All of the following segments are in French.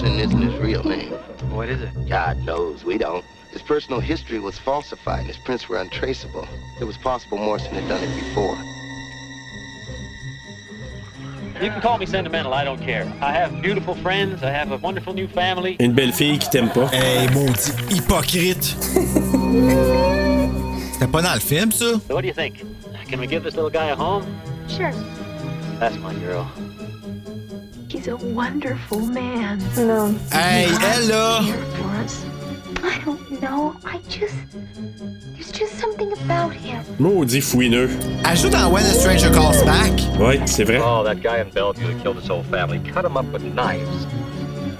Morrison isn't his real name. What is it? God knows, we don't. His personal history was falsified and his prints were untraceable. It was possible Morrison had done it before. You can call me sentimental, I don't care. I have beautiful friends, I have a wonderful new family. Une belle fille qui t'aime pas. Hey, maudit hypocrite! C'était pas dans le film, ça? So what do you think? Can we give this little guy a home? Sure. That's my girl. He's a wonderful man. No. Hey, elle, là! Here for us. I don't know. I just. There's just something about him. Maudit fouineux. Ajoute dans When a Stranger Calls Back. Ouais, c'est vrai. Oh, that guy in Bellevue that killed his whole family. Cut him up with knives.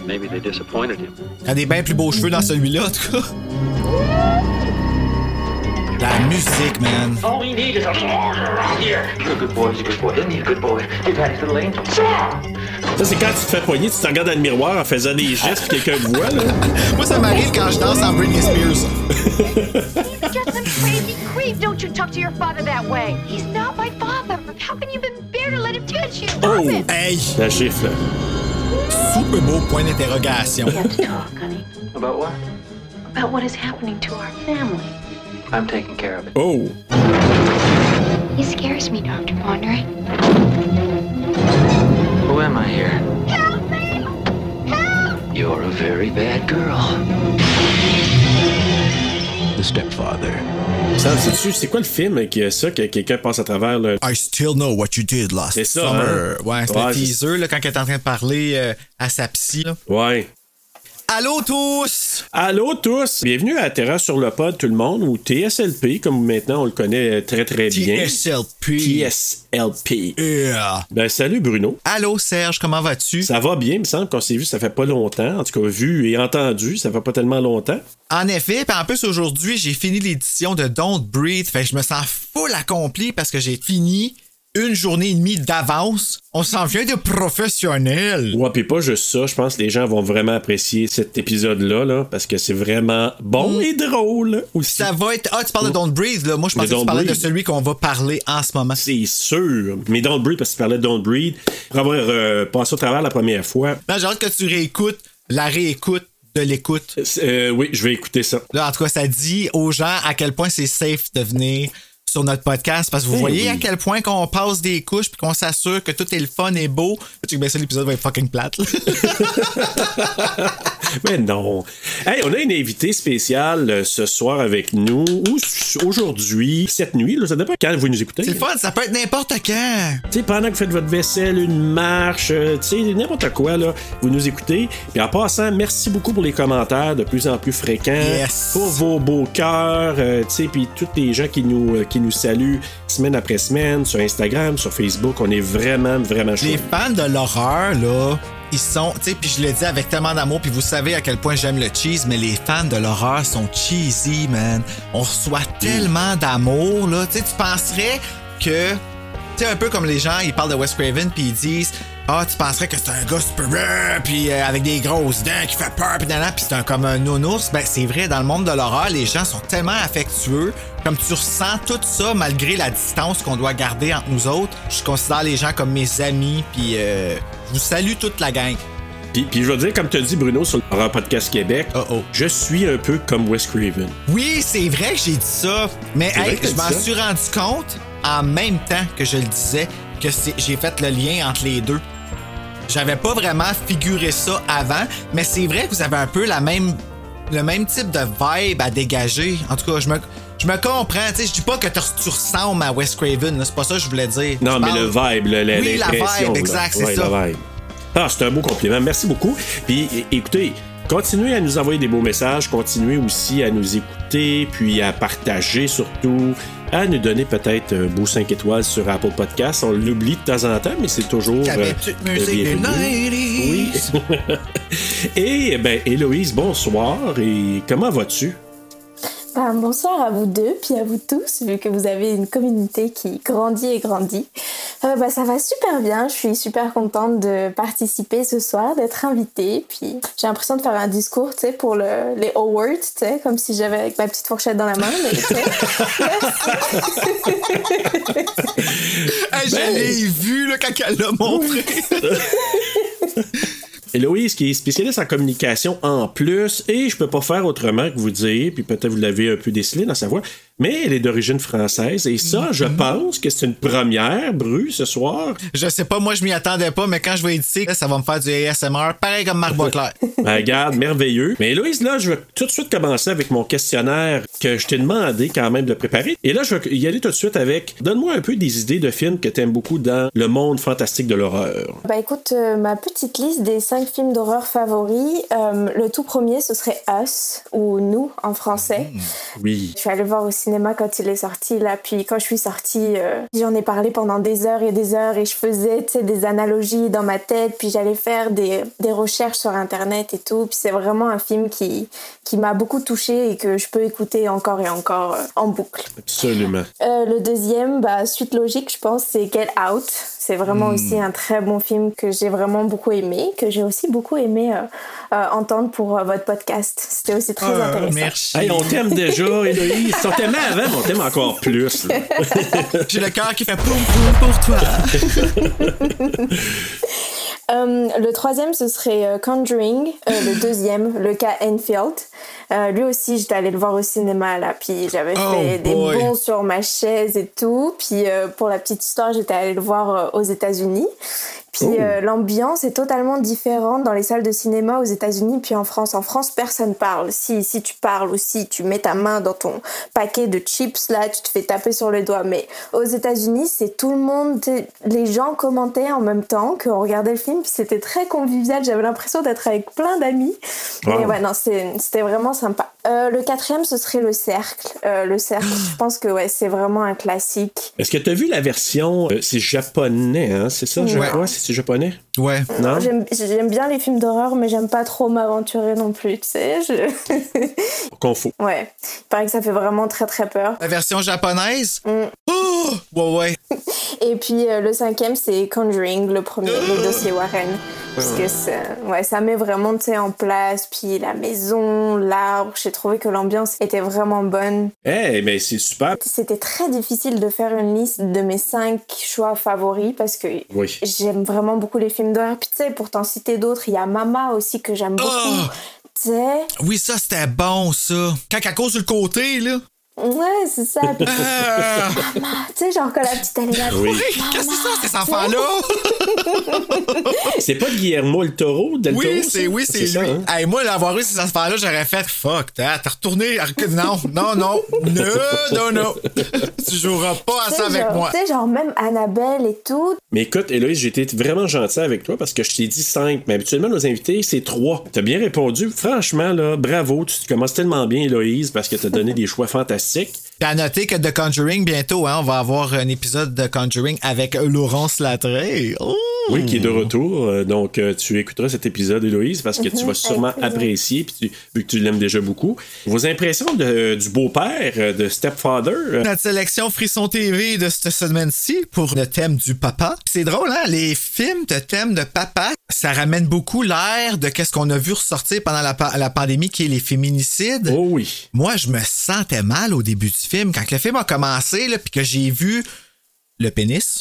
Maybe they disappointed him. Il a des bien plus beaux cheveux dans celui-là, en tout cas. La musique, man. All we need is a little order around here. You're a good boy, he's a good boy. Isn't he a good boy? Daddy's little angel. Ça, c'est quand tu te fais poigner, tu te regardes dans le miroir en faisant des gestes puis quelqu'un te voit, là. Moi, ça m'arrive quand je danse en Britney Spears. Just some crazy creep. Don't you talk to your father that way. He's not my father. How can you even bear to let him touch you? Stop Oh! it. Hey! La gifle. Super beau point d'interrogation. We have to talk, honey. About what? About what is happening to our family. I'm taking care of it. Oh! He scares me, Dr. Pondering. Who am I here? Help me! Help! You're a very bad girl. The stepfather. Ça, c'est quoi le film avec ça, que quelqu'un passe à travers le. I still know what you did last C'est ça, summer. hein? Ouais, c'était Ouais, un c'est- teaser là, quand elle est en train de parler euh, à sa psy. Là. Ouais. Allô tous! Allô tous! Bienvenue à Terra sur le pod, tout le monde, ou TSLP, comme maintenant on le connaît très très bien. TSLP. TSLP. Yeah. Ben, salut Bruno. Allô Serge, comment vas-tu? Ça va bien, il me semble qu'on s'est vu, ça fait pas longtemps. En tout cas, vu et entendu, ça fait pas tellement longtemps. En effet, puis en plus aujourd'hui, j'ai fini l'édition de Don't Breathe, fait que je me sens full accompli parce que j'ai fini une journée et demie d'avance. On s'en vient de professionnel. Ouais, pis pas juste ça, je pense que les gens vont vraiment apprécier cet épisode-là, là, parce que c'est vraiment bon et drôle aussi. Ça va être. Ah, tu parles de Don't Breathe, là. Moi, je De pensais que tu parlais de Breathe. celui qu'on va parler en ce moment. C'est sûr. Mais Don't Breathe, parce que tu parlais de Don't Breathe, pour avoir euh, passé au travers la première fois, Là, j'ai hâte que tu réécoutes la réécoute de l'écoute. euh, oui, je vais écouter ça. Là, en tout cas, ça dit aux gens à quel point c'est safe de venir sur notre podcast parce que vous Eh voyez oui. à quel point qu'on passe des couches puis qu'on s'assure que tout est le fun et beau. Tu sais, ben ça, l'épisode va être fucking plate. Mais non. Hey, on a une invitée spéciale euh, ce soir avec nous, ou aujourd'hui, cette nuit, là, ça dépend quand vous nous écoutez. c'est fun, ça peut être n'importe quand. Tu sais, pendant que vous faites votre vaisselle, une marche, euh, tu sais, n'importe quoi, là, vous nous écoutez. Puis en passant, merci beaucoup pour les commentaires de plus en plus fréquents. Yes. Pour vos beaux cœurs, euh, tu sais, puis tous les gens qui nous, euh, qui nous saluent semaine après semaine sur Instagram, sur Facebook. On est vraiment, vraiment Les chouette. fans de l'horreur, là, ils sont, tu sais, puis je le dis avec tellement d'amour, puis vous savez à quel point j'aime le cheese, mais les fans de l'horreur sont cheesy, man. On reçoit tellement d'amour, là. Tu sais, tu penserais que, tu sais, un peu comme les gens, ils parlent de Wes Craven, puis ils disent, ah, tu penserais que c'est un gars super puis euh, avec des grosses dents qui fait peur, puis puis c'est un comme un nounours. Ben, c'est vrai, dans le monde de l'horreur, les gens sont tellement affectueux, comme tu ressens tout ça malgré la distance qu'on doit garder entre nous autres. Je considère les gens comme mes amis, puis euh, je vous salue toute la gang. Puis, puis je veux dire, comme tu as dit, Bruno, sur le Horror Podcast Québec, Oh, oh. je suis un peu comme Wes Craven. Oui, c'est vrai que j'ai dit ça, mais hey, je m'en suis rendu compte en même temps que je le disais que j'ai fait le lien entre les deux. J'avais pas vraiment figuré ça avant, mais c'est vrai que vous avez un peu la même, le même type de vibe à dégager. En tout cas, je me, je me comprends. Tu sais, je dis pas que tu ressembles à Wes Craven, c'est pas ça que je voulais dire. Non, mais le vibe, le- Oui, la vibe, exact, c'est Ouais, ça. la vibe. Ah, c'est un beau compliment. Merci beaucoup. Puis écoutez, continuez à nous envoyer des beaux messages, continuez aussi à nous écouter, puis à partager surtout. À nous donner peut-être un beau 5 étoiles sur Apple Podcast. On l'oublie de temps en temps, mais c'est toujours. Euh. 90s. Oui. et ben, Héloïse, bonsoir. Et comment vas-tu? Ben, bonsoir à vous deux, puis à vous tous, vu que vous avez une communauté qui grandit et grandit. Euh, ben, ça va super bien, je suis super contente de participer ce soir, d'être invitée, puis j'ai l'impression de faire un discours, tu sais, pour le, les awards, tu sais, comme si j'avais avec ma petite fourchette dans la main, mais. Hey, je l'ai vu quand elle l'a montré. Héloïse, qui est spécialiste en communication en plus, et je peux pas faire autrement que vous dire, puis peut-être vous l'avez un peu décelé dans sa voix, mais elle est d'origine française, et ça, je pense que c'est une première, Bru, ce soir. Je sais pas, moi je m'y attendais pas, mais quand je vais éditer, ça va me faire du ASMR, pareil comme Marc Boisclair. Ben, regarde, merveilleux. Mais Héloïse, là, je vais tout de suite commencer avec mon questionnaire que je t'ai demandé quand même de préparer. Et là, je vais y aller tout de suite avec, donne-moi un peu des idées de films que t'aimes beaucoup dans le monde fantastique de l'horreur. Bah écoute, euh, ma petite liste des cinq films d'horreur favoris, euh, le tout premier, ce serait Us, ou Nous en français. Oui. Je suis allée le voir au cinéma quand il est sorti, là, puis quand je suis sortie, euh, j'en ai parlé pendant des heures et des heures, et je faisais, des analogies dans ma tête, puis j'allais faire des, des recherches sur Internet et tout, puis c'est vraiment un film qui, qui m'a beaucoup touchée et que je peux écouter encore et encore euh, en boucle. Absolument. Euh, le deuxième, bah, suite logique, je pense, c'est Get Out. C'est vraiment aussi un très bon film que j'ai vraiment beaucoup aimé, que j'ai aussi beaucoup aimé euh, euh, entendre pour euh, votre podcast. C'était aussi très Euh, intéressant. merci. Hey, on t'aime déjà, Héloïse. On t'aimait avant, mais on t'aime encore plus. J'ai le cœur qui fait poum poum pour toi. Euh, le troisième, ce serait euh, Conjuring. Euh, le deuxième, le cas Enfield. Euh, lui aussi, j'étais allée le voir au cinéma, là. Puis j'avais Oh fait des bons sur ma chaise et tout. Puis euh, pour la petite histoire, j'étais allée le voir euh, aux États-Unis. Puis Oh. euh, l'ambiance est totalement différente dans les salles de cinéma aux États-Unis puis en France. En France, personne parle. Si, si tu parles ou si tu mets ta main dans ton paquet de chips, là, tu te fais taper sur le doigt. Mais aux États-Unis, c'est tout le monde. Les gens commentaient en même temps qu'on regardait le film. Puis c'était très convivial. J'avais l'impression d'être avec plein d'amis. Wow. Mais ouais, non, c'était vraiment sympa. Euh, le quatrième, ce serait Le Cercle. Euh, le Cercle, je pense que ouais, c'est vraiment un classique. Est-ce que t'as vu la version, euh, c'est japonais, hein? C'est ça, je Ouais. crois? C'est japonais? Ouais. Non? J'aime j'aime bien les films d'horreur, mais j'aime pas trop m'aventurer non plus, tu sais. je- Qu'on faut. ouais, il paraît que ça fait vraiment très très peur. La version japonaise? Mm. Oh! Ouais, ouais. Et puis euh, le cinquième, c'est Conjuring, le premier, le dossier Warren. Parce que ça, ouais, ça met vraiment tu sais, en place, puis la maison, l'arbre, j'ai trouvé que l'ambiance était vraiment bonne. Eh, mais c'est super. C'était très difficile de faire une liste de mes cinq choix favoris parce que Oui. j'aime vraiment beaucoup les films d'horreur. Puis tu sais, pour t'en citer d'autres, il y a Mama aussi que j'aime beaucoup. Oh! Tu sais, Oui, ça, c'était bon, ça. Quand elle cause sur le côté, là. Ouais, c'est ça. Puis, Ah! tu sais, genre quand la petite est là. oui, qu'est-ce que c'est ça, cet enfant-là? C'est pas Guillermo le taureau del Oui, c'est oui, c'est ça, lui. hein? Hey, moi, l'avoir eu ces enfants-là, j'aurais fait fuck, t'as retourné. Non, non, non, non, non, non. Tu joueras pas à ça avec genre- moi. Tu sais, genre même Annabelle et tout. Mais écoute, Héloïse, j'ai été vraiment gentil avec toi parce que je t'ai dit 5, mais habituellement, nos invités, c'est 3. T'as bien répondu. Franchement, là, bravo, tu commences tellement bien, Héloïse, parce que t'as donné des choix fantastiques. sick. Puis à noter que The Conjuring, bientôt, hein, on va avoir un épisode de Conjuring avec Laurence Latré. Oh! Oui, qui est de retour. Euh, Donc, euh, tu écouteras cet épisode, Héloïse, parce que tu vas sûrement plaisir. apprécier, puis tu- vu que tu l'aimes déjà beaucoup. Vos impressions de- du beau-père, euh, de Stepfather, euh, Notre sélection Frisson TV de cette semaine-ci pour le thème du papa. C'est drôle, hein? Les films de thème de papa, ça ramène beaucoup l'air de qu'est-ce qu'on a vu ressortir pendant la, la pandémie, qui est les féminicides. oh oui. Moi, je me sentais mal au début du film. Quand le film a commencé, là, puis que j'ai vu le pénis,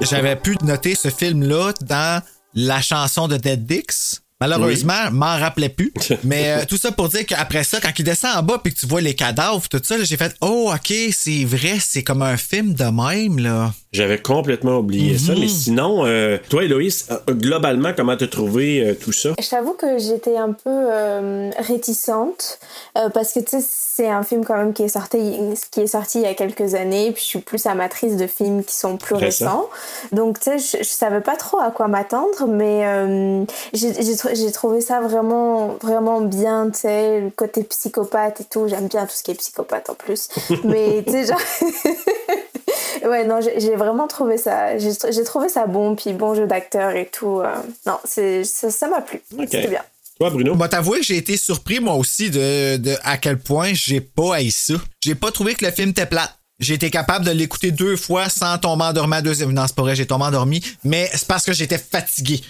j'avais pu noter ce film-là dans la chanson de Dead Dix. Malheureusement, je m'en rappelais plus. Mais euh, tout ça pour dire qu'après ça, quand il descend en bas puis que tu vois les cadavres, tout ça, j'ai fait Oh, ok, c'est vrai, c'est comme un film de même, là. J'avais complètement oublié ça. Mais sinon, euh, toi, Héloïse, euh, globalement, comment t'as trouvé euh, tout ça? Je t'avoue que j'étais un peu euh, réticente euh, parce que tu sais c'est un film quand même qui est sorti qui est sorti il y a quelques années puis je suis plus amatrice de films qui sont plus Récent. récents donc tu sais je, je savais pas trop à quoi m'attendre mais euh, j'ai trouvé ça vraiment vraiment bien tu sais le côté psychopathe et tout j'aime bien tout ce qui est psychopathe en plus mais tu sais genre Ouais, non, j'ai vraiment trouvé ça. J'ai trouvé ça bon, puis bon jeu d'acteur et tout. euh, non, c'est ça m'a plu. C'était bien. Toi, Bruno? Bah, t'avouer que j'ai été surpris, moi aussi, de, de à quel point j'ai pas haï ça. J'ai pas trouvé que le film était plat. J'ai été capable de l'écouter deux fois sans tomber endormi à deuxième. Non, c'est pas vrai, j'ai tombé endormi, mais c'est parce que j'étais fatigué.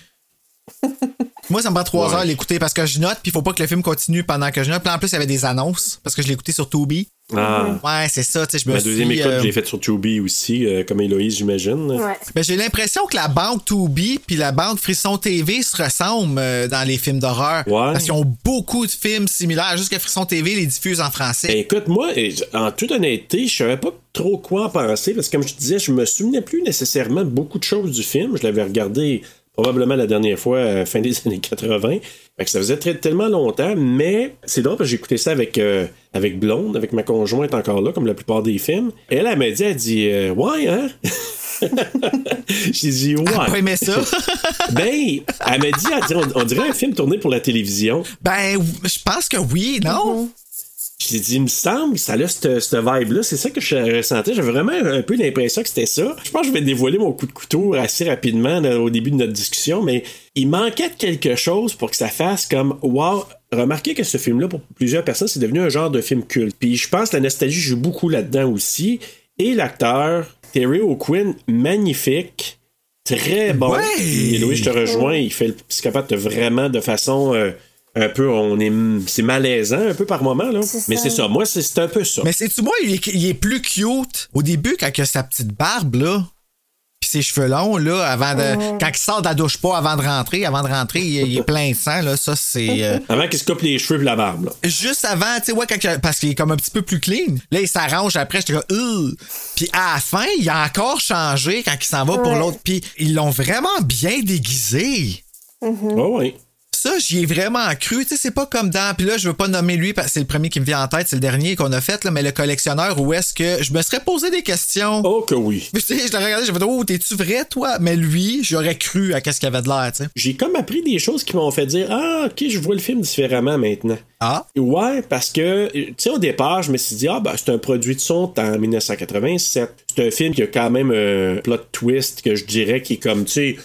Moi, ça me prend trois Ouais. heures à l'écouter parce que je note, puis il faut pas que le film continue pendant que je note. Puis en plus, il y avait des annonces parce que je l'ai écouté sur Tubi. Ah, Ouais, c'est ça, tu sais, je me ma suis deuxième écoute, euh, je l'ai faite sur Tubi aussi, euh, comme Héloïse, j'imagine. Ouais. Ben, j'ai l'impression que la bande Tubi puis la bande Frisson TV se ressemblent euh, dans les films d'horreur. Ouais. Parce qu'ils ont beaucoup de films similaires. Juste que Frisson TV les diffuse en français. Ben, écoute, moi, en toute honnêteté, je savais pas trop quoi en penser parce que, comme je te disais, je me souvenais plus nécessairement de beaucoup de choses du film. Je l'avais regardé probablement la dernière fois, euh, fin des années 80. Fait que ça faisait très- tellement longtemps, mais c'est drôle parce que j'ai écouté ça avec, euh, avec Blonde, avec ma conjointe encore là, comme la plupart des films. Elle, elle m'a dit, elle dit, euh, ouais, hein? J'ai dit, ouais. J'ai pas aimé ça. Ben, elle m'a dit, elle dit, on, on dirait un film tourné pour la télévision. ben, je pense que oui, non? J'ai dit, il me semble que ça a cette, cette vibe-là. C'est ça que je ressentais. J'avais vraiment un peu l'impression que c'était ça. Je pense que je vais dévoiler mon coup de couteau assez rapidement là, au début de notre discussion, mais il manquait de quelque chose pour que ça fasse comme Wow! Remarquez que ce film-là, pour plusieurs personnes, c'est devenu un genre de film culte. Puis je pense que la nostalgie joue beaucoup là-dedans aussi. Et l'acteur, Terry O'Quinn, magnifique. Très bon. Ouais. Et Louis, je te rejoins, il fait le psychopathe vraiment de façon euh, un peu, on est, c'est malaisant un peu par moment là. Mais c'est ça. Moi, c'est, c'est un peu ça. Mais c'est-tu moi, il est, il est plus cute au début quand il a sa petite barbe, là? Puis ses cheveux longs, là, avant de. Quand il sort de la douche pas avant de rentrer, avant de rentrer, il, il est plein de sang, là. Ça, c'est. euh, Avant qu'il se coupe les cheveux et la barbe. Là. Juste avant, tu sais, ouais, quand il- parce qu'il est comme un petit peu plus clean. Là, il s'arrange après, j'étais comme, Ugh. Puis à la fin, il a encore changé quand il s'en va pour l'autre. Puis ils l'ont vraiment bien déguisé. Oh, oui. Ça, j'y ai vraiment cru. Tu sais, c'est pas comme dans. Puis là, je veux pas nommer lui parce que c'est le premier qui me vient en tête, c'est le dernier qu'on a fait, là, mais le collectionneur, où est-ce que je me serais posé des questions. Oh que oui. Tu sais, je l'ai regardé, j'ai fait, oh, t'es-tu vrai, toi? Mais lui, j'aurais cru à qu'est-ce qu'il avait de l'air, tu sais. J'ai comme appris des choses qui m'ont fait dire Ah, ok, je vois le film différemment maintenant. Ah? Ouais, parce que, tu sais, au départ, je me suis dit, ah, ben, c'est un produit de son en 1987. C'est un film qui a quand même un plot twist que je dirais qui est comme, tu sais,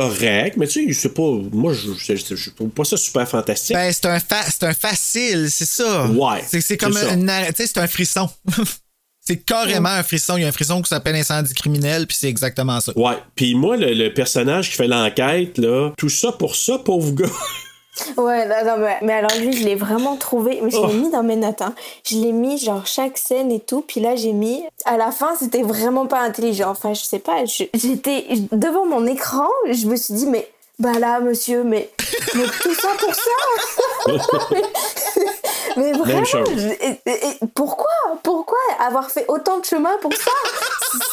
correct, mais tu sais, c'est pas. Moi, je, trouve pas ça super fantastique. Ben, c'est un, fa- c'est un facile, c'est ça. Ouais, C'est, comme c'est ça. un. narr- Tu sais, c'est un frisson. c'est carrément un frisson. Il y a un frisson qui s'appelle Incendie criminel, puis c'est exactement ça. Ouais, puis moi, le, le personnage qui fait l'enquête, là, tout ça pour ça, pauvre gars. Ouais, non, non, mais, mais alors lui, je l'ai vraiment trouvé. Mais je Oh. l'ai mis dans mes notes. Hein. Je l'ai mis, genre, chaque scène et tout. Puis là, j'ai mis. À la fin, c'était vraiment pas intelligent. Enfin, je sais pas. J'étais devant mon écran. Je me suis dit, mais. Bah là, monsieur, mais. Mais tout ça pour ça? Mais vraiment, chose. je- et- et- et pourquoi Pourquoi avoir fait autant de chemin pour ça?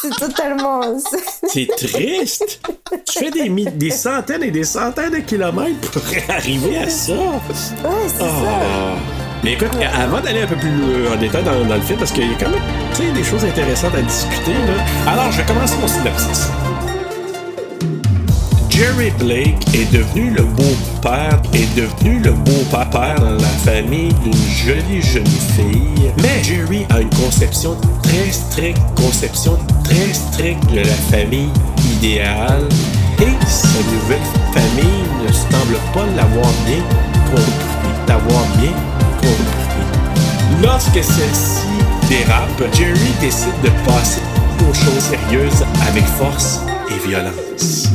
C'est- totalement. c'est- triste. tu fais des, des centaines et des centaines de kilomètres pour arriver à ça. Ouais, c'est ça. Ah. Mais écoute, avant d'aller un peu plus euh, en détail dans, dans le film, parce qu'il y a quand même des choses intéressantes à discuter, là. alors je vais commencer mon synopsis. Jerry Blake est devenu le beau-père, est devenu le beau-père dans la famille d'une jolie jeune fille. Mais Jerry a une conception très stricte, conception très stricte de la famille idéale. Et sa nouvelle famille ne semble pas l'avoir bien compris, l'avoir bien compris. Lorsque celle-ci dérape, Jerry décide de passer aux choses sérieuses avec force et violence.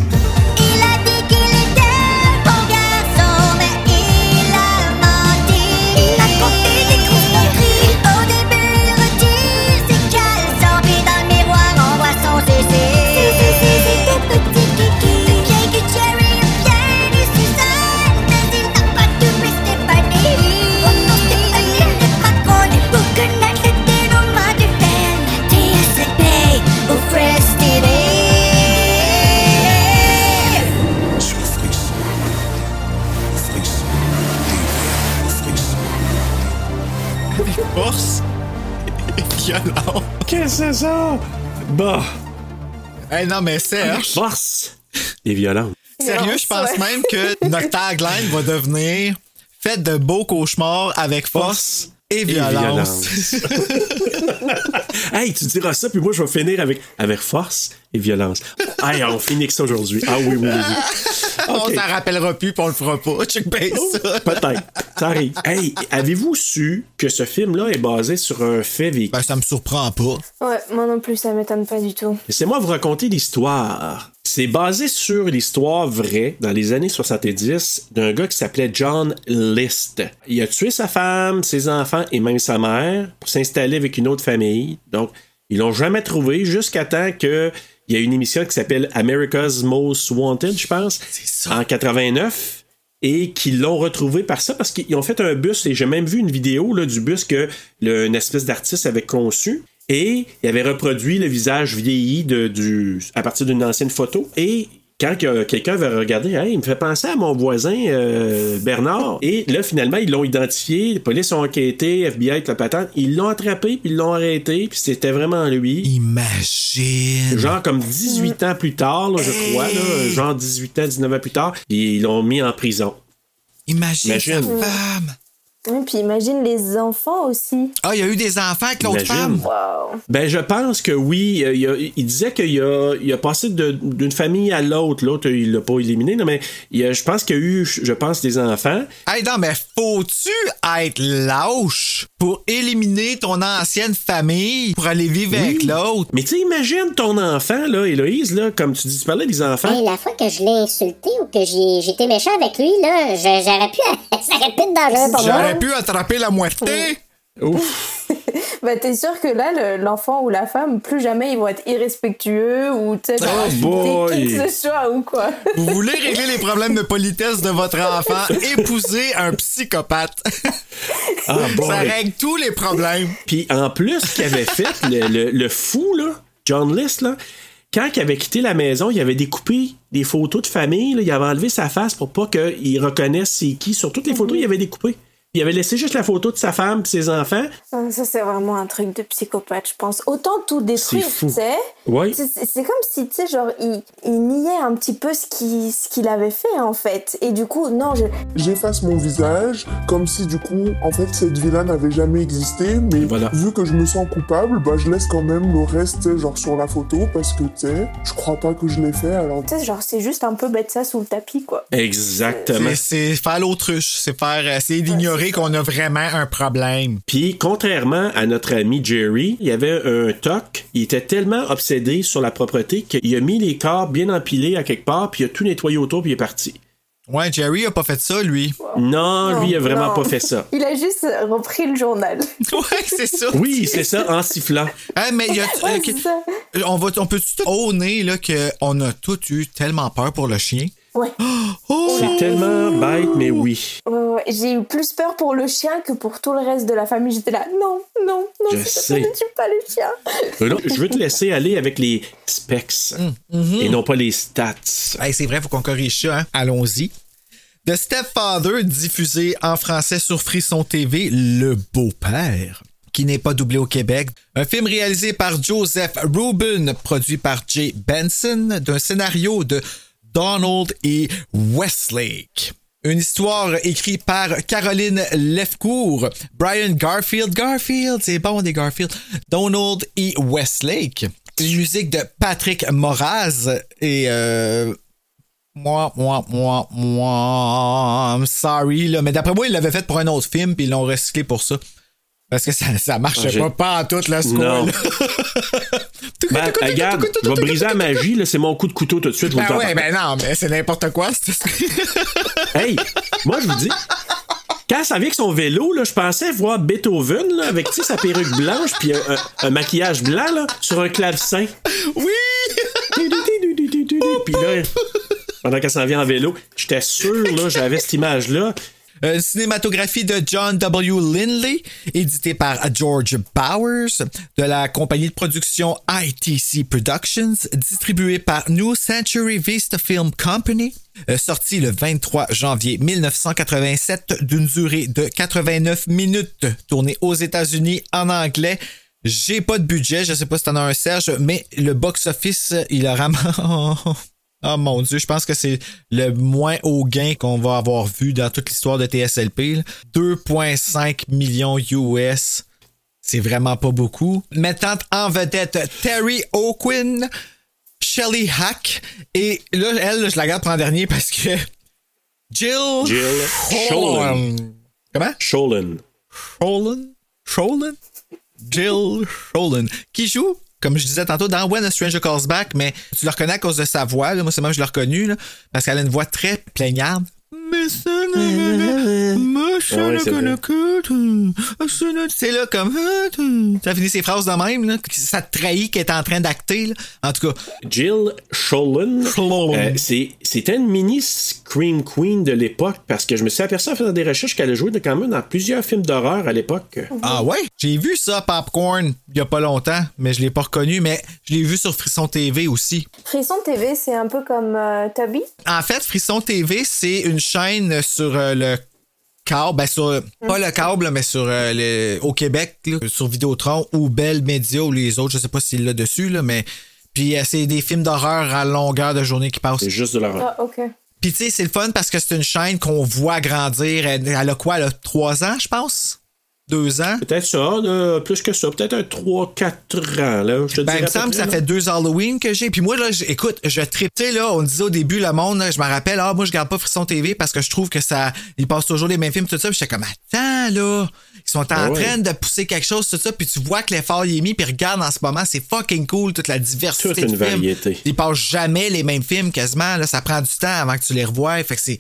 Force et violence. Qu'est-ce que c'est ça? Bah, Hey, non, mais Serge, force et violence. sérieux, je pense Ouais. même que notre tagline va devenir Faites de beaux cauchemars avec force et Et violence. hey, tu diras ça, puis moi, je vais finir avec, avec force et violence. Hey, on finit que ça aujourd'hui. Ah oui, oui, oui. oui. On s'en rappellera plus, puis on le fera pas. Check bien ça. Peut-être. Ça arrive. Hey, avez-vous su que ce film-là est basé sur un fait vécu? Ben, ça me surprend pas. Ouais, moi non plus, ça m'étonne pas du tout. Laissez-moi vous raconter l'histoire. C'est basé sur l'histoire vraie, dans les années 70, d'un gars qui s'appelait John List. Il a tué sa femme, ses enfants et même sa mère pour s'installer avec une autre famille. Donc, ils l'ont jamais trouvé jusqu'à temps que il y a une émission qui s'appelle America's Most Wanted, je pense, ça. en 89 et qu'ils l'ont retrouvé par ça parce qu'ils ont fait un bus et j'ai même vu une vidéo là, du bus que le- une espèce d'artiste avait conçu et il avait reproduit le visage vieilli de, du, à partir d'une ancienne photo et quand que quelqu'un va regarder, Hey, il me fait penser à mon voisin euh, Bernard. Et là, finalement, ils l'ont identifié. Les polices ont enquêté, FBI, avec la patente. Ils l'ont attrapé, puis ils l'ont arrêté, puis c'était vraiment lui. Imagine. Genre comme 18 ans plus tard, là, je crois, là, genre 18 ans, 19 ans plus tard, ils l'ont mis en prison. Imagine, Imagine. femme. Et puis imagine les enfants aussi. Ah, il y a eu des enfants avec l'autre femme? Wow. Ben, je pense que oui. Il, a- il disait qu'il a, il a passé de- d'une famille à l'autre. L'autre, il l'a pas éliminé, non, mais il a- je pense qu'il y a eu, je pense, des enfants. Hey, non, mais faut-tu être lâche pour éliminer ton ancienne famille pour aller vivre Oui. avec l'autre? Mais tu sais, imagine ton enfant, là, Héloïse, là, comme tu dis, tu parlais des enfants. Hey, la fois que je l'ai insulté ou que j'ai- j'étais méchant avec lui, là, j'aurais pu. ça aurait pu être dangereux pour moi. J'aurais pu attraper la moitié. Ouf. Bah t'es sûr que là, le- l'enfant ou la femme, plus jamais ils vont être irrespectueux ou tu sais, genre, Oh que ce soit ou quoi. Vous voulez régler les problèmes de politesse de votre enfant? Épousez un psychopathe. Ah. Ça règle tous les problèmes. Puis en plus, ce qu'il avait fait, le, le- le fou, là, John List, là, quand il avait quitté la maison, il avait découpé des photos de famille, là, il avait enlevé sa face pour pas qu'il reconnaisse c'est qui. Sur toutes les photos, il avait découpé. Il avait laissé juste la photo de sa femme et ses enfants. Ça, ça, c'est vraiment un truc de psychopathe, je pense. Autant tout détruire, tu sais. Ouais. C'est- comme si, tu sais, genre, il, il niait un petit peu ce qu'il ce qu'il avait fait, en fait. Et du coup, non, je, J'efface mon visage, comme si du coup, en fait, cette vie-là n'avait jamais existé, mais Voilà. vu que je me sens coupable, bah, je laisse quand même le reste, tu sais, genre sur la photo, parce que, tu sais, je crois pas que je l'ai fait, alors tu sais, genre, c'est juste un peu mettre ça sous le tapis, quoi. Exactement. C'est c'est faire l'autruche. C'est faire, euh, c'est d'ignorer qu'on a vraiment un problème. Puis, contrairement à notre ami Jerry, il y avait un toc. Il était tellement obsédé sur la propreté qu'il a mis les corps bien empilés à quelque part, puis il a tout nettoyé autour, puis il est parti. Ouais, Jerry a pas fait ça, lui. Non, lui, il a vraiment Non. pas fait ça. Il a juste repris le journal. Ouais, c'est ça. Oui, c'est ça, en sifflant. Hey, mais il y a, Ouais, ok. c'est ça. on va, on peut tout honner là qu'on a tous eu tellement peur pour le chien? Ouais. Oh! C'est tellement bête, mais oui. J'ai eu plus peur pour le chien que pour tout le reste de la famille. J'étais là, non, non, non, Je sais. ne tue pas le chien. Euh, non, je veux te laisser aller avec les specs et non pas les stats. Hey, c'est vrai, faut qu'on corrige ça. Hein? Allons-y. The Stepfather, diffusé en français sur Frisson TV, Le Beau-Père, qui n'est pas doublé au Québec. Un film réalisé par Joseph Rubin, produit par Jay Benson, d'un scénario de Donald E. Westlake. Une histoire écrite par Caroline Lefcourt, Brian Garfield, Garfield, c'est bon des Garfield, Donald E. Westlake. Musique de Patrick Moraz et euh, moi, moi, moi, moi, I'm sorry, là. Mais d'après moi, ils l'avaient fait pour un autre film, puis ils l'ont recyclé pour ça. Parce que ça, ça marchait pas, pas en toute la Non. score. Ben, regarde, je vais briser la magie, là, c'est mon coup de couteau tout de suite. je Ben ouais, ben non, mais c'est n'importe quoi. Hey, moi, je vous dis, quand ça vient avec son vélo, là, je pensais voir Beethoven là, avec sa perruque blanche puis un, un- un maquillage blanc là, sur un clavecin. Oui! Puis là, pendant qu'elle s'en vient en vélo, j'étais sûr, là, j'avais cette image-là. Euh, cinématographie de John W. Lindley, édité par George Bowers, de la compagnie de production ITC Productions, distribué par New Century Vista Film Company. Euh, sorti le 23 janvier 1987 d'une durée de 89 minutes, tourné aux États-Unis en anglais. J'ai pas de budget, je sais pas si t'en as un Serge, mais le box-office, il a vraiment... Oh mon dieu, je pense que c'est le moins haut gain qu'on va avoir vu dans toute l'histoire de TSLP. là. 2,5 millions US. C'est vraiment pas beaucoup. Mettant en vedette Terry O'Quinn, Shelly Hack, et là, elle, je la garde pour en dernier parce que Jill, Jill Sholin. Comment? Sholin. Sholin? Sholin? Jill Sholin. Qui joue, comme je disais tantôt, dans When a Stranger Calls Back, mais tu le reconnais à cause de sa voix. là. Moi, c'est même je l'ai reconnu, parce qu'elle a une voix très plaignarde. Mais ça, Ah ouais, c'est là comme ça finit ses phrases de même là, ça te trahit qu'elle est en train d'acter là. en tout cas. Jill Sholin, euh, c'est- c'était une mini Scream Queen de l'époque parce que je me suis aperçu en faisant des recherches qu'elle a joué quand même dans plusieurs films d'horreur à l'époque. ah ouais? J'ai vu ça Popcorn il y a pas longtemps mais je l'ai pas reconnu mais je l'ai vu sur Frisson TV aussi. Frisson TV, c'est un peu comme euh, Toby? En fait, Frisson TV, c'est une chaîne sur euh, le câble, ben sur, pas le câble, là, mais sur euh, le- au Québec, là, sur Vidéotron ou Bell Media ou les autres, je sais pas s'il l'a dessus, là, mais puis euh, c'est des films d'horreur à longueur de journée qui passent. C'est juste de l'horreur. Ah, ok. Puis tu sais, c'est le fun parce que c'est une chaîne qu'on voit grandir. Elle, elle a quoi, elle a trois ans, je pense? Deux ans? Peut-être ça, là, plus que ça, peut-être un 3-4 ans. Là, je te Ben, il me semble que ça là. fait deux Halloween que j'ai. Puis moi, là, écoute, je sais, là, on disait au début, le monde, là, je me rappelle, ah, moi, je garde pas Frisson TV parce que je trouve que ça. Ils passent toujours les mêmes films, tout ça. Puis j'étais comme, attends, là. Ils sont en Ah ouais. train de pousser quelque chose, tout ça. Puis tu vois que l'effort y est mis. Puis regarde en ce moment, c'est fucking cool, toute la diversité. Toute une de films. variété. Ils passent jamais les mêmes films quasiment. Là, ça prend du temps avant que tu les revoies. Fait que c'est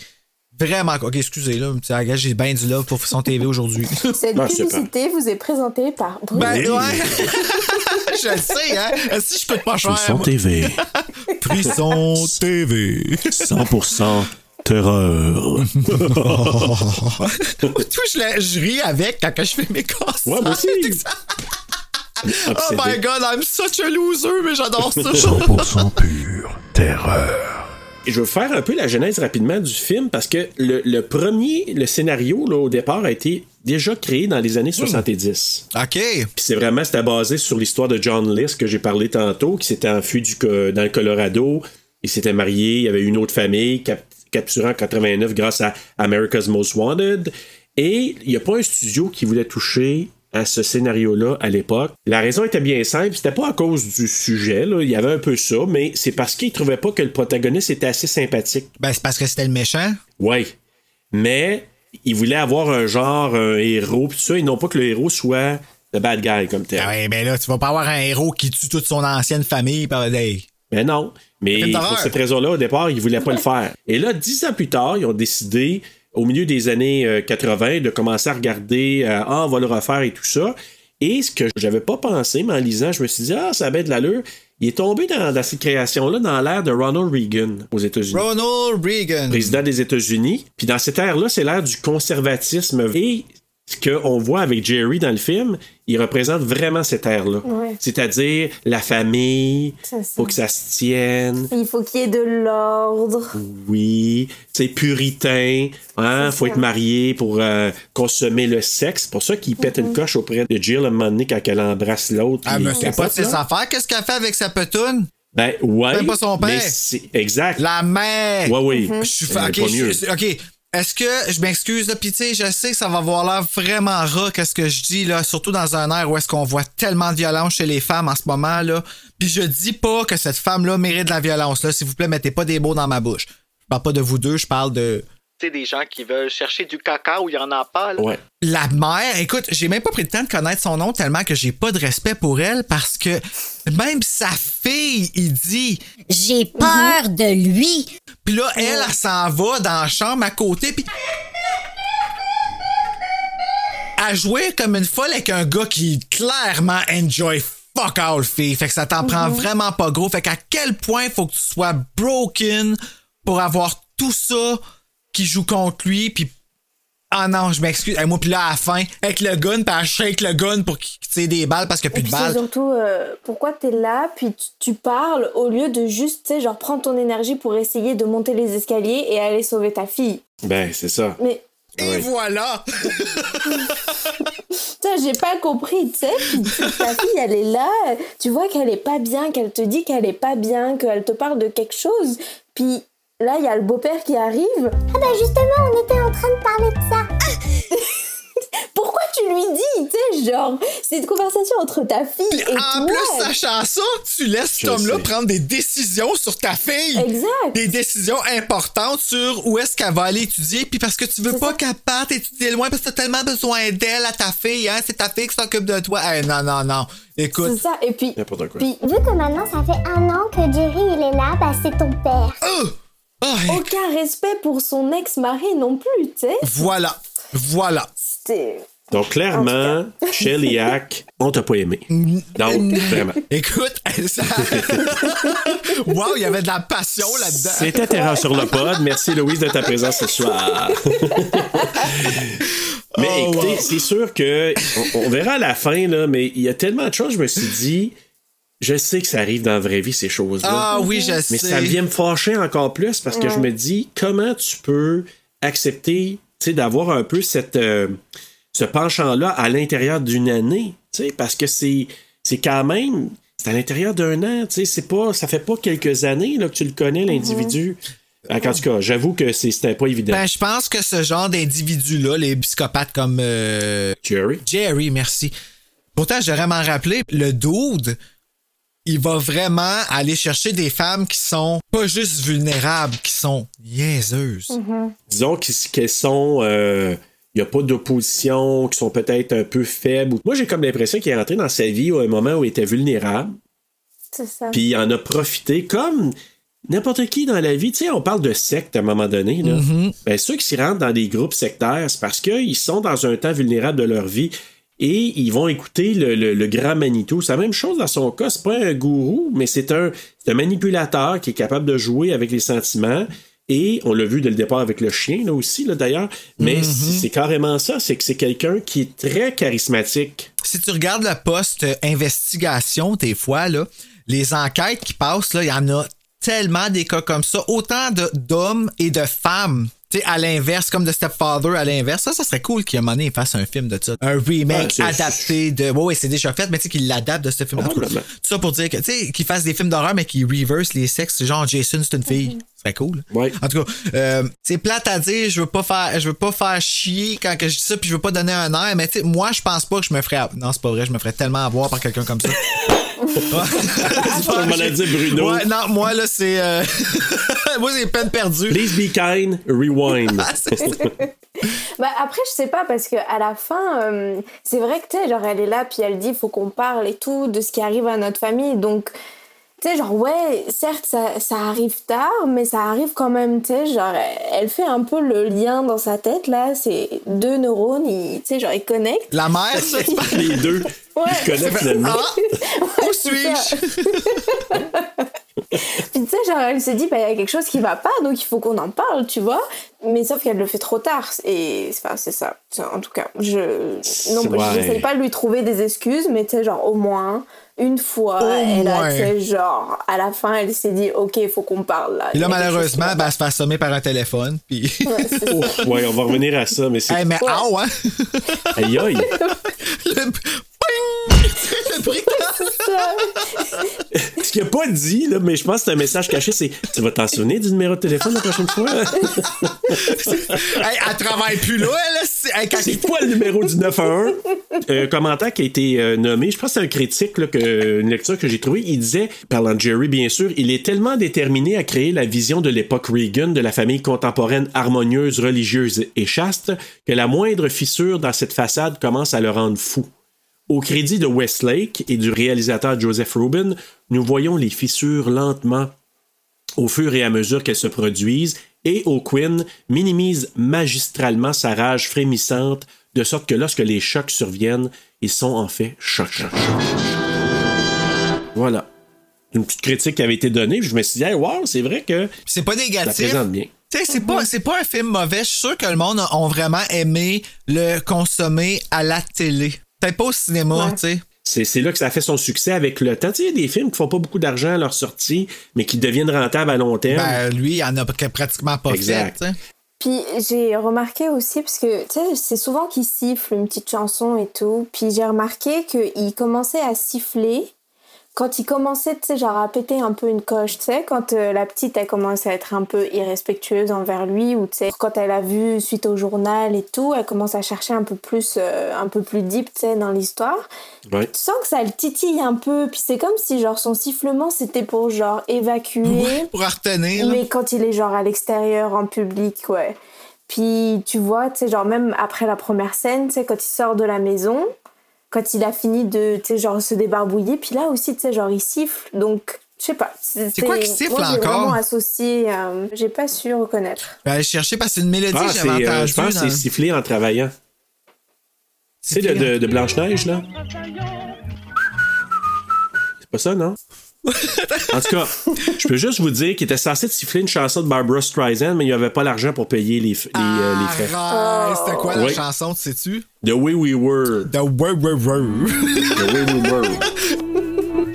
vraiment. Ok, excusez, là. J'ai bien du love pour Frisson TV aujourd'hui. Cette publicité vous est présentée par Bruno. ben, ouais. je le sais, hein. Si je coûte pas cher. Frisson. TV. Frisson TV. 100% terreur. Tout, je, la- je ris avec quand je fais mes cassettes. Ouais, moi aussi. Oh my god, I'm such a loser, mais j'adore ça. 100% pur terreur. Je veux faire un peu la genèse rapidement du film parce que le, le premier, le scénario, là, au départ, a été déjà créé dans les années 70. OK. Puis c'est vraiment, c'était basé sur l'histoire de John List que j'ai parlé tantôt, qui s'était enfui du, dans le Colorado. Il s'était marié, il avait une autre famille, cap- capturé en 89 grâce à America's Most Wanted. Et il n'y a pas un studio qui voulait toucher à ce scénario-là à l'époque. La raison était bien simple, c'était pas à cause du sujet, là, il y avait un peu ça, mais c'est parce qu'ils trouvaient pas que le protagoniste était assez sympathique. Ben, c'est parce que c'était le méchant? Ouais. Mais ils voulaient avoir un genre, un héros, pis tout ça, et non pas que le héros soit le bad guy comme tel. Ah ouais, ben là, tu vas pas avoir un héros qui tue toute son ancienne famille par hey. Mais non. Mais pour cette raison-là, au départ, ils voulaient pas le faire. Et là, dix ans plus tard, ils ont décidé, au milieu des années euh, 80, de commencer à regarder euh, Ah, on va le refaire et tout ça. Et ce que j'avais pas pensé, mais en lisant, je me suis dit Ah, ça a bien de l'allure. Il est tombé dans, dans cette création-là dans l'ère de Ronald Reagan aux États-Unis. Ronald Reagan. président des États-Unis. Puis dans cette ère-là, c'est l'ère du conservatisme. Et ce qu'on voit avec Jerry dans le film, il représente vraiment cette ère-là. Ouais. C'est-à-dire la famille, ça. faut que ça se tienne. Il faut qu'il y ait de l'ordre. Oui, c'est puritain, hein, faut ça. être marié pour euh, consommer le sexe. C'est pour ça qu'il pète une coche auprès de Jill à un moment donné quand elle embrasse l'autre. Ah, mais il c'est pas de ses affaires. Qu'est-ce qu'elle fait avec sa petoune? Ben ouais. Même pas son père. mais c'est- Exact. La mère. Ouais, oui. Je suis fa- ok, Est-ce que je m'excuse là, puis tu sais, je sais que ça va avoir l'air vraiment ras qu'est-ce que je dis là, surtout dans un air où est-ce qu'on voit tellement de violence chez les femmes en ce moment là. Puis je dis pas que cette femme là mérite de la violence là, s'il vous plaît, mettez pas des mots dans ma bouche. Je parle pas de vous deux, je parle de Tu sais, des gens qui veulent chercher du caca où il y en a pas. là. Ouais. la mère. Écoute, j'ai même pas pris le temps de connaître son nom tellement que j'ai pas de respect pour elle parce que même sa fille, il dit J'ai peur de lui. Puis là, elle, elle s'en va dans la chambre à côté, puis. À jouer comme une folle avec un gars qui clairement enjoy fuck all fille. Fait que ça t'en prend vraiment pas gros. Fait qu'à quel point faut que tu sois broken pour avoir tout ça qui joue contre lui, puis Ah non, je m'excuse. Hey, moi, puis là, à la fin, avec le gun, puis elle shake le gun pour qu'il tire des balles parce qu'il n'y a Et plus de balles. surtout euh, pourquoi t'es là, puis tu, tu parles au lieu de juste, tu sais, genre prendre ton énergie pour essayer de monter les escaliers et aller sauver ta fille. Ben, c'est ça. Mais Et voilà! ça, j'ai pas compris, tu sais. Ta fille, elle est là, tu vois qu'elle est pas bien, qu'elle te dit qu'elle est pas bien, qu'elle te parle de quelque chose. Puis là, il y a le beau-père qui arrive. Ah bah justement, on était en train de parler de ça. Pourquoi tu lui dis, tu sais, genre, c'est une conversation entre ta fille et En toi. plus, sachant ça, tu laisses cet homme-là prendre des décisions sur ta fille. Exact. Des décisions importantes sur où est-ce qu'elle va aller étudier. Puis parce que tu veux pas qu'elle parte étudier loin parce que t'as tellement besoin d'elle à ta fille. Hein? C'est ta fille qui s'occupe de toi. Hey, non, non, non. Écoute. C'est ça. Et puis, N'importe quoi. puis Vu que maintenant ça fait un an que Jerry il est là, bah c'est ton père. Oh! Oh, aucun respect pour son ex-mari non plus, tu sais. Voilà. Voilà. C'était. Donc, clairement, Shellyak, on t'a pas aimé. Donc, vraiment. Écoute, ça... wow, il y avait de la passion là-dedans. C'était Terreur sur le pod. Merci, Louise, de ta présence ce soir. mais Oh, écoutez, wow. c'est sûr que on, on verra à la fin, là, mais il y a tellement de choses, je me suis dit, je sais que ça arrive dans la vraie vie, ces choses-là. Ah oui, je sais. Mais ça vient me fâcher encore plus parce que je me dis comment tu peux accepter d'avoir un peu cette, euh, ce penchant-là à l'intérieur d'une année. Parce que c'est, c'est quand même. C'est à l'intérieur d'un an. tu sais, C'est pas, ça fait pas quelques années là, que tu le connais, l'individu. En tout cas, j'avoue que c'est, c'était pas évident. Ben, je pense que ce genre d'individus-là, les psychopathes comme euh, Jerry. Jerry, merci. Pourtant, j'aurais m'en rappelé, le dude, il va vraiment aller chercher des femmes qui sont pas juste vulnérables, qui sont niaiseuses. disons qu'ils- qu'elles sont. Il n'y a pas d'opposition, qui sont peut-être un peu faibles. Moi, j'ai comme l'impression qu'il est rentré dans sa vie à un moment où il était vulnérable, C'est ça. puis il en a profité comme n'importe qui dans la vie. Tu sais, on parle de secte à un moment donné. Là. Ben, ceux qui s'y rentrent dans des groupes sectaires, c'est parce qu'ils sont dans un temps vulnérable de leur vie. Et ils vont écouter le, le- le grand Manitou. C'est la même chose dans son cas. C'est pas un gourou, mais c'est un, manipulateur qui est capable de jouer avec les sentiments. Et on l'a vu dès le départ avec le chien, là aussi, là, d'ailleurs. Mais c'est c'est carrément ça. C'est que c'est quelqu'un qui est très charismatique. Si tu regardes le poste investigation, des fois, là, les enquêtes qui passent, il y en a tellement des cas comme ça, autant d'hommes et de femmes. Tu sais, à l'inverse, comme de Stepfather à l'inverse. Ça, ça serait cool qu'à un moment donné, il fasse un film de ça. Un remake Ouais, adapté de. Ouais, ouais, c'est déjà fait, mais tu sais, qu'il l'adapte de ce film. En tout ça pour dire que, tu sais, qu'il fasse des films d'horreur, mais qu'il reverse les sexes. Genre, Jason, c'est une fille. Ce serait cool. Ouais. En tout cas, euh, c'est plate à dire, je veux pas faire, je veux pas faire chier quand que je dis ça, puis je veux pas donner un air, mais tu sais, moi, je pense pas que je me ferais. Non, c'est pas vrai, je me ferais tellement avoir par quelqu'un comme ça. On m'en a dit Bruno. Ouais, non, moi, là, c'est. euh, moi, c'est peine perdue. Please be kind, rewind. Ah, c'est- Bah après, je sais pas, parce que à la fin, euh, c'est vrai que, tu sais, genre, elle est là, puis elle dit, faut qu'on parle et tout de ce qui arrive à notre famille. Donc, tu sais, genre, ouais, certes, ça, ça arrive tard, mais ça arrive quand même, tu sais, genre, elle fait un peu le lien dans sa tête, là, c'est deux neurones, tu sais, genre, ils connectent. La mère, ça. Les deux. Ouais. Ils se connaissent finalement. Ah, où suis-je? Puis tu sais, genre, elle se dit, bah, il y a quelque chose qui va pas, donc il faut qu'on en parle, tu vois. Mais sauf qu'elle le fait trop tard. Et enfin, c'est ça. En tout cas, je. Non, j'essaye pas de lui trouver des excuses, mais tu sais, genre, au moins, une fois, Au elle a, tu sais, genre, à la fin, elle s'est dit, ok, il faut qu'on parle là. Puis là, malheureusement, ben, elle se fait assommer par un téléphone, puis. Ouais, on va revenir à ça, mais c'est. hey, mais Ouais. ah, ouais! Aïe aïe. Le... Le Ce qu'il a pas dit, là, mais je pense que c'est un message caché, c'est Tu vas t'en souvenir du numéro de téléphone la prochaine fois? hey, elle travaille plus là, elle. c'est- hey, quand c'est quoi le numéro du 911? Un commentaire qui a été euh, nommé, je pense que c'est un critique, là, que, une lecture que j'ai trouvée. Il disait, parlant de Jerry, bien sûr, il est tellement déterminé à créer la vision de l'époque Reagan de la famille contemporaine harmonieuse, religieuse et chaste que la moindre fissure dans cette façade commence à le rendre fou. Au crédit de Westlake et du réalisateur Joseph Rubin, nous voyons les fissures lentement au fur et à mesure qu'elles se produisent, et O'Quinn minimise magistralement sa rage frémissante, de sorte que lorsque les chocs surviennent, ils sont en fait chocs. Voilà. Une petite critique qui avait été donnée, puis je me suis dit, hey, wow, c'est vrai que C'est pas ça négatif. présente bien. Tu sais, c'est pas, un film mauvais. Je suis sûr que le monde a vraiment aimé le consommer à la télé. Peut-être pas au cinéma, Ouais. tu sais. C'est là que ça a fait son succès avec le temps. Tu sais, il y a des films qui font pas beaucoup d'argent à leur sortie, mais qui deviennent rentables à long terme. Ben, lui, il en a pr- pratiquement pas Exact. fait. Puis j'ai remarqué aussi, parce que tu sais, c'est souvent qu'il siffle une petite chanson et tout. Puis j'ai remarqué qu'il commençait à siffler quand il commençait, tu sais, genre à péter un peu une coche, tu sais, quand euh, la petite a commencé à être un peu irrespectueuse envers lui, ou tu sais, quand elle a vu suite au journal et tout, elle commence à chercher un peu plus, euh, un peu plus deep, tu sais, dans l'histoire. Ouais. Tu sens que ça le titille un peu, puis c'est comme si genre son sifflement c'était pour genre évacuer. Ouais, pour là. Mais quand il est genre à l'extérieur, en public, ouais. Puis tu vois, tu sais, genre même après la première scène, tu sais, quand il sort de la maison, quand il a fini de, tu sais, genre se débarbouiller, puis là aussi, tu sais, genre il siffle. Donc, je sais pas. C'est quoi qui siffle moi, j'ai encore? vraiment associé, euh, j'ai pas su reconnaître. Ben, allez chercher parce que c'est une mélodie Ah, que euh, je pense que dans c'est le- sifflé en travaillant. Tu sais, de, de, de Blanche-Neige, là? C'est pas ça, non? en tout cas, je peux juste vous dire qu'il était censé de siffler une chanson de Barbara Streisand, mais il n'y avait pas l'argent pour payer les, euh, les frais. C'était quoi la Oui. chanson, tu sais-tu? The Way We Were. The Way We Were. The Way We Were.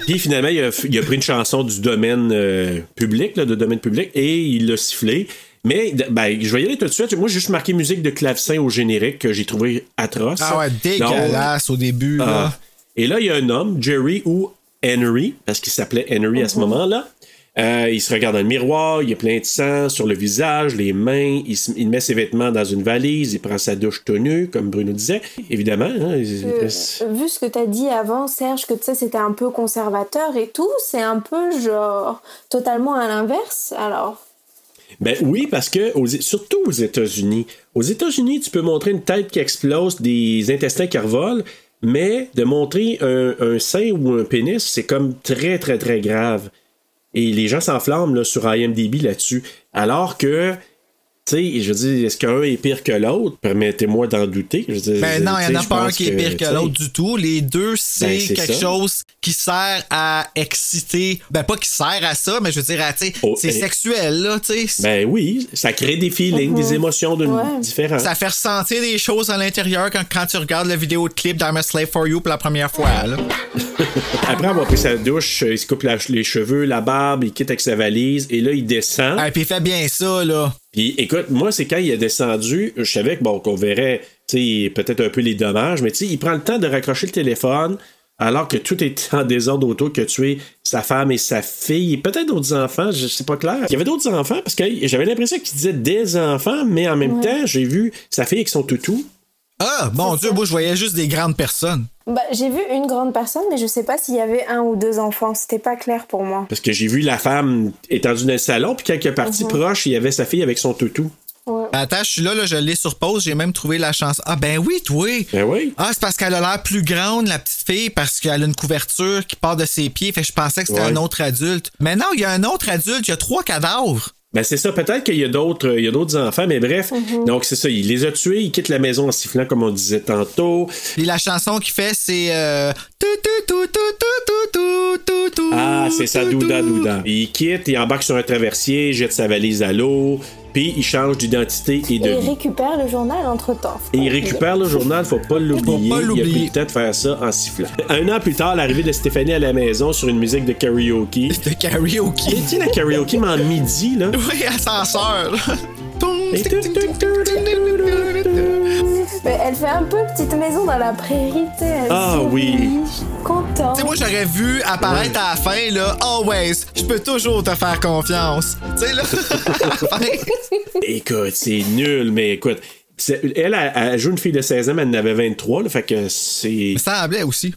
Puis finalement, il a, il a pris une chanson du domaine euh, public, là, de domaine public, et il l'a sifflé. Mais ben, je vais y aller tout de suite. Moi, j'ai juste marqué musique de clavecin au générique que j'ai trouvé atroce. Ah ouais, dégueulasse au début, Ah. là. Et là, il y a un homme, Jerry ou Henry, parce qu'il s'appelait Henry à ce moment-là. Euh, il se regarde dans le miroir, il y a plein de sang sur le visage, les mains, il, se- il met ses vêtements dans une valise, il prend sa douche tenue, comme Bruno disait. Évidemment, hein, Euh, vu ce que t'as dit avant, Serge, que tu sais, c'était un peu conservateur et tout, c'est un peu genre totalement à l'inverse. Alors, Ben oui, parce que aux- surtout aux États-Unis. Aux États-Unis, tu peux montrer une tête qui explose, des intestins qui revolent, mais de montrer un, sein ou un pénis, c'est comme très, très, très grave. Et les gens s'enflamment sur IMDb là-dessus. Alors que, sais, je veux dire, est-ce qu'un est pire que l'autre? Permettez-moi d'en douter. Je dire, Ben non, il n'y en a pas un qui est pire que l'autre du tout. Les deux, c'est Ben, c'est quelque ça. chose qui sert à exciter. Ben pas qui sert à ça, mais je veux dire, à, tu sais, Oh, c'est et- sexuel, là, tu sais. Ben oui, ça crée des feelings, Mhm. des émotions d'une- Ouais. différentes. Ça fait ressentir des choses à l'intérieur quand, quand tu regardes le vidéo de clip d'I'm a Slave for You pour la première fois. Là. Après avoir pris sa douche, il se coupe la- les cheveux, la barbe, il quitte avec sa valise et là, il descend. Et puis il fait bien ça, là. Puis écoute, moi, c'est quand il est descendu, je savais que bon, qu'on verrait peut-être un peu les dommages, mais il prend le temps de raccrocher le téléphone alors que tout est en désordre autour, que tu es sa femme et sa fille, et peut-être d'autres enfants, je sais pas clair. Il y avait d'autres enfants parce que j'avais l'impression qu'il disait des enfants, mais en même Ouais. temps, j'ai vu sa fille avec son toutou. Ah, mon Dieu, moi, je voyais juste des grandes personnes. bah, j'ai vu une grande personne, mais je sais pas s'il y avait un ou deux enfants. C'était pas clair pour moi. Parce que j'ai vu la femme étendue dans le salon, puis quand il est parti Mhm. proche, il y avait sa fille avec son toutou. Ouais. Ben, Attends, je suis là, là, je l'ai sur pause, j'ai même trouvé la chanson. Ah ben oui, toi! Ben oui. Ah, c'est parce qu'elle a l'air plus grande, la petite fille, parce qu'elle a une couverture qui part de ses pieds. Fait que je pensais que c'était Ouais. un autre adulte. Mais non, il y a un autre adulte, il y a trois cadavres. Ben c'est ça, peut-être qu'il y a d'autres il y a d'autres enfants, mais bref. Mhm. Donc c'est ça, il les a tués, il quitte la maison en sifflant comme on disait tantôt. Et la chanson qu'il fait c'est euh... Ah, c'est ça douda douda. Il quitte, il embarque sur un traversier, jette sa valise à l'eau puis il change d'identité et de Et il récupère le journal entre temps. Et il récupère le journal, faut pas l'oublier. pas Il a l'oublier. pris le temps de faire ça en sifflant. Un an plus tard, l'arrivée de Stéphanie à la maison sur une musique de karaoke. De karaoke. Tu sais, la karaoke, mais en midi, là. Oui, ascenseur. Mais elle fait un peu petite maison dans la prairie, tu sais. elle Ah oui. Contente. Tu sais, moi, j'aurais vu apparaître à la fin, là, always, je peux toujours te faire confiance. Tu sais, là, à la fin. Écoute, c'est nul, mais écoute. Elle, elle, elle joue une fille de 16 ans, mais elle en avait 23, là, fait que c'est. Ça semblait aussi.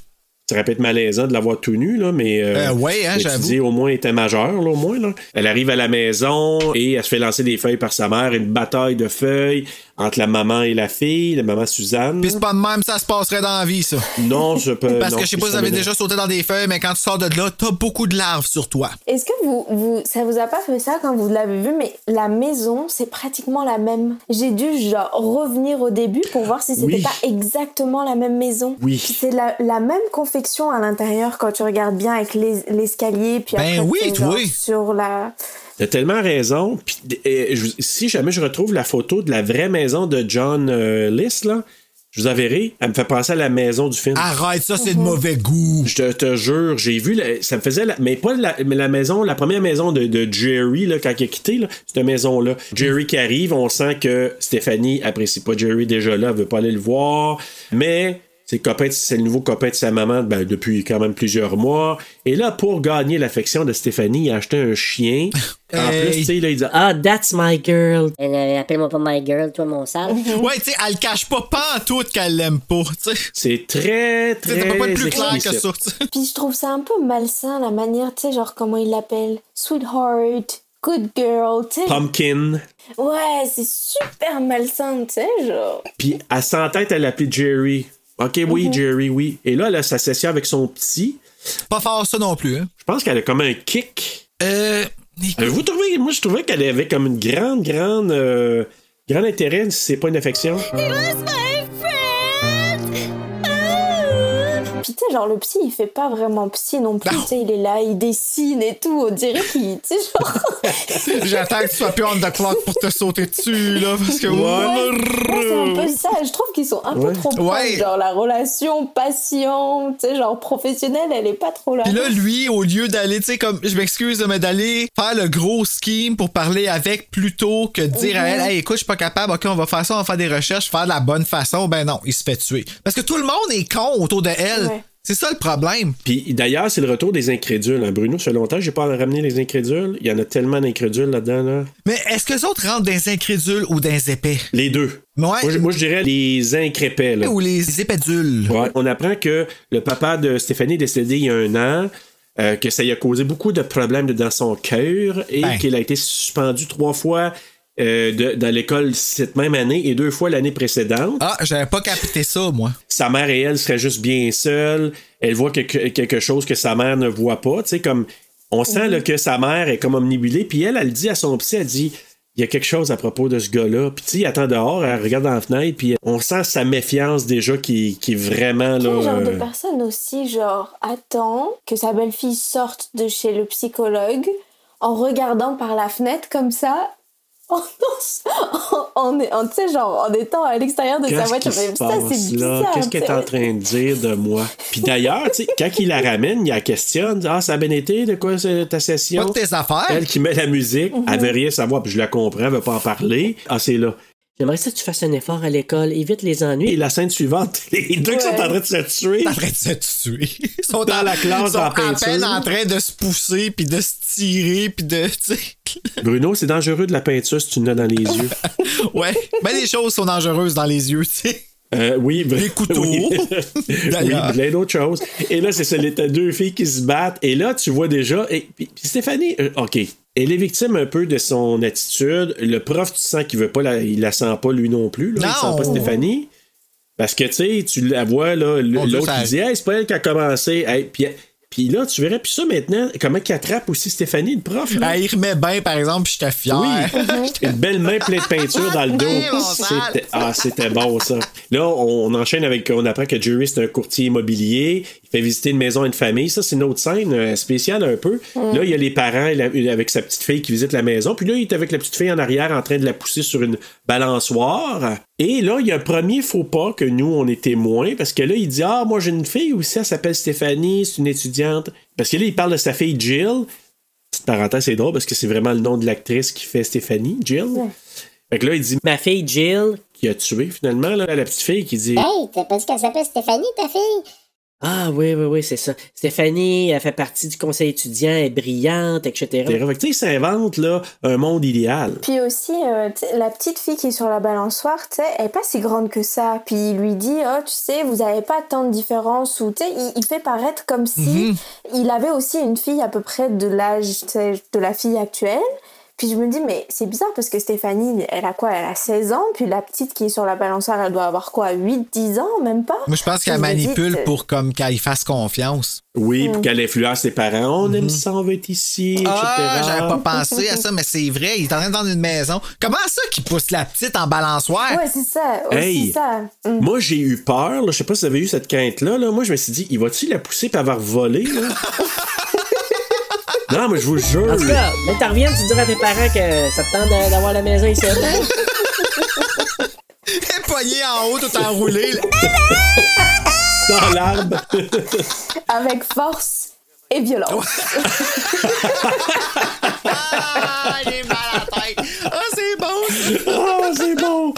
Ça aurait pu être malaisant de l'avoir tout nu, là, mais. Euh, ouais, hein, dis, au moins, elle était majeure, là, au moins, là. Elle arrive à la maison et elle se fait lancer des feuilles par sa mère, une bataille de feuilles entre la maman et la fille, la maman Suzanne. Puis c'est pas de même, ça se passerait dans la vie, ça. Non, je peux. Parce non, que je sais pas si vous avez déjà sauté dans des feuilles, mais quand tu sors de là, t'as beaucoup de larves sur toi. Est-ce que vous, vous, ça vous a pas fait ça quand vous l'avez vu, mais la maison, c'est pratiquement la même. J'ai dû genre revenir au début pour voir si c'était Oui. pas exactement la même maison. Oui. Puis c'est la, la même confection à l'intérieur quand tu regardes bien avec les- l'escalier, puis Ben après oui, genre, toi. sur la T'as tellement raison. Puis, je- si jamais je retrouve la photo de la vraie maison de John euh, List, là, je vous enverrai. Elle me fait penser à la maison du film. Arrête, ça, c'est de mauvais goût. Je te, te jure, j'ai vu, la- ça me faisait, la- mais pas la, mais la maison, la première maison de, de Jerry, là, quand il a quitté, là, cette maison-là. Jerry qui arrive, on sent que Stéphanie apprécie pas Jerry déjà là, elle veut pas aller le voir, mais c'est le copain de- c'est le nouveau copain de sa maman ben, depuis quand même plusieurs mois. Et là, pour gagner l'affection de Stéphanie, il a acheté un chien. En Hey. plus, tu sais, là, il dit Ah, that's my girl. Elle, euh, Appelle-moi pas my girl, toi, mon sale. Ouais, tu sais, elle cache pas pas en tout qu'elle l'aime pas, tu sais. c'est très, très. Ça peut pas être plus clair que ça. Puis je trouve ça un peu malsain la manière, tu sais, genre comment il l'appelle. Sweetheart, good girl, tu sais. Pumpkin. Ouais, c'est super malsain, tu sais, genre. Puis elle s'entête à l'appeler Jerry. OK, oui, Mhm. Jerry, oui. Et là, elle a sa session avec son petit. Pas fort ça non plus, hein. Je pense qu'elle a comme un kick. Euh. Vous trouvez, moi, je trouvais qu'elle avait comme une grande, grande, euh, grand intérêt si c'est pas une affection. Tu sais, genre le psy, il fait pas vraiment psy non plus, tu sais, il est là, il dessine et tout, on dirait qu'il, tu sais, genre... J'attends que tu sois plus on the clock pour te sauter dessus, là, parce que. Ouais, c'est un peu ça. Je trouve qu'ils sont un peu Ouais. trop proches. Ouais. Genre la relation patient, tu sais, genre professionnelle, elle est pas trop là. Puis là, lui, au lieu d'aller, tu sais, comme, je m'excuse, mais d'aller faire le gros scheme pour parler avec plutôt que de dire à elle, Mhm. hey, écoute, je suis pas capable, ok, on va faire ça, on va faire des recherches, faire de la bonne façon, ben non, il se fait tuer. Parce que tout le monde est con autour de elle. Ouais. C'est ça le problème. Puis d'ailleurs, c'est le retour des incrédules. hein. Bruno, ça fait longtemps que j'ai pas ramené les incrédules. Il y en a tellement d'incrédules là-dedans. Là. Mais est-ce que les autres rentrent les incrédules ou les épais? Les deux. Ouais. Moi, je, moi, je dirais les incrépets. Là. Ou les épédules? Ouais. On apprend que le papa de Stéphanie est décédé il y a un an. euh, que ça lui a causé beaucoup de problèmes dans son cœur et Ben. qu'il a été suspendu trois fois euh, de- dans l'école cette même année et deux fois l'année précédente. Ah, j'avais pas capté ça, moi. sa mère et elle seraient juste bien seules. Elle voit quelque, quelque chose que sa mère ne voit pas. Tu sais, comme on sent là, que sa mère est comme omnibulée. Puis elle, elle dit à son psy, elle dit il y a quelque chose à propos de ce gars-là. Puis tu sais, il attend dehors, elle regarde dans la fenêtre, puis on sent sa méfiance déjà qui, qui est vraiment là. Quel genre de euh, personne aussi, genre, attend que sa belle-fille sorte de chez le psychologue en regardant par la fenêtre comme ça, en, en, en, en- tu sais, genre, en étant à l'extérieur de sa voiture. ça, c'est là? bizarre. Qu'est-ce qu'elle est en train de dire de moi? Puis d'ailleurs, tu sais, quand il la ramène, il la questionne. Ah, ça a bien été? De quoi c'est ta session? Pas de tes affaires. Elle qui met la musique, Mhm. elle veut rien savoir, puis je la comprends, elle veut pas en parler. Ah, c'est là. J'aimerais ça que tu fasses un effort à l'école. Évite les ennuis. Et la scène suivante, les deux qui sont en train de se tuer. en train de se tuer. Ils sont Dans en- la classe ils sont en à peinture. peine en train de se pousser, puis de se tirer, puis de. Bruno, c'est dangereux de la peinture si tu l'as dans les yeux. ouais. Ben, les choses sont dangereuses dans les yeux, tu sais. Euh, oui, Les couteaux. Oui, D'ailleurs. oui plein d'autres choses. Et là, c'est ça, les- deux filles qui se battent. Et là, tu vois déjà. Et, puis, puis Stéphanie, euh, OK, elle est victime un peu de son attitude. Le prof, tu sens qu'il veut pas la, il la sent pas lui non plus. Là. Il Non. sent pas Stéphanie. Parce que, tu sais, tu la vois, là, l'autre qui dit, hey, c'est pas elle qui a commencé. Hey, puis, puis là, tu verrais, puis ça maintenant, comment qu'il attrape aussi Stéphanie, le prof. là? Ben, il remet bien, par exemple, puis j'étais fier. Oui, une belle main pleine de peinture dans le dos. C'était, ah, c'était bon ça. Là, on, enchaîne avec, on apprend que Jerry c'est un courtier immobilier. Il fait visiter une maison à une famille. Ça, c'est une autre scène euh, spéciale un peu. Là, il y a les parents avec sa petite fille qui visite la maison. Puis là, il est avec la petite fille en arrière en train de la pousser sur une balançoire. Et là, il y a un premier faux pas que nous, on est témoins. Parce que là, il dit Ah, moi, j'ai une fille aussi, elle s'appelle Stéphanie, c'est une étudiante. Parce que là, il parle de sa fille Jill. Petite parenthèse, c'est drôle parce que c'est vraiment le nom de l'actrice qui fait Stéphanie, Jill. Fait que là, il dit Ma fille Jill. qui a tué finalement, là, la petite fille qui dit Hey, t'as pas dit qu'elle s'appelle Stéphanie, ta fille? Ah oui, oui, oui, c'est ça. Stéphanie, elle fait partie du conseil étudiant, elle est brillante, etc. Fait que, tu sais, s'invente là, un monde idéal. Puis aussi, euh, la petite fille qui est sur la balançoire, tu sais, elle est pas si grande que ça. Puis il lui dit, oh, tu sais, vous avez pas tant de différence. Ou, tu sais, il, il fait paraître comme si Mhm. il avait aussi une fille à peu près de l'âge de la fille actuelle. Puis je me dis, mais c'est bizarre parce que Stéphanie, elle a quoi? Elle a 16 ans. Puis la petite qui est sur la balançoire, elle doit avoir quoi? 8, 10 ans, même pas? Moi, je pense qu'elle dis, manipule pour comme qu'elle fasse confiance. Oui, Mm. pour qu'elle influence ses parents. On aime ça, on va être ici, Ah, etc. j'avais pas pensé à ça, mais c'est vrai, il est en train de vendre une maison. Comment ça qu'il pousse la petite en balançoire? Ouais, c'est ça. Aussi Hey, ça. Mm. Moi, j'ai eu peur. Là. Je sais pas si vous avez eu cette quinte-là. Là. Moi, je me suis dit, il va-tu la pousser pour avoir volé? Là? Non, mais je vous jure. En tout cas, mais t'en reviens, tu diras à tes parents que ça te tente d'avoir la maison ici. hein? Poigné en haut, tout enroulé. là. Dans l'arbre. Avec force et violence. Ah, j'ai mal à la tête. Ah, c'est bon. Ah, c'est bon!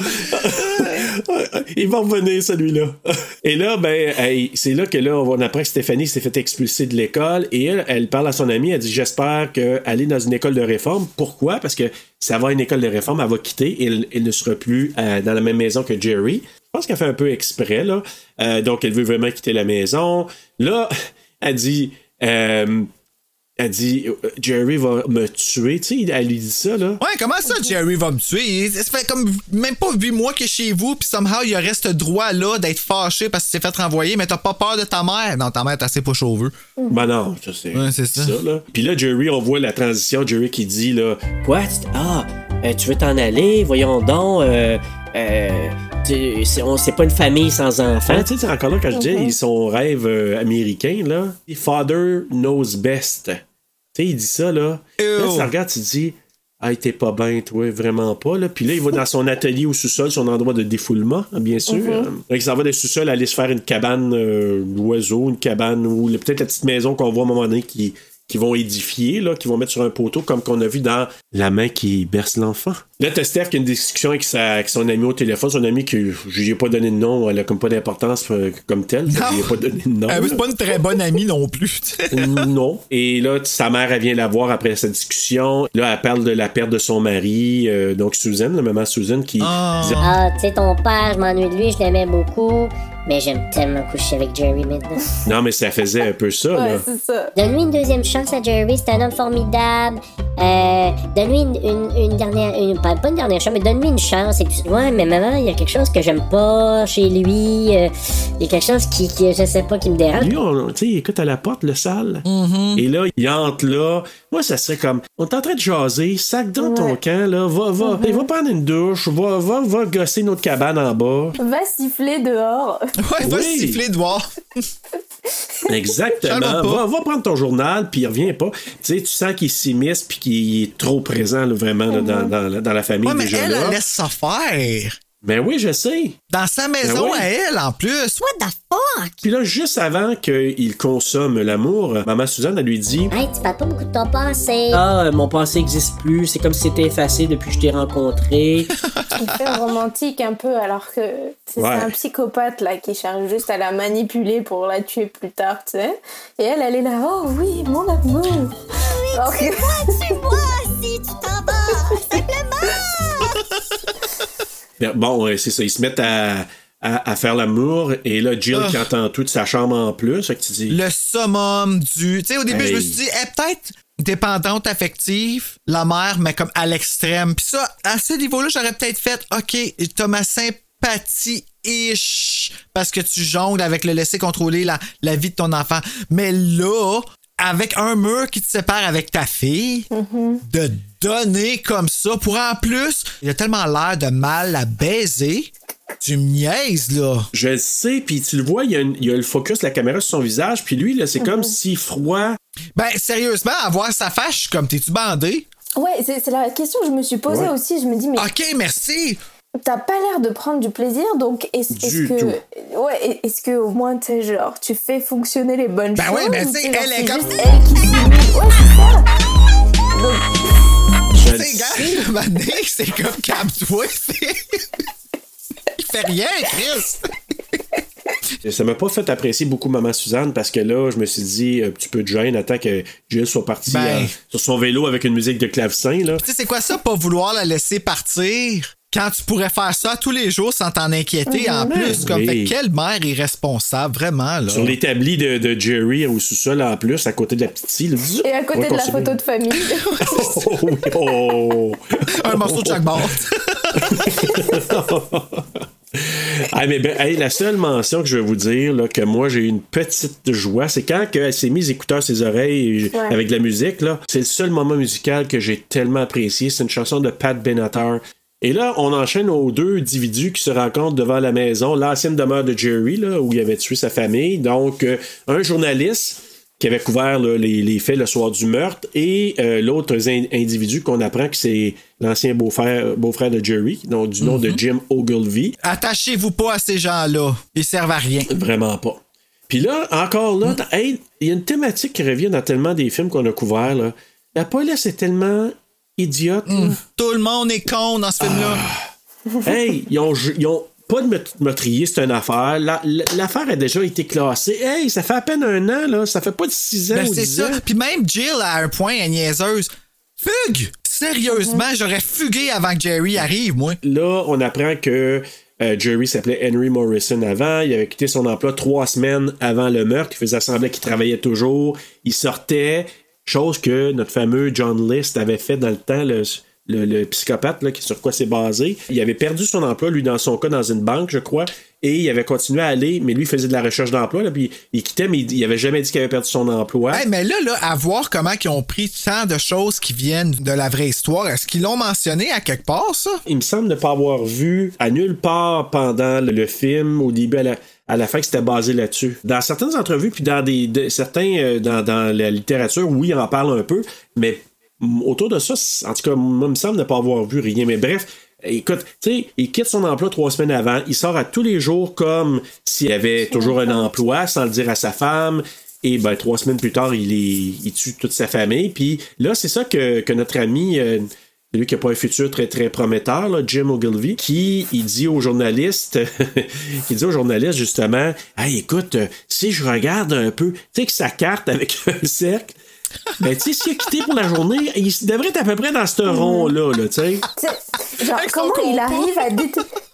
Il va revenir, celui-là. Et là, ben, c'est là que là, on apprend que Stéphanie s'est fait expulser de l'école et elle, elle parle à son amie, elle dit J'espère qu'elle est dans une école de réforme. Pourquoi? Parce que elle va à une école de réforme, elle va quitter et elle ne sera plus euh, dans la même maison que Jerry. Je pense qu'elle fait un peu exprès, là. Euh, donc, elle veut vraiment quitter la maison. Là, elle dit. euh, elle dit euh, Jerry va me tuer. Tu sais, elle lui dit ça, là. Ouais, comment ça, Jerry va me tuer? Ça fait comme même pas 8 mois qu'il est chez vous, puis somehow il reste droit là d'être fâché parce que tu t'es fait renvoyer, mais t'as pas peur de ta mère? Non, ta mère est assez pas chauveux. Ben non, ça c'est Ouais, c'est ça. là. Puis là, Jerry, on voit la transition. Jerry qui dit, là, Quoi? Ah, euh, tu veux t'en aller? Voyons donc. Euh, euh, c'est on- c'est pas une famille sans enfants. Hein, tu sais, encore là, quand je dis, ils sont rêve euh, américain, là. Father knows best. Tu sais, il dit ça, là. Là, tu regardes, tu te dis, ah, t'es pas bien, toi, vraiment pas, là. Puis là, il va dans son atelier au sous-sol, son endroit de défoulement, hein, bien sûr. Donc, il s'en va dans le sous-sol aller se faire une cabane euh, d'oiseaux, une cabane, ou peut-être la petite maison qu'on voit à un moment donné qui, qui vont édifier, là, qui vont mettre sur un poteau, comme qu'on a vu dans La main qui berce l'enfant. Là, t'as Steph qui a une discussion avec, sa, avec son ami au téléphone, son ami qui, je lui ai pas donné de nom, elle a comme pas d'importance euh, comme telle. Je lui ai pas donné de nom. Là. c'est pas une très bonne amie non plus. non. Et là, sa mère, elle vient la voir après cette discussion. Là, elle parle de la perte de son mari, euh, donc Suzanne, la maman Suzanne, qui disait Ah, tu sais, ton père, je m'ennuie de lui, je l'aimais beaucoup. Mais j'aime tellement coucher avec Jerry maintenant. Non, mais ça faisait un peu ça, là. c'est ça. Donne-lui une deuxième chance à Jerry, c'est un homme formidable. Euh, donne-lui une, une- une dernière. Une, pas, pas une dernière chance, mais donne-lui une chance. Et puis, ouais, mais maman, il y a quelque chose que j'aime pas chez lui. euh, Il y a quelque chose qui, qui, je sais pas, qui me dérange. Lui, on- tu sais, il écoute à la porte, le sale. Et là, il entre là. Moi, ça serait comme, on est en train de jaser, sac dans ton camp, là, va, va, Mhm. va prendre une douche, va, va, va gosser notre cabane en bas. Va siffler dehors. Ouais, va Oui. siffler dehors. Exactement. Va, va prendre ton journal, puis il revient pas. Tu sais, tu sens qu'il s'immisce, puis qu'il est trop présent, là, vraiment, là, dans, dans la- dans la famille Ouais, mais déjà elle, là. elle laisse ça faire. Ben oui, je sais. Dans sa maison Ben oui. à elle, en plus. What the fuck? Puis là, juste avant qu'il consomme l'amour, maman Suzanne, elle lui dit Hey, tu parles pas beaucoup de ton passé. Ah, euh, mon passé n'existe plus. C'est comme si c'était effacé depuis que je t'ai rencontré. Il fait romantique un peu alors que c'est Ouais. un psychopathe là qui cherche juste à la manipuler pour la tuer plus tard, tu sais. Et elle, elle est là, oh oui, mon amour. Alors que- si tu t'en vas, Ben, Bon, ouais, c'est ça. Ils se mettent à, à, à faire l'amour, et là, Jill Ah. qui entend tout de sa chambre en plus, que tu dis Le summum du. Tu sais, au début, je me Hey. suis dit, est peut-être dépendante affective, la mère, mais comme à l'extrême. Puis ça, à ce niveau-là, j'aurais peut-être fait, OK, t'as ma sympathie-ish, parce que tu jongles avec le laisser contrôler la, la vie de ton enfant. Mais là, avec un mur qui te sépare avec ta fille, de donner comme ça, pour en plus, il a tellement l'air de mal à baiser. Tu me niaises, là. Je le sais, puis tu le vois, il y, a une- il y a le focus de la caméra sur son visage, puis lui, là, c'est comme si froid. Ben, sérieusement, à voir sa suis comme, t'es-tu bandé? Ouais, c'est c'est la question que je me suis posée Ouais. aussi. Je me dis, mais. Ok, merci. T'as pas l'air de prendre du plaisir, donc est-ce que. tout. Ouais, est-ce que au moins, tu sais, genre, tu fais fonctionner les bonnes Ben choses ouais, ben, ou tu sais, c'est elle est c'est comme- elle qui. Ouais, c'est ça. Donc, Je sais, gars, donné, c'est comme calme-toi, c'est. Il fait rien, Chris. Ça m'a pas fait apprécier beaucoup Maman Suzanne parce que là, je me suis dit, un petit peu de gêne, attends que Jill soit partie Ben. euh, sur son vélo avec une musique de clavecin, là. Tu sais, c'est quoi ça, pas vouloir la laisser partir? Quand tu pourrais faire ça tous les jours sans t'en inquiéter en plus. Comme, Oui. fait, quelle mère irresponsable, vraiment, là? Sur l'établi de, de Jerry au sous-sol en plus, à côté de la petite et à côté Ouais, de la photo de famille. Oh, oui, oh. Un morceau de Jack Bart. Ah, mais ben, hey, la seule mention que je vais vous dire, là, que moi j'ai eu une petite joie, c'est quand que elle s'est mise écouteur à ses oreilles Ouais. avec de la musique. là. C'est le seul moment musical que j'ai tellement apprécié. C'est une chanson de Pat Benatar. Et là, on enchaîne aux deux individus qui se rencontrent devant la maison, l'ancienne demeure de Jerry, là, où il avait tué sa famille. Donc, euh, un journaliste qui avait couvert là, les, les faits le soir du meurtre, et euh, l'autre in- individu qu'on apprend que c'est l'ancien beau-frère beau-frère de Jerry, donc du nom de Jim Ogilvy. Attachez-vous pas à ces gens-là. Ils servent à rien. Vraiment pas. Puis là, encore là, hey, il y a une thématique qui revient dans tellement des films qu'on a couverts. Là. La police est tellement idiote. là. Tout le monde est con dans ce film-là. hey, ils ont, ils ont pas de meurtrier, c'est une affaire. La- la- L'affaire a déjà été classée. Hey, ça fait à peine un an, là. Ça fait pas de six ans Ben, ou c'est dix ça. ans. Puis même Jill, à un point, elle est niaiseuse. Fugue! Sérieusement, j'aurais fugué avant que Jerry arrive, moi. Là, on apprend que euh, Jerry s'appelait Henry Morrison avant. Il avait quitté son emploi trois semaines avant le meurtre. Il faisait semblant qu'il travaillait toujours. Il sortait, chose que notre fameux John List avait fait dans le temps, le, le- le psychopathe, là, qui- sur quoi c'est basé. Il avait perdu son emploi, lui, dans son cas, dans une banque, je crois. Et il avait continué à aller, mais lui, il faisait de la recherche d'emploi. là, Puis il quittait, mais il, il avait jamais dit qu'il avait perdu son emploi. Hey, mais là, là, à voir comment ils ont pris tant de choses qui viennent de la vraie histoire, est-ce qu'ils l'ont mentionné à quelque part, ça? Il me semble ne pas avoir vu à nulle part pendant le, le film, au début, à la, à la fin, que c'était basé là-dessus. Dans certaines entrevues, puis dans des, de- certains, euh, dans, dans la littérature, oui, on en parle un peu, mais autour de ça, en tout cas, moi, il me semble ne pas avoir vu rien. Mais bref, écoute, tu sais, il quitte son emploi trois semaines avant, il sort à tous les jours comme s'il avait toujours un emploi, sans le dire à sa femme. Et ben, trois semaines plus tard, il, est, il tue toute sa famille. Puis là, c'est ça que, que notre ami, euh, lui qui n'a pas un futur très très prometteur, là, Jim Ogilvy, qui il dit aux journalistes, il dit aux journalistes justement, hey, écoute, euh, si je regarde un peu, tu sais que sa carte avec un cercle, ben tu sais, s'il a quitté pour la journée, il devrait être à peu près dans ce rond-là, là, tu sais. Tu sais, genre, comment il, arrive à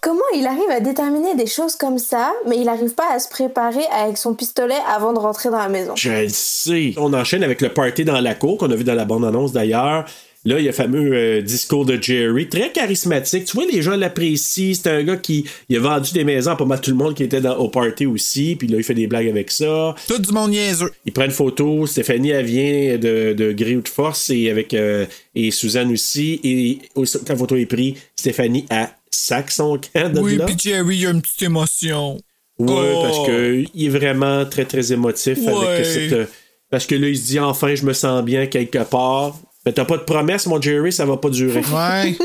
comment il arrive à déterminer des choses comme ça, mais il n'arrive pas à se préparer avec son pistolet avant de rentrer dans la maison. Je le sais. On enchaîne avec le party dans la cour, qu'on a vu dans la bande-annonce d'ailleurs. Là, il y a le fameux euh, discours de Jerry, très charismatique. Tu vois, les gens l'apprécient. C'est un gars qui il a vendu des maisons à pas mal tout le monde qui était dans, au party aussi. Puis là, il fait des blagues avec ça. Tout du monde niaiseux. Il prend une photo. Stéphanie, elle vient de, de Gré ou de Force et avec euh, et Suzanne aussi. Et aussi, quand la photo est prise, Stéphanie a sac son camp de Oui, puis Jerry, il y a une petite émotion. Ouais, Oh. parce que il est vraiment très très émotif Ouais. avec cette. Parce que là, il se dit enfin, je me sens bien quelque part. Mais t'as pas de promesse, mon Jerry, ça va pas durer. Ouais.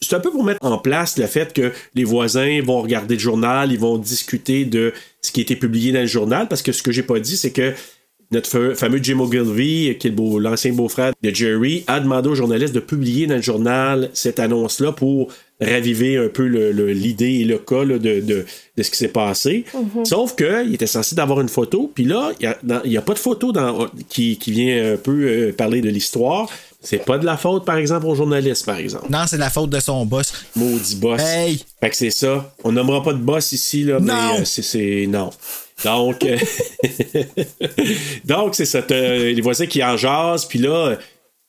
C'est un peu pour mettre en place le fait que les voisins vont regarder le journal, ils vont discuter de ce qui a été publié dans le journal, parce que ce que j'ai pas dit, c'est que notre fa- fameux Jim Ogilvy, qui est beau- l'ancien beau-frère de Jerry, a demandé aux journalistes de publier dans le journal cette annonce-là pour raviver un peu le- le- l'idée et le cas là, de, de- de ce qui s'est passé. Mhm. Sauf qu'il était censé d'avoir une photo, puis là, il n'y a, pas de photo dans, qui, qui vient un peu euh, parler de l'histoire. C'est pas de la faute, par exemple, aux journalistes, par exemple. Non, c'est de la faute de son boss. Maudit boss. Hey! Fait que c'est ça. On nommera pas de boss ici, là, mais Non! euh, c'est- c'est. Non. Donc, euh, donc c'est ça. Les voisins qui en jasent, puis là,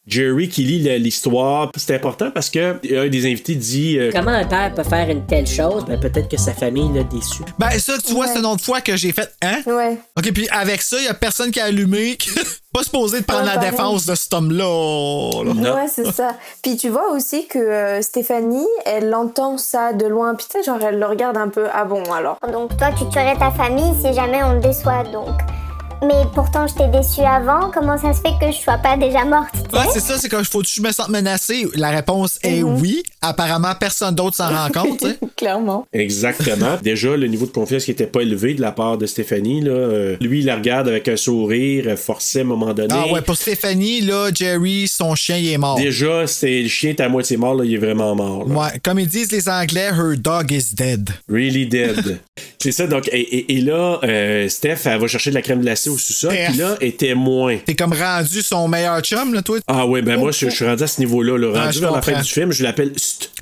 Jerry qui lit le- l'histoire. C'est important parce que un des invités dit. euh, Comment un père peut faire une telle chose? Ben, peut-être que sa famille l'a déçu. Ben, ça, tu vois, c'est une autre fois que j'ai fait. Hein? Ouais. Ok, puis avec ça, il y a personne qui a allumé. pas supposé de prendre Ouais, la pareil. défense de cet homme-là. là. Ouais, c'est ça. Puis tu vois aussi que euh, Stéphanie, elle entend ça de loin. Puis tu sais, genre, elle le regarde un peu. Ah bon, alors? Donc toi, tu tuerais ta famille si jamais on te déçoit, donc. Mais pourtant, je t'ai déçu avant. Comment ça se fait que je sois pas déjà morte? Ouais, c'est ça, c'est quand il faut que je me sente menacé. La réponse est Mhm. oui. Apparemment, personne d'autre s'en rend compte. Clairement. Exactement. Déjà, le niveau de confiance qui était pas élevé de la part de Stéphanie, là, euh, lui, il la regarde avec un sourire forcé à un moment donné. Ah ouais, pour Stéphanie, là, Jerry, son chien, il est mort. Déjà, c'est le chien est à moitié mort, là, il est vraiment mort. là. Ouais, comme ils disent les Anglais, her dog is dead. Really dead. c'est ça, donc, et, et- et là, euh, Steph, elle va chercher de la crème glacée au sous-sol, puis là, est témoin. T'es comme rendu son meilleur chum, là, toi? Ah ouais, ben moi, je, suis rendu à ce niveau-là. Là, Ah, rendu je vers la fin du film, je l'appelle St.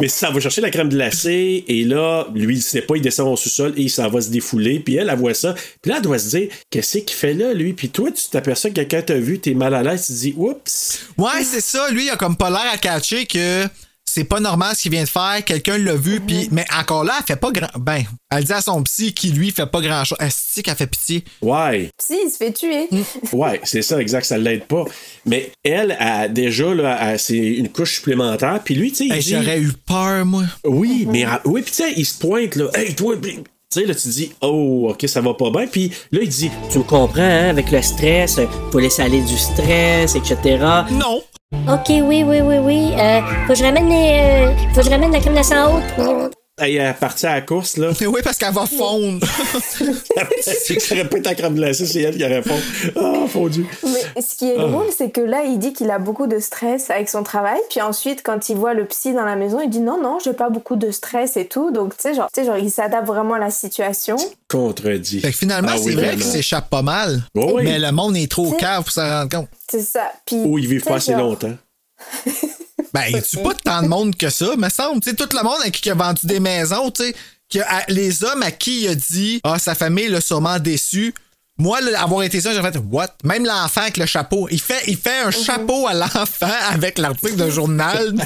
Mais ça va chercher la crème glacée et là, lui, il sait pas, il descend au sous-sol et il s'en va se défouler. Puis elle, elle voit ça. Puis là, elle doit se dire, qu'est-ce qu'il fait là, lui? Puis toi, tu t'aperçois que quelqu'un t'a vu, t'es mal à l'aise, tu te dis, oups. Ouais, c'est ça. Lui, il a comme pas l'air à catcher que c'est pas normal ce qu'il vient de faire, quelqu'un l'a vu, puis mais encore là, elle fait pas grand. Ben, elle dit à son psy qui lui fait pas grand chose. Est-ce qu'elle fait pitié? Ouais. Si, il se fait tuer. Ouais, c'est ça, exact, ça l'aide pas. Mais elle a déjà, là, elle- c'est une couche supplémentaire. Puis lui, tu sais, Hey, dit- J'aurais eu peur, moi. Oui, mais ah, oui, puis tu sais, il se pointe là. Hey, toi, tu sais, là, tu dis, oh, ok, ça va pas bien. Puis là, il dit, Tu me comprends, hein, avec le stress, euh, faut laisser aller du stress, etc. Non! Ok, oui, oui, oui, oui. Euh, faut que je ramène les. euh, faut que je ramène la crème glacée en haute. Elle est partie à la course, là. Oui, parce qu'elle va fondre. aurait pas été la crème glacée, c'est elle qui aurait fondu. Ah, fondu. Mais ce qui est Ah. drôle, c'est que là, il dit qu'il a beaucoup de stress avec son travail. Puis ensuite, quand il voit le psy dans la maison, il dit non, non, j'ai pas beaucoup de stress et tout. Donc, tu sais, genre, tu sais, genre, il s'adapte vraiment à la situation. Contredit. Fait que finalement, Ah c'est oui, vrai qu'il s'échappe pas mal. Oui. Mais le monde est trop cave pour s'en rendre compte. C'est ça. Puis, Ou ils vivent tu sais, pas assez genre, longtemps. Ben, il tue pas tant de monde que ça, me semble? Tu sais, tout le monde à qui il a vendu des maisons, tu sais, que à- les hommes à qui il a dit Ah, sa famille l'a sûrement déçu. Moi, là, avoir été ça, j'ai fait What? Même l'enfant avec le chapeau. Il fait, il fait un chapeau à l'enfant avec l'article de journal.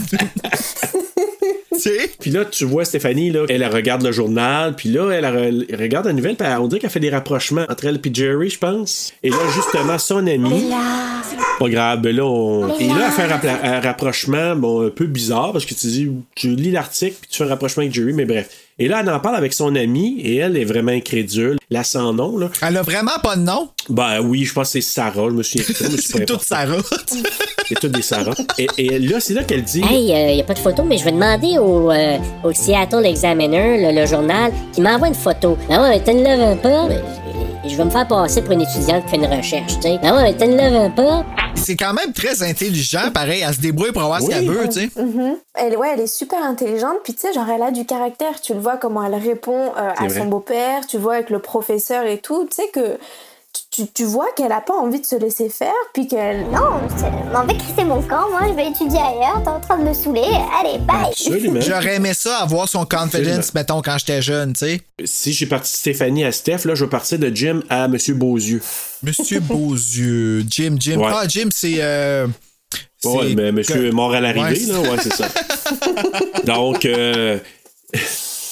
sais? Puis là, tu vois Stéphanie, là, elle, elle regarde le journal, puis là, elle, re- elle regarde la nouvelle, puis on dirait qu'elle fait des rapprochements entre elle et Jerry, je pense. Et là, justement, son ami. Pas grave, ben là, on... Et là, elle fait un, rappla- un rapprochement bon, un peu bizarre, parce que tu dis, tu lis l'article, puis tu fais un rapprochement avec Jerry, mais bref. Et là, elle en parle avec son ami, et elle est vraiment incrédule. La sans nom, là. Elle a vraiment pas de nom? Ben oui, je pense que c'est Sarah, je me souviens c'est pas toute. Sarah. C'est toutes des Sarah. Et, et là, c'est là qu'elle dit. Hey, il y a pas de photo, mais je vais demander au, euh, au Seattle Examiner, le, le journal, qui m'envoie une photo. Ah ouais, t'en lèves un peu. Je vais me faire passer pour une étudiante qui fait une recherche, tu sais. Ah ouais, t'en lèves un peu. C'est quand même très intelligent, pareil. Elle se débrouille pour avoir ce qu'elle veut, tu sais. Mhm. Elle, ouais, elle est super intelligente. Puis tu sais, genre, elle a du caractère. Tu le vois comment elle répond euh, à son beau-père. Tu vois avec le professeur et tout. Tu sais que tu, tu vois qu'elle a pas envie de se laisser faire. Puis qu'elle. Non, m'en vais crisser mon camp, moi, je vais étudier ailleurs, t'es en train de me saouler. Allez, bye! J'aurais aimé ça, avoir son confidence, Absolument. mettons, quand j'étais jeune, tu sais. Si j'ai parti de Stéphanie à Steph, là, je vais partir de Jim à Monsieur Beauzieux. Monsieur Beauzieux. Jim, Jim. Ouais. Ah, Jim, c'est. euh, Ouais, mais Monsieur que- mort à l'arrivée, Ouais, là, ouais, c'est ça. donc, euh,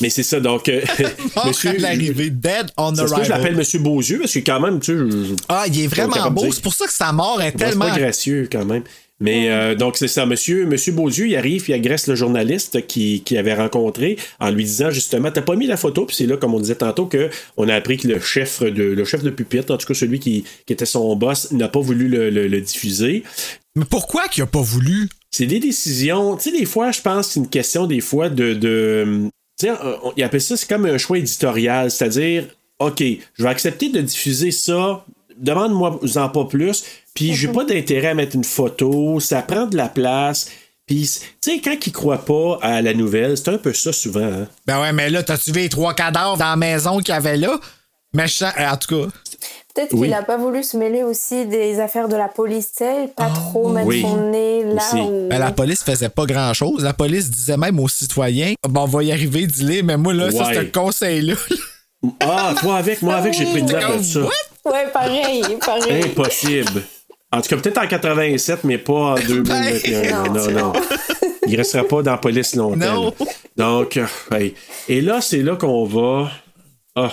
mais c'est ça, donc, euh, Monsieur. l'arrivée, dead on peut que je l'appelle. Monsieur Beauzieux parce que quand même, tu Ah, il est vraiment beau. C'est pour ça que sa mort est c'est tellement. pas gracieux quand même. Mais euh, donc c'est ça, monsieur, monsieur Beaudieu, il arrive, il agresse le journaliste qui, qui avait rencontré en lui disant justement, t'as pas mis la photo, puis c'est là, comme on disait tantôt, que on a appris que le chef de le chef de pupitre, en tout cas celui qui, qui était son boss, n'a pas voulu le, le- le diffuser. Mais pourquoi qu'il a pas voulu? C'est des décisions, tu sais, des fois, je pense c'est une question des fois de. Il appelle ça, c'est comme un choix éditorial, c'est-à-dire, OK, je vais accepter de diffuser ça, demande-moi en pas plus, puis j'ai pas d'intérêt à mettre une photo, ça prend de la place. Puis, tu sais, quand ils croient pas à la nouvelle, c'est un peu ça souvent. hein. Ben ouais, mais là, t'as-tu vu les trois cadavres dans la maison qu'il y avait là? Méchant. euh, En tout cas. Peut-être Oui. qu'il a pas voulu se mêler aussi des affaires de la police, tu sais, pas trop mettre oui. son nez là où. Ben, la police faisait pas grand chose. La police disait même aux citoyens Bon, on va y arriver, dis-les, mais moi, là, ça, c'est un conseil-là. Ah, toi avec, moi avec, j'ai pris une note de ça. Ouais, pareil, pareil. Impossible. En tout cas, peut-être en 87, mais pas en 2021. non, non, non. Il restera pas dans la police longtemps. Non. Donc, euh, hey. et là, c'est là qu'on va. Ah.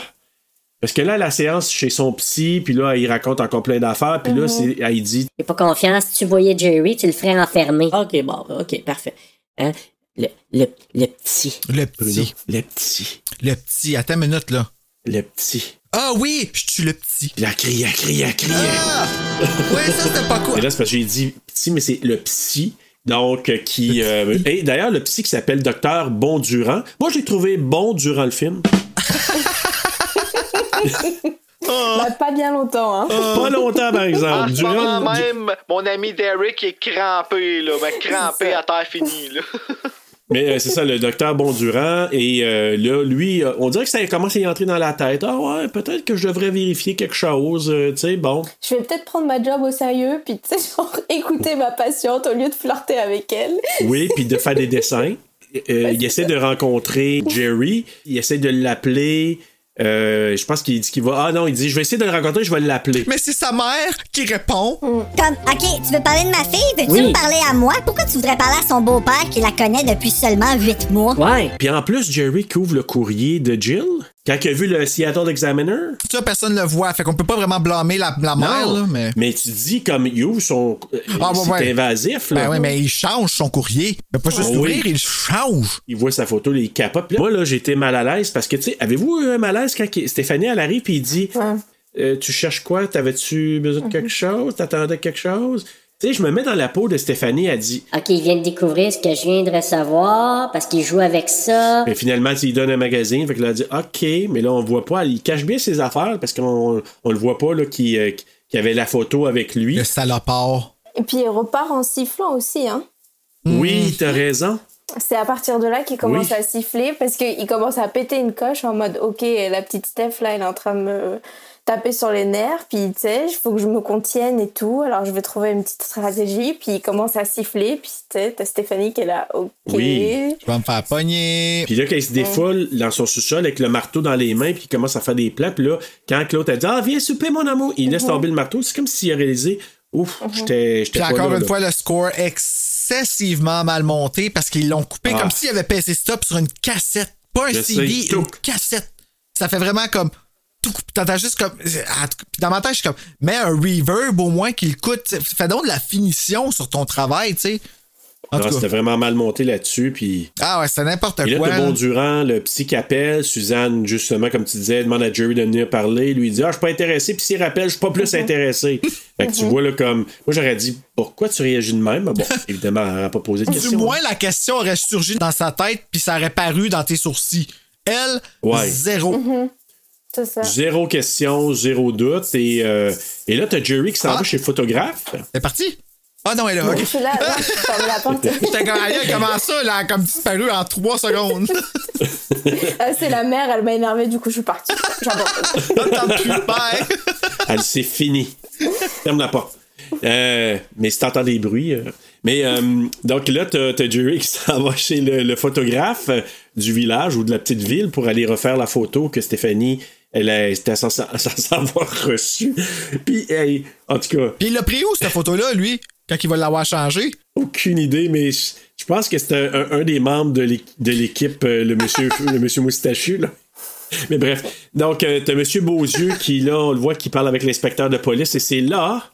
Parce que là, la séance chez son psy, puis là, il raconte encore plein d'affaires, puis là, c'est, elle dit J'ai pas confiance. Si tu voyais Jerry, tu le ferais enfermer. Ok, bon, ok, parfait. Hein? Le, le, le petit. Le petit. le petit, Le petit. Attends une minute, là. le petit. Ah oui, je tue le petit. Puis elle crie, elle crie, elle crie. Ah! Ouais, ça, c'était pas Et cool. là, c'est parce que j'ai dit petit, mais c'est le psy. Donc, euh, qui. euh, et d'ailleurs, le psy qui s'appelle Docteur Bondurant. Moi, j'ai trouvé bon durant le film. Bah, pas bien longtemps, hein. Pas longtemps, par En exemple. ce Durant moment même, mon ami Derek est crampé, là. Ben, crampé à terre finie, là. Mais euh, c'est ça, le docteur Bondurant. Et euh, là, lui, euh, on dirait que ça commence à y entrer dans la tête. Ah ouais, peut-être que je devrais vérifier quelque chose. euh, tu sais, bon. Je vais peut-être prendre ma job au sérieux, puis tu sais, genre, écouter ma patiente au lieu de flirter avec elle. Oui, puis de faire des dessins. Euh, il essaie de rencontrer Jerry. Il essaie de l'appeler. Euh, je pense qu'il dit qu'il va. Ah non, il dit je vais essayer de le rencontrer, je vais l'appeler. Mais c'est sa mère qui répond. Comme, OK, tu veux parler de ma fille? Veux-tu Oui. me parler à moi? Pourquoi tu voudrais parler à son beau-père qui la connaît depuis seulement huit mois? Ouais. Puis en plus, Jerry qui ouvre le courrier de Jill. Quand il a vu le Seattle Examiner? Ça, personne le voit. Fait qu'on peut pas vraiment blâmer la, la mère, là, mais. tu dis comme ouvre son. euh, Ah, ouais, c'est ouais. invasif, là. Ben oui, mais il change son courrier. Il peut pas juste Oh, ouvrir, oui. il change. Il voit sa photo, il capote. Puis là, moi, là, j'étais mal à l'aise parce que, tu sais, avez-vous eu un malaise quand Stéphanie, elle arrive puis il dit Euh, Tu cherches quoi? T'avais-tu besoin de quelque chose? T'attendais quelque chose? Tu sais, je me mets dans la peau de Stéphanie, elle dit Ok, il vient de découvrir ce que je viens de recevoir parce qu'il joue avec ça. Mais finalement, il donne un magazine. Fait que là, elle dit OK, mais là, on voit pas. Il cache bien ses affaires parce qu'on on le voit pas, là, qu'il euh, avait la photo avec lui. Le salopard. Et puis il repart en sifflant aussi, hein. Oui, t'as raison. C'est à partir de là qu'il commence Oui. à siffler parce qu'il commence à péter une coche en mode ok la petite Steph là elle est en train de me taper sur les nerfs puis tu sais il faut que je me contienne et tout alors je vais trouver une petite stratégie puis il commence à siffler puis tu sais t'as Stéphanie qui est là ok Oui. Je vais me faire pogner. Puis là, quand il se défoule dans son sous-sol avec le marteau dans les mains, puis il commence à faire des plats, puis là, quand Claude a dit Ah, viens souper, mon amour, il laisse Mhm. tomber le marteau. C'est comme s'il a réalisé Ouf, j'étais j'étais Puis encore là, une là. fois, le score excessivement mal monté parce qu'ils l'ont coupé Ah. comme s'il avait passé stop sur une cassette. Pas un Je CD, sais. une cassette. Ça fait vraiment comme. Tout- T'entends juste comme. Puis dans ma tête, je suis comme. Mets un reverb au moins qu'il coûte. Fais donc de la finition sur ton travail, tu sais. Non. C'était vraiment mal monté là-dessus, puis. Ah ouais, c'était n'importe Et là, quoi. t'as Bondurant, le psy qui appelle, Suzanne, justement, comme tu disais, demande à Jerry de venir parler, lui dit Ah, je suis pas intéressé, puis s'il rappelle, je suis pas plus intéressé. Fait que tu Mhm. vois, là, comme. Moi, j'aurais dit Pourquoi tu réagis de même Mais Bon, évidemment, elle n'aurait pas posé de Du question. moins, la question aurait surgi dans sa tête, puis ça aurait paru dans tes sourcils. Elle, Ouais. zéro. c'est ça Zéro question, zéro doute. Et, euh, et là, t'as Jerry qui s'en va chez le photographe. C'est parti? Ah non, elle est là, je suis là, là ferme la porte J'étais comme, Aïe, comment ça, elle a comme disparu en trois secondes? Ah, c'est la mère elle m'a énervé du coup je suis partie j'abandonne Elle c'est fini. Ferme la porte. Euh, mais si t'entends des bruits. euh, Mais euh, donc là, t'as t'as Jerry qui s'en va chez le, le photographe euh, du village ou de la petite ville pour aller refaire la photo que Stéphanie, elle a- était censée avoir reçue. Puis, hey, en tout cas. Puis il l'a pris où, cette photo-là, lui, quand il va l'avoir changé? Aucune idée, mais je, pense que c'était un, un des membres de l'équ- de l'équipe, euh, le monsieur, le monsieur moustachu, là. Mais bref, donc, euh, t'as monsieur Beauzieux qui, là, on le voit, qui parle avec l'inspecteur de police, et c'est là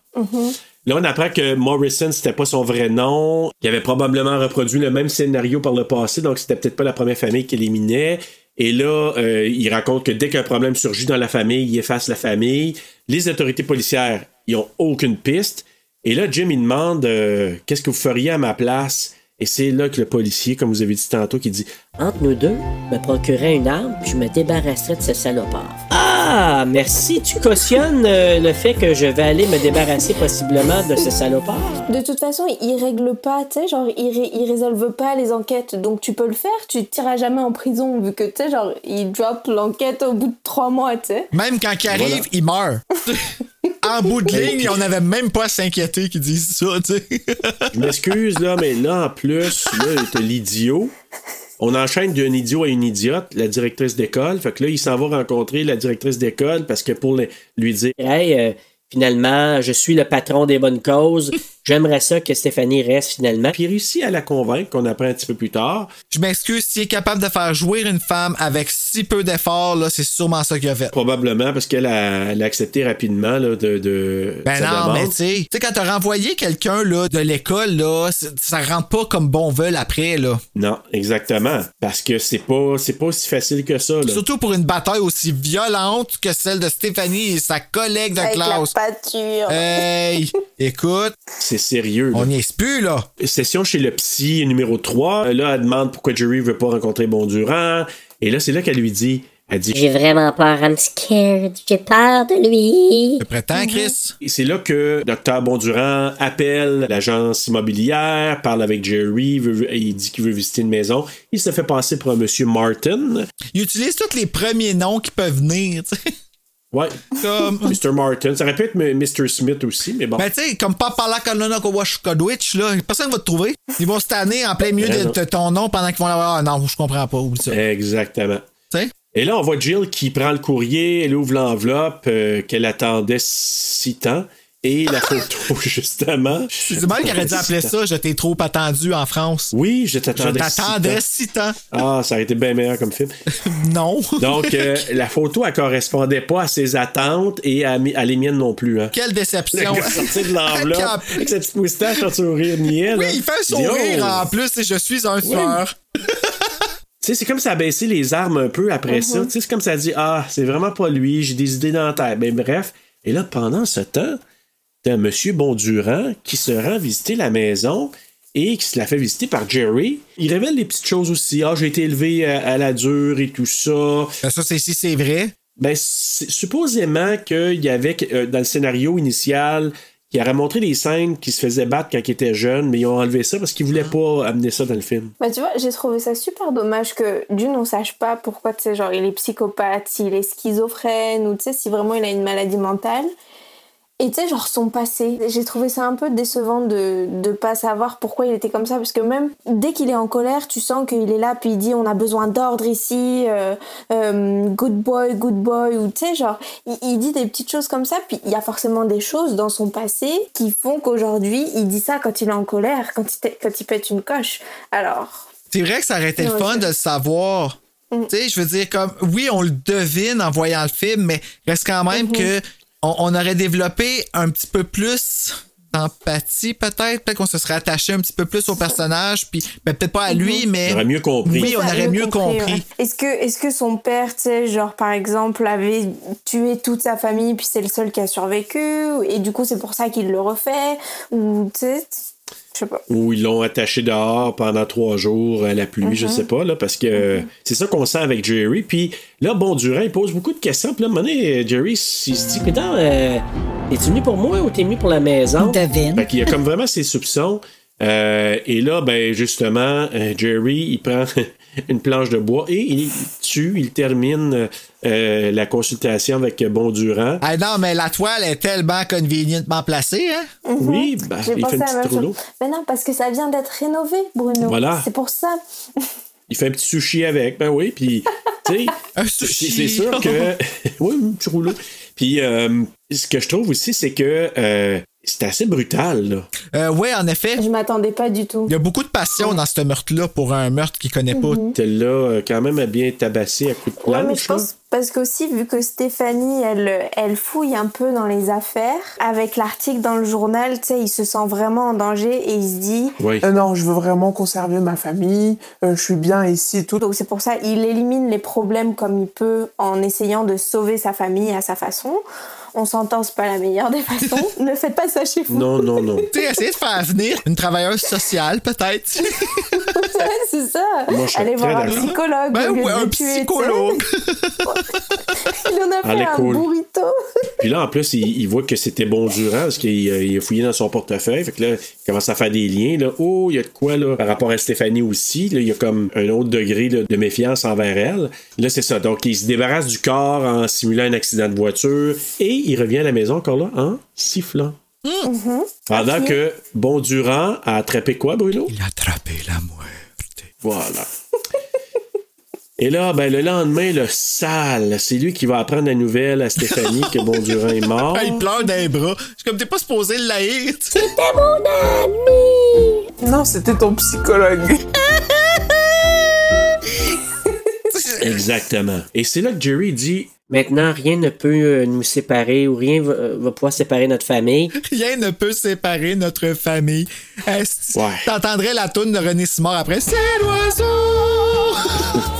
Là, on apprend que Morrison, c'était pas son vrai nom, qu'il avait probablement reproduit le même scénario par le passé, donc c'était peut-être pas la première famille qu'il éliminait. Et là, euh, il raconte que dès qu'un problème surgit dans la famille, il efface la famille. Les autorités policières, ils ont aucune piste. Et là, Jim, il demande euh, qu'est-ce que vous feriez à ma place? Et c'est là que le policier, comme vous avez dit tantôt, qui dit Entre nous deux, me procurerais une arme, puis je me débarrasserais de ce salopard. Ah, merci. Tu cautionnes euh, le fait que je vais aller me débarrasser possiblement de ce salopard? De toute façon, il règle pas, tu sais, genre, il, ré- il résolve pas les enquêtes, donc tu peux le faire, tu te tireras jamais en prison, vu que, tu sais, genre, il drop l'enquête au bout de trois mois, tu sais. Même quand il arrive, Voilà. il meurt. en bout de ligne, on n'avait même pas à s'inquiéter qu'ils disent ça, tu sais. Je m'excuse, là, mais là, en plus, là, t'as l'idiot. On enchaîne d'un idiot à une idiote, la directrice d'école. Fait que là, il s'en va rencontrer la directrice d'école parce que pour lui dire Hey, euh, finalement, je suis le patron des bonnes causes. J'aimerais ça que Stéphanie reste finalement. Puis il réussit à la convaincre, qu'on apprend un petit peu plus tard. Je m'excuse, s'il est capable de faire jouer une femme avec si peu d'efforts, là, c'est sûrement ça qu'il a fait. Probablement parce qu'elle a, elle a accepté rapidement là, de, de Ben sa non, demande. mais tu sais, tu sais, quand t'as renvoyé quelqu'un là, de l'école, là, ça rentre pas comme bon veut après, là. Non, exactement. Parce que c'est pas, c'est pas aussi facile que ça. Là. Surtout pour une bataille aussi violente que celle de Stéphanie et sa collègue de Avec la classe. pâture. Hey, écoute, C'est sérieux. on n'y est plus, là. Session chez le psy numéro 3. Là, elle demande pourquoi Jerry veut pas rencontrer Bondurant. Et là, c'est là qu'elle lui dit, elle dit, J'ai vraiment peur, I'm scared. J'ai peur de lui. Tu prétends, Chris? Et c'est là que Dr. Bondurant appelle l'agence immobilière, parle avec Jerry, veut- il dit qu'il veut visiter une maison. Il se fait passer pour un monsieur Martin. Il utilise tous les premiers noms qui peuvent venir, tu sais. Ouais. Comme. Mr. Martin. Ça aurait pu être Mr. Smith aussi, mais bon. Ben, tu sais, comme par là personne va te trouver. Ils vont se tanner en plein milieu Ben de, ton nom pendant qu'ils vont l'avoir. Ah non, je comprends pas, oublie ça. Exactement. Tu sais? Et là, on voit Jill qui prend le courrier, elle ouvre l'enveloppe euh, qu'elle attendait si temps. Et la photo, justement. C'est mal qu'il aurait dû appeler ça Je t'ai trop attendu en France. Oui, je Je t'attendais. si t'attendais si temps. Ah, ça aurait été bien meilleur comme film. Non. Donc, euh, la photo, elle correspondait pas à ses attentes et à, les miennes non plus. Hein. Quelle Le déception. gars sorti de l'enveloppe avec sa petite moustache, un sourire niais. Oui, il fait un sourire Oh! en plus et je suis un tueur. Tu sais, c'est comme ça a baissé les armes un peu après ça. Tu sais, c'est comme ça a dit Ah, c'est vraiment pas lui, j'ai des idées dans la tête. Ben, bref. Et là, pendant ce temps, t'as M. Bondurant qui se rend visiter la maison et qui se la fait visiter par Jerry. Il révèle des petites choses aussi. Ah, j'ai été élevé à, à la dure et tout ça. Ben, ça, c'est si c'est vrai. Ben, supposément qu'il y avait euh, dans le scénario initial qui aurait montré des scènes qui se faisaient battre quand il était jeune, mais ils ont enlevé ça parce qu'ils voulaient pas amener ça dans le film. Bah tu vois, j'ai trouvé ça super dommage que d'une on sache pas pourquoi tu sais genre il est psychopathe, s'il est schizophrène ou tu sais si vraiment il a une maladie mentale. Et tu sais genre son passé, j'ai trouvé ça un peu décevant de de pas savoir pourquoi il était comme ça parce que même dès qu'il est en colère, tu sens qu'il est là puis il dit on a besoin d'ordre ici, euh, euh, good boy, good boy ou tu sais genre il, il dit des petites choses comme ça puis il y a forcément des choses dans son passé qui font qu'aujourd'hui il dit ça quand il est en colère, quand il, quand il pète une coche. Alors C'est vrai que ça aurait été le fun de le savoir. Tu sais, je veux dire, comme, oui, on le devine en voyant le film, mais reste quand même que on, on aurait développé un petit peu plus d'empathie, peut-être. Peut-être qu'on se serait attaché un petit peu plus au personnage, puis ben, peut-être pas à lui, mais. On aurait mieux compris. Oui, on aurait mieux compris. ouais. Est-ce que, est-ce que son père, tu sais, genre par exemple, avait tué toute sa famille, puis c'est le seul qui a survécu, et du coup c'est pour ça qu'il le refait, ou tu sais, je sais pas. Ou ils l'ont attaché dehors pendant trois jours à la pluie, je sais pas, là, parce que c'est ça qu'on sent avec Jerry. Puis là, bon, Durand, il pose beaucoup de questions. Puis là, à un moment donné, Jerry, il se dit. Putain, euh, es-tu venu pour moi ou t'es venu pour la maison? Devine. Fait qu'il y a comme vraiment ses soupçons. Euh, et là, ben justement, euh, Jerry, il prend une planche de bois et il tue, il termine euh, la consultation avec Bondurant. Ah non, mais la toile est tellement convenientement placée, hein? Oui, ben, il fait petite rouleau. chose. Mais non, parce que ça vient d'être rénové, Bruno. Voilà. C'est pour ça. Il fait un petit sushi avec, ben oui, puis tu sais, Un c'est sûr que oui, un petit rouleau. Puis euh, ce que je trouve aussi, c'est que euh, c'est assez brutal. Là. Euh, ouais, en effet. Je m'attendais pas du tout. Il y a beaucoup de passion dans ce meurtre-là pour un meurtre qu'il connaît pas. Tel là, euh, quand même, a bien tabassé à coups de Ouais, mais planche. je pense parce qu'aussi, vu que Stéphanie, elle, elle fouille un peu dans les affaires, avec l'article dans le journal, tu sais, il se sent vraiment en danger et il se dit. Oui. Euh, non, je veux vraiment conserver ma famille, euh, je suis bien ici et tout. Donc c'est pour ça, il élimine les problèmes comme il peut en essayant de sauver sa famille à sa façon. On s'entend, c'est pas la meilleure des façons. ne faites pas ça chez vous. Non, non, non. Tu sais, essayer de faire venir une travailleuse sociale, peut-être. c'est ça. Moi, Allez voir un psychologue. Ben ouais, un psychologue. il en a fait Allez, un cool. burrito. Puis là, en plus, il, il voit que c'était bon durant parce qu'il a, il a fouillé dans son portefeuille. Fait que là, il commence à faire des liens. Là. Oh, il y a de quoi là par rapport à Stéphanie aussi. Là, il y a comme un autre degré là, de méfiance envers elle. Là, c'est ça. Donc, il se débarrasse du corps en simulant un accident de voiture et il revient à la maison encore là en sifflant. Pendant que Bondurant a attrapé quoi, Bruno? Il a attrapé la muerte. Voilà. Et là, ben, le lendemain, le sale, c'est lui qui va apprendre la nouvelle à Stéphanie que Bondurant est mort. Ah, il pleure d'un bras. C'est comme t'es pas supposé le laïr. tu sais. Non, c'était ton psychologue. Exactement. Et c'est là que Jerry dit Maintenant, rien ne peut euh, nous séparer ou rien va, euh, va pouvoir séparer notre famille. Rien ne peut séparer notre famille. Ouais. T'entendrais la toune de René Simard après? C'est l'oiseau!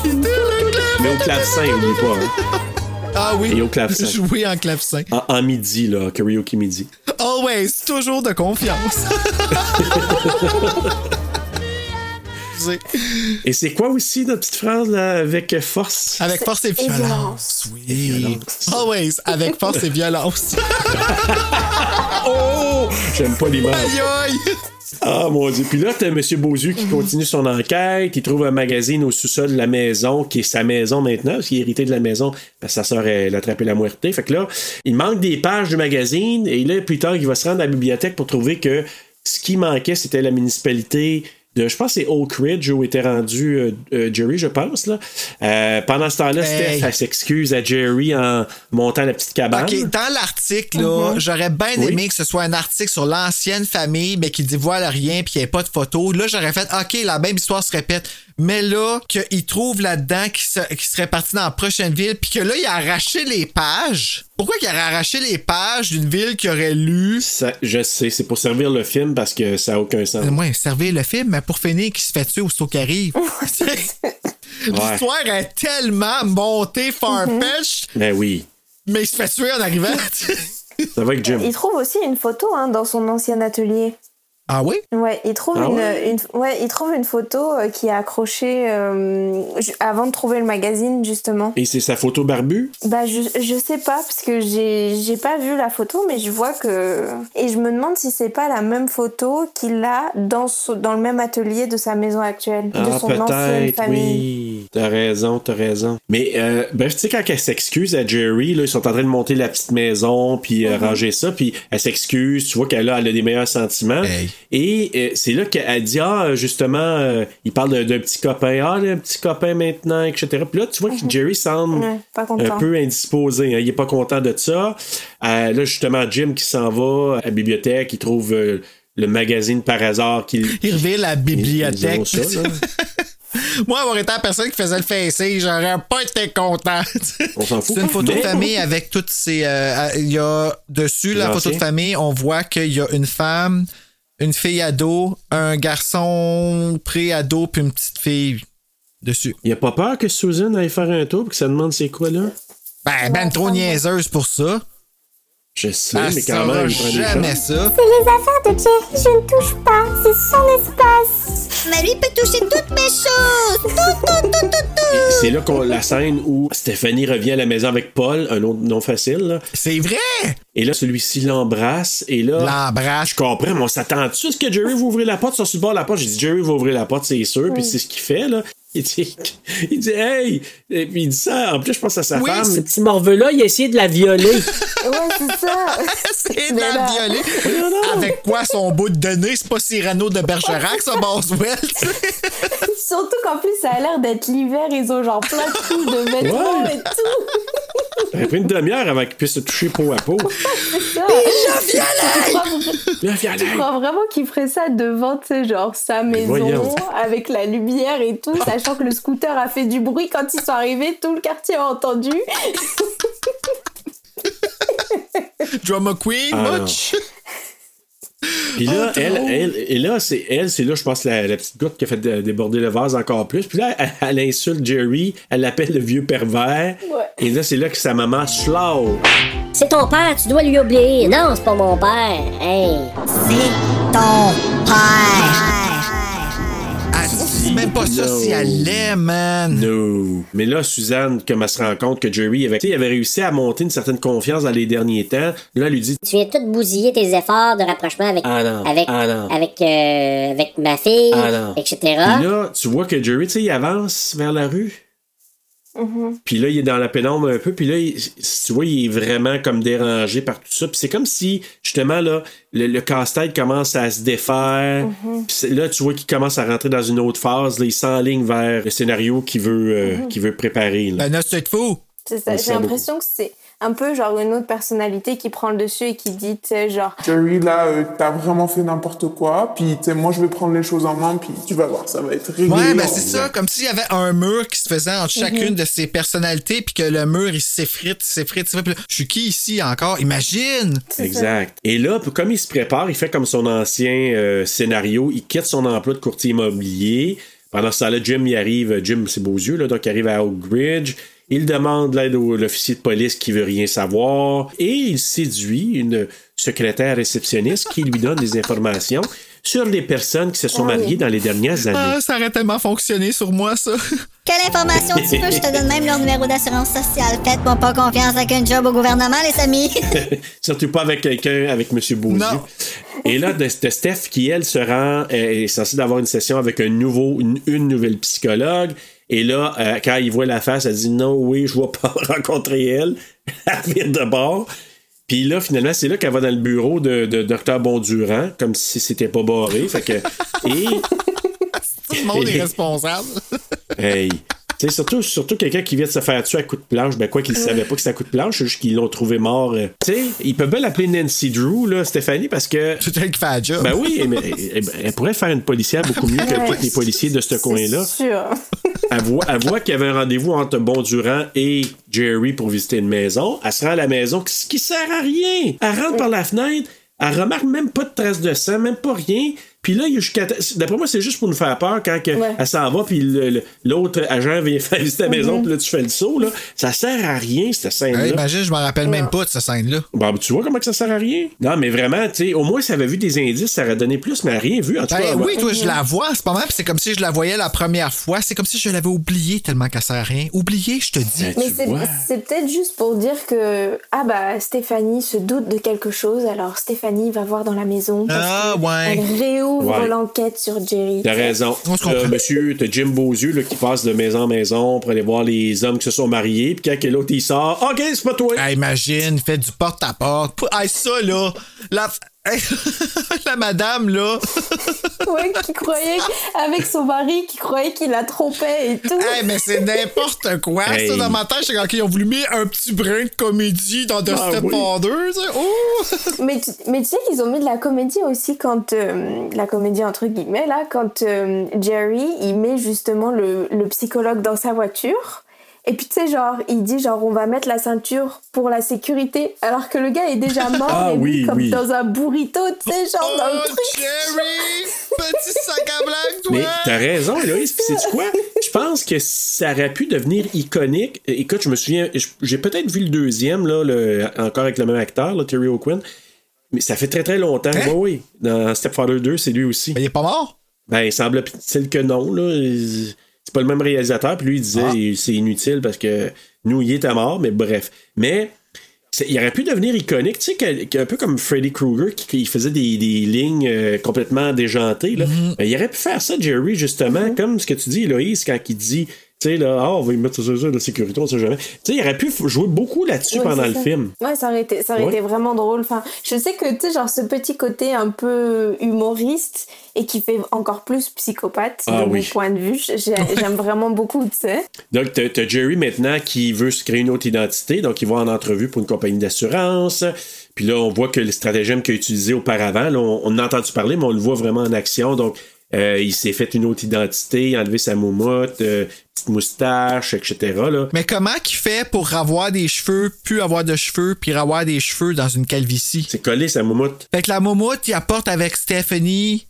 Mais au clavecin, oublie pas. Hein? ah oui. Et au clavecin. Jouer en clavecin. En, en midi, là, karaoke midi. Always, toujours de confiance. Et c'est quoi aussi notre petite phrase là, avec force? Avec force et Et violence. Oui. Always, avec force et violence. Oh! J'aime pas l'image. aïe aïe! Ah mon dieu. Puis là, t'as M. Beaujeu qui continue son enquête. Il trouve un magazine au sous-sol de la maison, qui est sa maison maintenant, parce qu'il est hérité de la maison, parce que sa sœur, elle a attrapé la muerte. Fait que là, il manque des pages du magazine, et là, plus tard, il va se rendre à la bibliothèque pour trouver que ce qui manquait, c'était la municipalité de je pense que c'est Oak Ridge où était rendu euh, euh, Jerry, je pense. Là. Euh, pendant ce temps-là, Hey. Steph, elle s'excuse à Jerry en montant la petite cabane. OK, dans l'article, là, j'aurais bien Oui. aimé que ce soit un article sur l'ancienne famille, mais qui dévoile rien puis qu'il n'y ait pas de photos. Là, j'aurais fait, OK, la même histoire se répète. Mais là, qu'il trouve là-dedans qui, se- qui serait parti dans la prochaine ville, puis que là, il a arraché les pages. Pourquoi il aurait arraché les pages d'une ville qu'il aurait lu? Ça, je sais, c'est pour servir le film parce que ça n'a aucun sens. Moi, servir le film, mais pour finir, qui se fait tuer aussitôt qu'il arrive. L'histoire est tellement montée far-fetched, Ben oui. mais il se fait tuer en arrivant. Ça va avec Jim. Il trouve aussi une photo hein, dans son ancien atelier. Ah oui? Ouais, il trouve Ah une, ouais? une- ouais, il trouve une photo euh, qui est accrochée euh, avant de trouver le magazine justement. Et c'est sa photo barbue? Bah je, je sais pas parce que j'ai j'ai pas vu la photo mais je vois que et je me demande si c'est pas la même photo qu'il a dans dans le même atelier de sa maison actuelle de Ah, son ancienne famille. oui. T'as raison, t'as raison. Mais, euh, bref, tu sais, quand elle s'excuse à Jerry, là, ils sont en train de monter la petite maison, puis euh, ranger ça, puis elle s'excuse, tu vois qu'elle a, elle a des meilleurs sentiments. Hey. Et euh, c'est là qu'elle dit, ah, justement, euh, il parle d'un- petit copain, ah, un petit copain maintenant, etc. Puis là, tu vois que Jerry semble Mhm. Pas content. un peu indisposé. hein. Il est pas content de ça. Euh, là, justement, Jim qui s'en va à la bibliothèque, il trouve euh, le magazine par hasard qu'il. Il revient la bibliothèque. Ils ont ça. Moi, avoir été la personne qui faisait le fessé, j'aurais pas été content. On s'en fout. C'est une photo Mais- de famille avec toutes ces. euh, Il y a dessus la photo de famille, on voit qu'il y a une femme, une fille ado, un garçon pré-ado, puis une petite fille dessus. Il a pas peur que Susan aille faire un tour et que ça demande c'est quoi là? Ben, ben trop niaiseuse pour ça. Je sais, mais quand même, des jamais ça. C'est les affaires de Jerry, je ne touche pas. C'est son espace. Mais lui peut toucher toutes mes choses. C'est là qu'on la scène où Stéphanie revient à la maison avec Paul, un autre nom facile. là. C'est vrai! Et là, celui-ci l'embrasse. Et là, L'embrasse. je comprends, mais on s'attend-tu à ce que Jerry va ouvrir la porte? Sur le bord de la porte. J'ai dit, Jerry va ouvrir la porte, c'est sûr. Puis c'est ce qu'il fait, là. Il dit, il dit, hey! Et puis il dit ça. En plus, je pense à sa Oui, femme. Ce petit morveux-là, il a essayé de la violer. Ouais, c'est ça. C'est de Mais la là- violer. Avec quoi son bout de nez? C'est pas Cyrano de Bergerac, ça, Boswell? Surtout qu'en plus ça a l'air d'être l'hiver, ils ont genre plein de couches de vêtements Ouais. et tout. Ça a pris une demi-heure avant qu'il puisse se toucher peau à peau. Ça. Tu crois, tu crois vraiment qu'il ferait ça devant, tu sais, genre sa maison, voyons. avec la lumière et tout, sachant que le scooter a fait du bruit quand ils sont arrivés, tout le quartier a entendu. Drama Queen, Ah, much? Puis là, Oh, elle, elle, et là, c'est elle, c'est là, je pense, la, la petite goutte qui a fait dé- déborder le vase encore plus. Puis là, elle, elle insulte Jerry, elle l'appelle le vieux pervers. Ouais. Et là, c'est là que sa maman slow. C'est ton père, tu dois lui obéir. Non, c'est pas mon père. Hey. C'est ton père. Dit même pas ça No. si elle man. No. Mais là, Suzanne, comme elle se rend compte que Jerry avait, tu sais, il avait réussi à monter une certaine confiance dans les derniers temps, là, elle lui dit Tu viens tout bousiller tes efforts de rapprochement avec, Ah non, avec, ah non. avec, euh, avec ma fille, Ah non. etc. Puis là, tu vois que Jerry, tu sais, il avance vers la rue. Puis là, il est dans la pénombre un peu. Puis là, il- tu vois, il est vraiment comme dérangé par tout ça. Puis c'est comme si, justement, là, le, le casse-tête commence à se défaire. Puis c'est- là, tu vois qu'il commence à rentrer dans une autre phase. Là, il s'enligne vers le scénario qu'il veut, euh, qu'il veut préparer. là. La noce de fou. C'est ça, j'ai l'impression que c'est un peu genre une autre personnalité qui prend le dessus et qui dit, tu sais, genre, Jerry, là, euh, t'as vraiment fait n'importe quoi. Puis, tu sais, moi, je vais prendre les choses en main. Puis, tu vas voir, ça va être réglé. Ouais, ben en- c'est ça, comme s'il y avait un mur qui se faisait entre chacune de ses personnalités, puis que le mur, il s'effrite, s'effrite, s'effrite. Je suis qui ici encore? Imagine! Exact. Et là, comme il se prépare, il fait comme son ancien euh, scénario, il quitte son emploi de courtier immobilier. Pendant ce temps-là, Jim y arrive, Jim c'est beaux yeux, là, donc il arrive à Oak Ridge. Il demande l'aide au l'officier de police qui veut rien savoir et il séduit une secrétaire réceptionniste qui lui donne des informations sur les personnes qui se sont Ah oui. mariées dans les dernières années. Ah, ça aurait tellement fonctionné sur moi, ça. Quelle information tu veux? Je te donne même leur numéro d'assurance sociale. Faites-moi pas confiance avec un job au gouvernement, les amis. Surtout pas avec quelqu'un, avec M. Non. Et là, de, de Steph, qui, elle, se rend, euh, est censée avoir une session avec un nouveau, une, une nouvelle psychologue. Et là, euh, quand il voit la face, elle dit non, oui, je ne vais pas rencontrer elle. Elle vire de bord. Puis là, finalement, c'est là qu'elle va dans le bureau de, Dr. Bondurant, comme si c'était pas barré. Fait que, et Tout le monde est responsable. Hey. Sais, surtout, surtout quelqu'un qui vient de se faire tuer à coup de planche, ben quoi qu'il ne savait pas que c'était à coup de planche, c'est juste qu'ils l'ont trouvé mort. euh. Tu sais, ils peuvent bien l'appeler Nancy Drew, là, Stéphanie, parce que. C'est elle qui fait la job. Ben oui, mais elle, elle pourrait faire une policière beaucoup mieux que Ouais. tous les policiers de ce coin-là. C'est sûr. Elle voit, elle voit qu'il y avait un rendez-vous entre Bondurant et Jerry pour visiter une maison. Elle se rend à la maison, ce qui sert à rien. Elle rentre par la fenêtre, elle remarque même pas de traces de sang, même pas rien. Puis là, jusqu'à. D'après moi, c'est juste pour nous faire peur quand que Ouais. elle s'en va, puis l'autre agent vient faire visiter la maison, puis là, tu fais le saut. Là. Ça sert à rien, cette scène-là. Hey, imagine, je me rappelle même pas de cette scène-là. Bon, ben, tu vois comment que ça sert à rien? Non, mais vraiment, tu sais, au moins, ça avait vu des indices, ça aurait donné plus, mais rien vu. En tout Ben cas, oui, toi, je la vois, c'est pas mal, puis c'est comme si je la voyais la première fois. C'est comme si je l'avais oubliée tellement qu'elle sert à rien. Oubliée, je te dis. Ben, Mais c'est peut-être juste pour dire que ah bah Stéphanie se doute de quelque chose, alors Stéphanie va voir dans la maison parce Ah, ouais. elle Ouais. l'enquête sur Jerry. T'as raison. Comprend. monsieur, t'as Jim Beauzieux là, qui passe de maison en maison pour aller voir les hommes qui se sont mariés. Puis quand que l'autre il sort, OK, c'est pas toi. Hey, imagine, il fait du porte-à-porte. Pou- Hey, ça, là. La, la madame, là. Ouais, qui croyait avec son mari qui croyait qu'il la trompait et tout. Hey, mais c'est n'importe quoi. Hey. Ça, dans ma tête, j'étais quand ils ont voulu mettre un petit brin de comédie dans The Ah, Step oui. Oh! Mais tu, mais tu sais qu'ils ont mis de la comédie aussi quand euh, la comédie entre guillemets là quand euh, Jerry il met justement le, le psychologue dans sa voiture et puis tu sais genre il dit genre on va mettre la ceinture pour la sécurité alors que le gars est déjà mort Ah et lui, oui, comme oui. dans un burrito tu sais genre dans le Oh, truc Jerry! Petit sac à blague, toi! Mais t'as raison, Héloïse. Puis c'est quoi? Je pense que ça aurait pu devenir iconique. Écoute, je me souviens, j'ai peut-être vu le deuxième, là, le- encore avec le même acteur, là, Terry O'Quinn. Mais ça fait très très longtemps. Hein? Oui, oui. Dans Stepfather 2, c'est lui aussi. Mais il est pas mort? Ben, il semble-t-il que non, là. Il- C'est pas le même réalisateur. Puis lui, il disait Ah. c'est inutile parce que nous, il était mort, mais bref. Mais. Il aurait pu devenir iconique, tu sais, un peu comme Freddy Krueger qui, qui faisait des, des lignes euh, complètement déjantées. Là. Mm-hmm. Ben, il aurait pu faire ça, Jerry, justement, comme ce que tu dis, Héloïse, quand il dit, tu sais, là, ah, on va y mettre ça, ça, de sécurité, on sait jamais. Tu sais, il aurait pu jouer beaucoup là-dessus Ouais, pendant le ça. film. Ouais, ça aurait été, ça aurait Ouais. été vraiment drôle. Enfin, je sais que, tu sais, genre ce petit côté un peu humoriste et qui fait encore plus psychopathe Ah de oui. mon point de vue. J'ai- J'aime vraiment beaucoup, tu sais. Donc, t'as Jerry maintenant qui veut se créer une autre identité, donc il va en entrevue pour une compagnie d'assurance. Puis là, on voit que le stratagème qu'il a utilisé auparavant, là, on, on a entendu parler, mais on le voit vraiment en action. Donc, euh, il s'est fait une autre identité, enlevé sa moumoute, euh, petite moustache, etc. Là. Mais comment qu'il fait pour avoir des cheveux, plus avoir de cheveux, puis avoir des cheveux dans une calvitie? C'est collé sa moumoute. Fait que la moumoute, il apporte avec Stephanie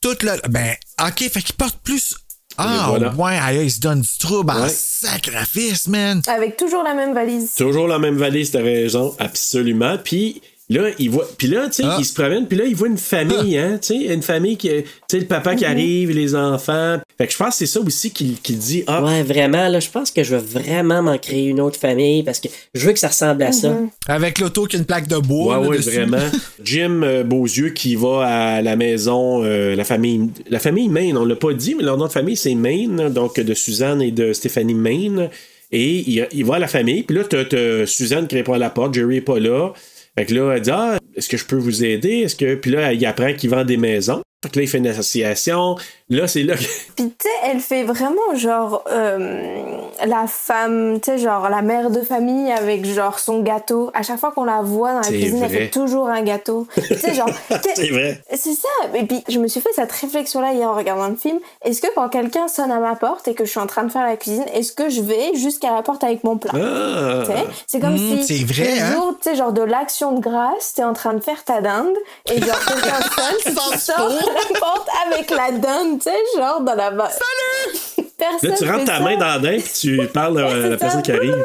toute le. Ben, ok, fait qu'il porte plus. Ah, voilà. ouais, aïe, il se donne du trouble en Ouais. sacrifice, man. Avec toujours la même valise. Toujours la même valise, t'as raison, absolument. Puis là, il voit, puis là, tu sais, Ah. il se promène, puis là, il voit une famille, hein, tu sais, une famille qui, tu sais, le papa qui arrive, les enfants. Fait que je pense que c'est ça aussi qu'il qu'il dit, ah, Ouais, vraiment, là, je pense que je veux vraiment m'en créer une autre famille parce que je veux que ça ressemble à ça. Avec l'auto qui a une plaque de bois. Ouais, là, ouais, dessus. vraiment. Jim euh, Beauzieux qui va à la maison, euh, la famille, la famille Maine, on l'a pas dit, mais leur nom de famille c'est Maine, donc de Suzanne et de Stéphanie Maine. Et il, il va à la famille, puis là, t'as Suzanne qui répond à la porte, Jerry est pas là. Fait que là, elle dit Ah, est-ce que je peux vous aider? Est-ce que. Puis là, il apprend qu'il vend des maisons. Fait que là, il fait une association. Là, c'est là que. Puis tu sais, elle fait vraiment genre euh, la femme, tu sais, genre la mère de famille avec genre son gâteau. À chaque fois qu'on la voit dans la cuisine, elle fait toujours un gâteau. tu sais, genre. C'est vrai. C'est ça. Et puis, je me suis fait cette réflexion-là hier en regardant le film. Est-ce que quand quelqu'un sonne à ma porte et que je suis en train de faire la cuisine, est-ce que je vais jusqu'à la porte avec mon plat? Ah. Tu sais, C'est comme Mmh, si c'est vrai, hein? jour, tu sais, genre de l'action de grâce, t'es en train de faire ta dinde et genre quelqu'un sonne, tu sors la porte avec la dinde, tu sais, genre dans la main. Salut! Personne Là, tu rentres ta ça. main dans la dinde, puis tu parles à c'est la personne qui arrive.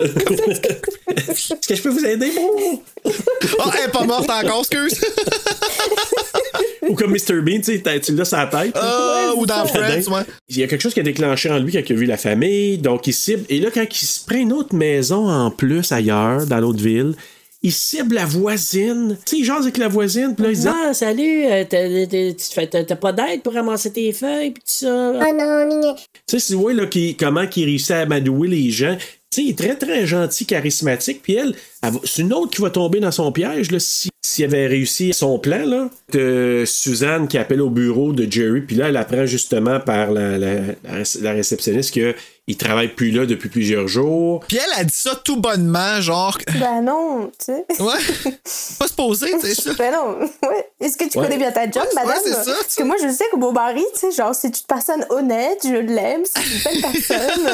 Est-ce que je peux vous aider? Ah, elle est pas morte encore, excuse. Ou comme Mr. Bean, tu sais, tu l'as sur la tête. Ah, ou dans Friends, ouais. Il y a quelque chose qui a déclenché en lui quand il a vu la famille, donc il cible. Et là, quand il se prend une autre maison en plus ailleurs, dans l'autre ville, il cible la voisine. Tu sais, il jase avec la voisine, puis là, il dit Ah, salut, euh, t'as- tu pas d'aide pour ramasser tes feuilles pis tout ça. Oh non, mignon. Tu sais, c'est ouais, là, qui- comment il réussit à amadouer les gens. Tu sais, il est très, très gentil, charismatique. Puis elle, c'est une autre qui va tomber dans son piège. Là. Si, s'il avait réussi son plan, là, de Suzanne qui appelle au bureau de Jerry, puis là, elle apprend justement par la, la, la- la réceptionniste qu'il travaille plus là depuis plusieurs jours. Puis elle a dit ça tout bonnement, genre. Bah non, tu sais. Ouais. Pas se poser, tu sais ça. Bah non, ouais. Est-ce que tu Ouais. connais bien ta job, Ouais, madame? c'est ça, Parce que moi, je sais que mon mari, tu sais, genre, c'est une personne honnête, je l'aime, c'est une belle personne.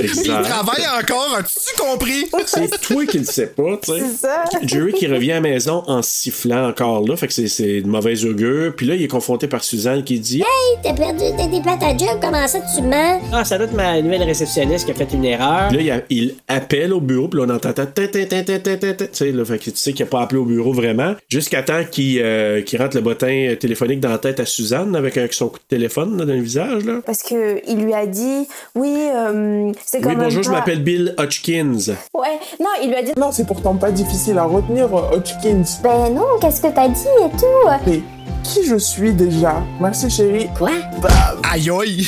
Il travaille encore, as-tu compris? C'est toi qui le sais pas, tu sais. c'est ça. Jerry qui revient à la maison en sifflant encore là, fait que c'est- c'est de mauvaise augure. Puis là, il est confronté par Suzanne qui dit T'as perdu tes des à job, comment ça tu mens? Ah, ça doit ma nouvelle réceptionniste qui a fait une erreur. Là, il, appelle au bureau, puis là, on entend. Tu sais, là, fait que tu sais qu'il n'a pas appelé au bureau vraiment. Jusqu'à temps qu'il euh, rentre le bottin euh, téléphonique dans la tête à Suzanne avec euh, son coup de téléphone dans le visage. Là. Parce qu'il lui a dit Oui, c'est comme. Oui, bonjour, je m'appelle Bill Hodgkins. Ouais, non, il lui a dit. Non, c'est pourtant pas difficile à retenir, Hodgkins. Ben non, qu'est-ce que t'as dit et tout? Mais qui je suis déjà? Merci chérie. Quoi? Bam Aïe aïe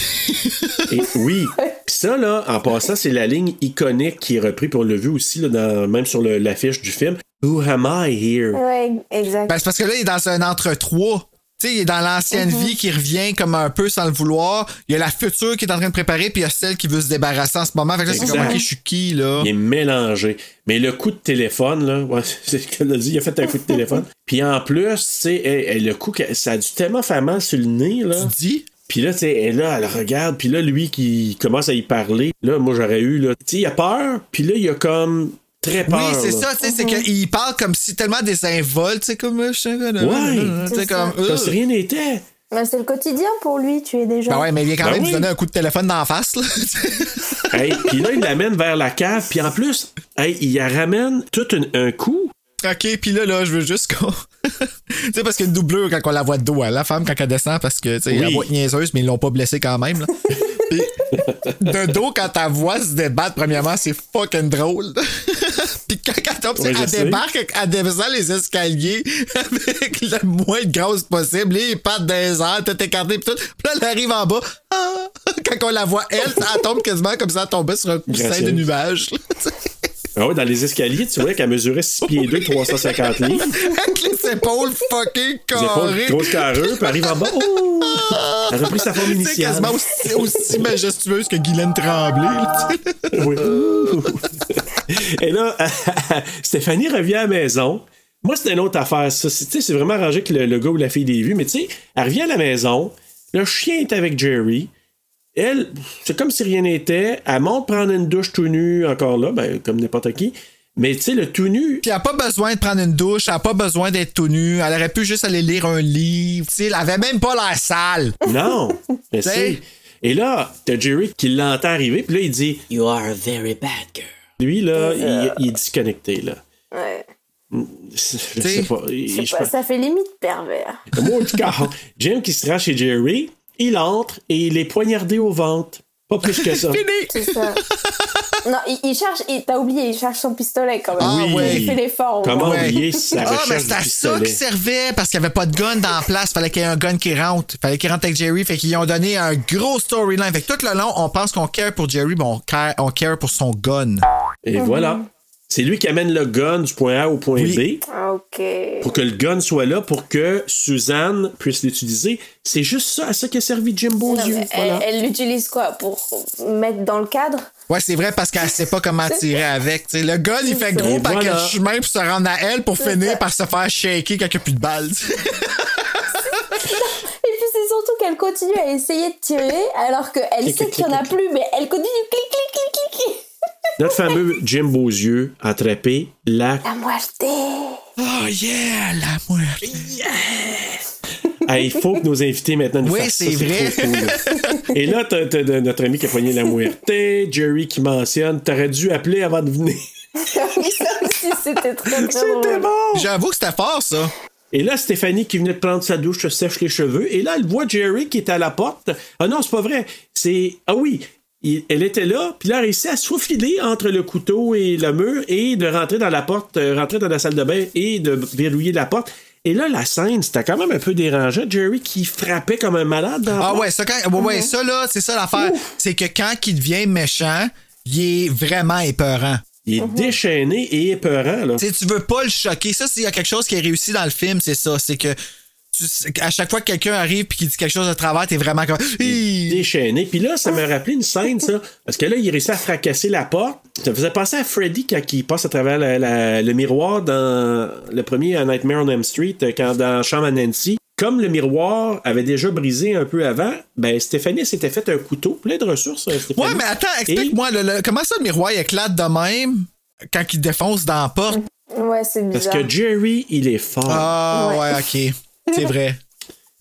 oui, puis ça, là, en passant, c'est la ligne iconique qui est reprise, puis on l'a vu aussi, là, dans, même sur le- l'affiche du film. Who am I here? Ouais, exact. Ben, c'est parce que là, il est dans un entre-trois. Tu sais, il est dans l'ancienne Mhm. vie qui revient comme un peu sans le vouloir. Il y a la future qui est en train de préparer, puis il y a celle qui veut se débarrasser en ce moment. Fait que là, c'est comme, ok, je suis qui, là? Il est mélangé. Mais le coup de téléphone, là, ouais, c'est ce qu'elle a dit, il a fait un coup de téléphone. Puis en plus, tu sais, le coup, ça a dû tellement faire mal sur le nez, là. Tu dis? Puis là, tu sais, elle, là, elle regarde, puis là, lui qui commence à y parler, là, moi, j'aurais eu, là, tu sais, il a peur, puis là, il a comme très peur. Oui, c'est ça, tu sais, c'est qu'il parle comme si tellement désinvolte, tu sais, comme, euh, je sais Ouais. tu sais, C'est comme, ça. Comme si euh. rien n'était. Ben, c'est le quotidien pour lui, tu es déjà. Ben ouais, mais il vient quand Ben même oui. lui donner un coup de téléphone la face, là. Hey, puis là, il l'amène vers la cave, puis en plus, hey, il la ramène tout un, un coup. Ok, puis là, là, je veux juste qu'on. tu sais, parce qu'il y a une doublure quand on la voit de dos à la femme quand elle descend, parce que, tu sais, Oui. la voix est niaiseuse, mais ils l'ont pas blessée quand même, là. Puis, de dos, quand ta voix se débatte, premièrement, c'est fucking drôle. Puis quand elle tombe, Ouais, elle sais. débarque, elle descend les escaliers avec le moins de grosse possible, les pattes des airs, tout écarté, pis tout. Puis là, elle arrive en bas. Ah! Quand on la voit, elle, elle tombe quasiment comme ça, elle tombait sur un coussin de nuage. Ah ouais, dans les escaliers, tu vois qu'elle mesurait 6 pieds 2, 350 livres. avec les épaules fucking carrées. grosses carreux, puis arrive en bas. Oh! Elle a repris sa forme C'est initiale. quasiment aussi, aussi majestueuse que Guylaine Tremblay. Oui. Et là, Stéphanie revient à la maison. Moi, c'était une autre affaire, ça. C'est, c'est vraiment arrangé que le, le gars ou la fille des vues, mais tu sais, elle revient à la maison. Le chien est avec Jerry. Elle, c'est comme si rien n'était. Elle monte prendre une douche tout nu, encore là, ben, comme n'importe qui. Mais tu sais, le tout nu, Puis elle a pas besoin de prendre une douche, elle a pas besoin d'être tout nu, elle aurait pu juste aller lire un livre. Tu sais, elle avait même pas l'air sale. non. Mais T'sais. c'est. Et là, t'as Jerry qui l'entend arriver, puis là, il dit You are a very bad girl. Lui, là, il, il est disconnecté, là. Ouais. Je sais T'sais, pas. Je pas, ça fait limite pervers. Moi, en tout cas, Jim qui se rend chez Jerry, il entre et il est poignardé au ventre. Pas plus que ça. C'est ça. non, il, il cherche, il- t'as oublié, il cherche son pistolet quand même. Ah, Oui. ouais. Il fait l'effort. Comment. Ouais. oublier sa Ah, mais du à ça pistolet? qui servait parce qu'il y avait pas de gun dans la place. Fallait qu'il y ait un gun qui rentre. Fallait qu'il rentre avec Jerry. Fait qu'ils ont donné un gros storyline. Fait que tout le long, on pense qu'on care pour Jerry, mais on care, on care pour son gun. Et voilà. C'est lui qui amène le gun du point A au point Oui. B Ah, Ok. pour que le gun soit là pour que Suzanne puisse l'utiliser. C'est juste ça, à ça qu'a servi Jimbo Voilà. elle, l'utilise quoi? Pour mettre dans le cadre? Ouais, c'est vrai parce qu'elle sait pas comment tirer avec. t'sais. le gun, il fait gros Et par voilà. quel chemin pour se rendre à elle pour finir ça. par se faire shaker quand il n'y a plus de balles. t'sais. Et puis c'est surtout qu'elle continue à essayer de tirer alors qu'elle sait qu'il n'y en a plus, mais elle continue clic, clic, clic, clic. Notre fameux Jimbo aux yeux a attrapé la La muerte. oh yeah, la moelle. Ah, il faut que nos invités maintenant nous Oui, fassent c'est vrai. trop cool. Et là, t'as, notre ami qui a poigné la muerte, Jerry qui mentionne, t'aurais dû appeler avant de venir. oui, ça aussi, c'était très, très C'était bon! J'avoue que c'était fort, ça. Et là, Stéphanie qui venait de prendre sa douche se sèche les cheveux. Et là, elle voit Jerry qui est à la porte. Ah non, c'est pas vrai. C'est. Ah oui! Il- elle était là, puis là, elle a réussi à se faufiler entre le couteau et le mur et de rentrer dans la porte, euh, rentrer dans la salle de bain et de verrouiller la porte. Et là, la scène, c'était quand même un peu dérangeant. Jerry qui frappait comme un malade dans la Ah porte. ouais, ça, quand, ouais, ouais, ça là, c'est ça l'affaire. C'est que quand il devient méchant, il est vraiment épeurant. Il est déchaîné et épeurant, là. Tu sais, tu veux pas le choquer. Ça, s'il y a quelque chose qui est réussi dans le film, c'est ça. C'est que à chaque fois que quelqu'un arrive et qu'il dit quelque chose de travers, t'es vraiment comme. Déchaîné. Puis là, ça m'a rappelé une scène, ça. Parce que là, il réussit à fracasser la porte. Ça me faisait penser à Freddy quand il passe à travers la- la- le miroir dans le premier à Nightmare on Elm Street, euh, quand dans Chambre à Nancy. Comme le miroir avait déjà brisé un peu avant, ben Stéphanie s'était fait un couteau, plein de ressources, euh, Stéphanie. Ouais, mais attends, explique-moi, comment ça le miroir il éclate de même quand il défonce dans la porte? Ouais, c'est Parce bizarre. que Jerry, il est fort. Ah, ouais, ok. C'est vrai.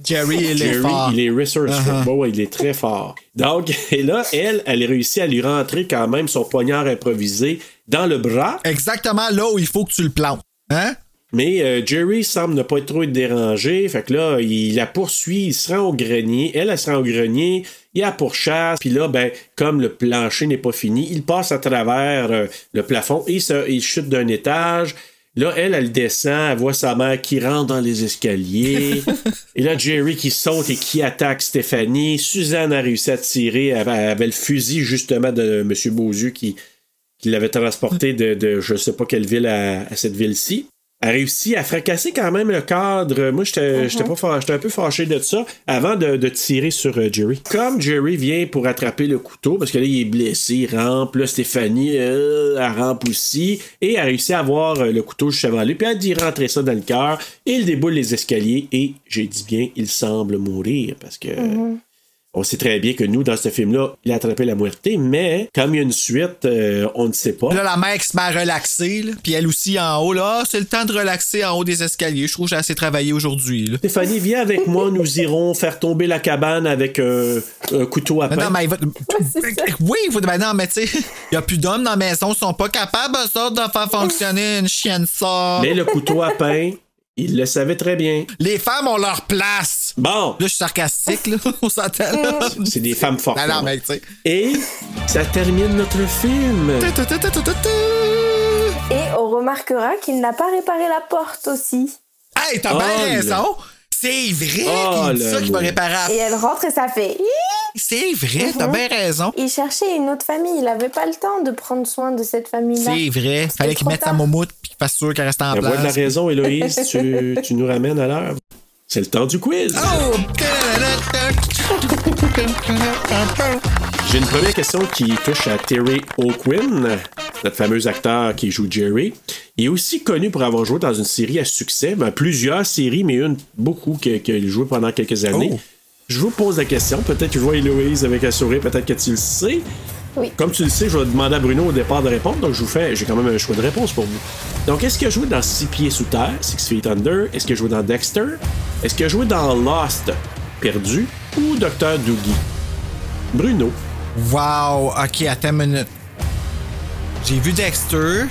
Jerry, il est Jerry, fort. il est resourceful. Uh-huh. Ouais, il est très fort. Donc, et là, elle, elle a réussi à lui rentrer quand même son poignard improvisé dans le bras. Exactement là où il faut que tu le plantes. Hein? Mais euh, Jerry semble ne pas être trop être dérangé. Fait que là, il la poursuit, il se rend au grenier. Elle, elle se rend au grenier. Il la pourchasse. Puis là, ben, comme le plancher n'est pas fini, il passe à travers euh, le plafond et se- il chute d'un étage. Là, elle, elle descend, elle voit sa mère qui rentre dans les escaliers. et là, Jerry qui saute et qui attaque Stéphanie. Suzanne a réussi à tirer. Elle avait, le fusil, justement, de M. Beauzieux qui, qui l'avait transporté de, de je sais pas quelle ville à, à cette ville-ci. A réussi à fracasser quand même le cadre. Moi, j'étais j'étais un peu fâché de ça avant de, de tirer sur euh, Jerry. Comme Jerry vient pour attraper le couteau, parce que là, il est blessé, il rampe. Là, Stéphanie, euh, elle rampe aussi. Et a réussi à avoir euh, le couteau juste avant lui. Puis elle dit rentrer ça dans le cœur. Il déboule les escaliers. Et j'ai dit bien, il semble mourir. Parce que. On sait très bien que nous, dans ce film-là, il a attrapé la moitié, mais comme il y a une suite, euh, on ne sait pas. Là, la mère qui se met à relaxer, là, puis elle aussi en haut, là, Ah, c'est le temps de relaxer en haut des escaliers. Je trouve que j'ai assez travaillé aujourd'hui. là. Stéphanie, viens avec moi, nous irons faire tomber la cabane avec un, un couteau à Mais pain. non, mais il va- Oui, il faut. Ben non, mais tu sais, il n'y a plus d'hommes dans la maison, ils sont pas capables, ça, de faire fonctionner une chienne ça. Mais le couteau à pain, il le savait très bien. Les femmes ont leur place. Bon, Là, je suis sarcastique, là, on s'entend, là. c'est des femmes fortes. Non, tu sais. Et ça termine notre film. Et on remarquera qu'il n'a pas réparé la porte aussi. Hey, t'as Oh, bien le- raison. C'est vrai Oh, qu'il dit ça qu'il va réparer. à- Et elle rentre et ça fait. C'est vrai, t'as bien raison. Il cherchait une autre famille. Il n'avait pas le temps de prendre soin de cette famille-là. C'est vrai. Fallait qu'il mette sa tard. momoute puis qu'il fasse sûr qu'elle reste en La voix de la place. raison, Héloïse, tu, tu nous ramènes à l'heure. C'est le temps du quiz. Oh! J'ai une première question qui touche à Terry O'Quinn, notre fameux acteur qui joue Jerry. Il est aussi connu pour avoir joué dans une série à succès, ben, plusieurs séries, mais une beaucoup qu'il a joué pendant quelques années. Oh. Je vous pose la question, peut-être que je vois Héloïse avec un sourire, peut-être que tu le sais. Oui. Comme tu le sais, je vais demander à Bruno au départ de répondre, donc je vous fais, j'ai quand même un choix de réponse pour vous. Donc, est-ce qu'il a joué dans Six Pieds Sous Terre, Six Feet Under? Est-ce qu'il a joué dans Dexter? Est-ce qu'il a joué dans Lost, Perdu? Ou Docteur Doogie? Bruno. Wow, ok, attends une minute. J'ai vu Dexter.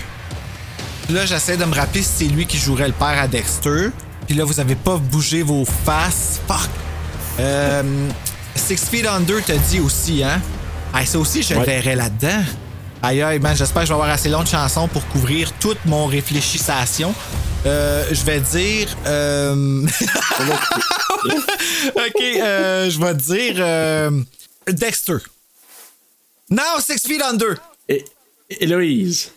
Là, j'essaie de me rappeler si c'est lui qui jouerait le père à Dexter. Puis là, vous avez pas bougé vos faces. Fuck! Euh, Six Feet Under te dit aussi, hein? Ah, ça aussi, je Ouais. verrais là-dedans. Aïe, aïe, man, j'espère que je vais avoir assez long de chansons pour couvrir toute mon réfléchissation. Euh, je vais dire. euh, ok, euh, je vais dire. euh, Dexter. Non, Six Feet Under. Et, Héloïse.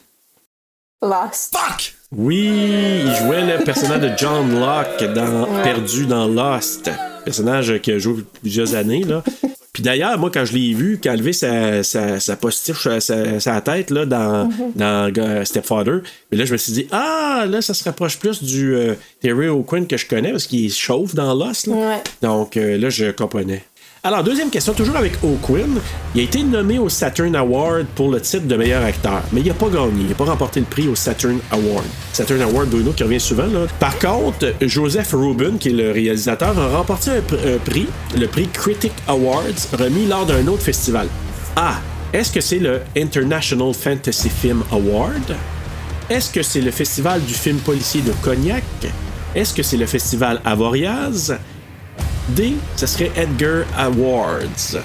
Lost. Fuck! Oui, il jouait le personnage de John Locke dans Perdu dans Lost. Personnage qui a joué plusieurs années, là. Puis d'ailleurs, moi, quand je l'ai vu, quand a levé sa, sa, sa postiche sa, sa tête là, dans, dans euh, Stepfather, mais là, je me suis dit, ah, là, ça se rapproche plus du euh, Terry O'Quinn que je connais parce qu'il chauffe dans Lost. Là. Ouais. Donc euh, là, je comprenais. Alors, deuxième question, toujours avec O'Quinn. Il a été nommé au Saturn Award pour le titre de meilleur acteur, mais il n'a pas gagné. Il n'a pas remporté le prix au Saturn Award. Saturn Award, Bruno, qui revient souvent. Là. Par contre, Joseph Rubin, qui est le réalisateur, a remporté un, pr- un prix, le prix Critic Awards, remis lors d'un autre festival. A. Est-ce que c'est le International Fantasy Film Award? Est-ce que c'est le Festival du film policier de Cognac? Est-ce que c'est le Festival Avoriaz? D, ce serait Edgar Awards.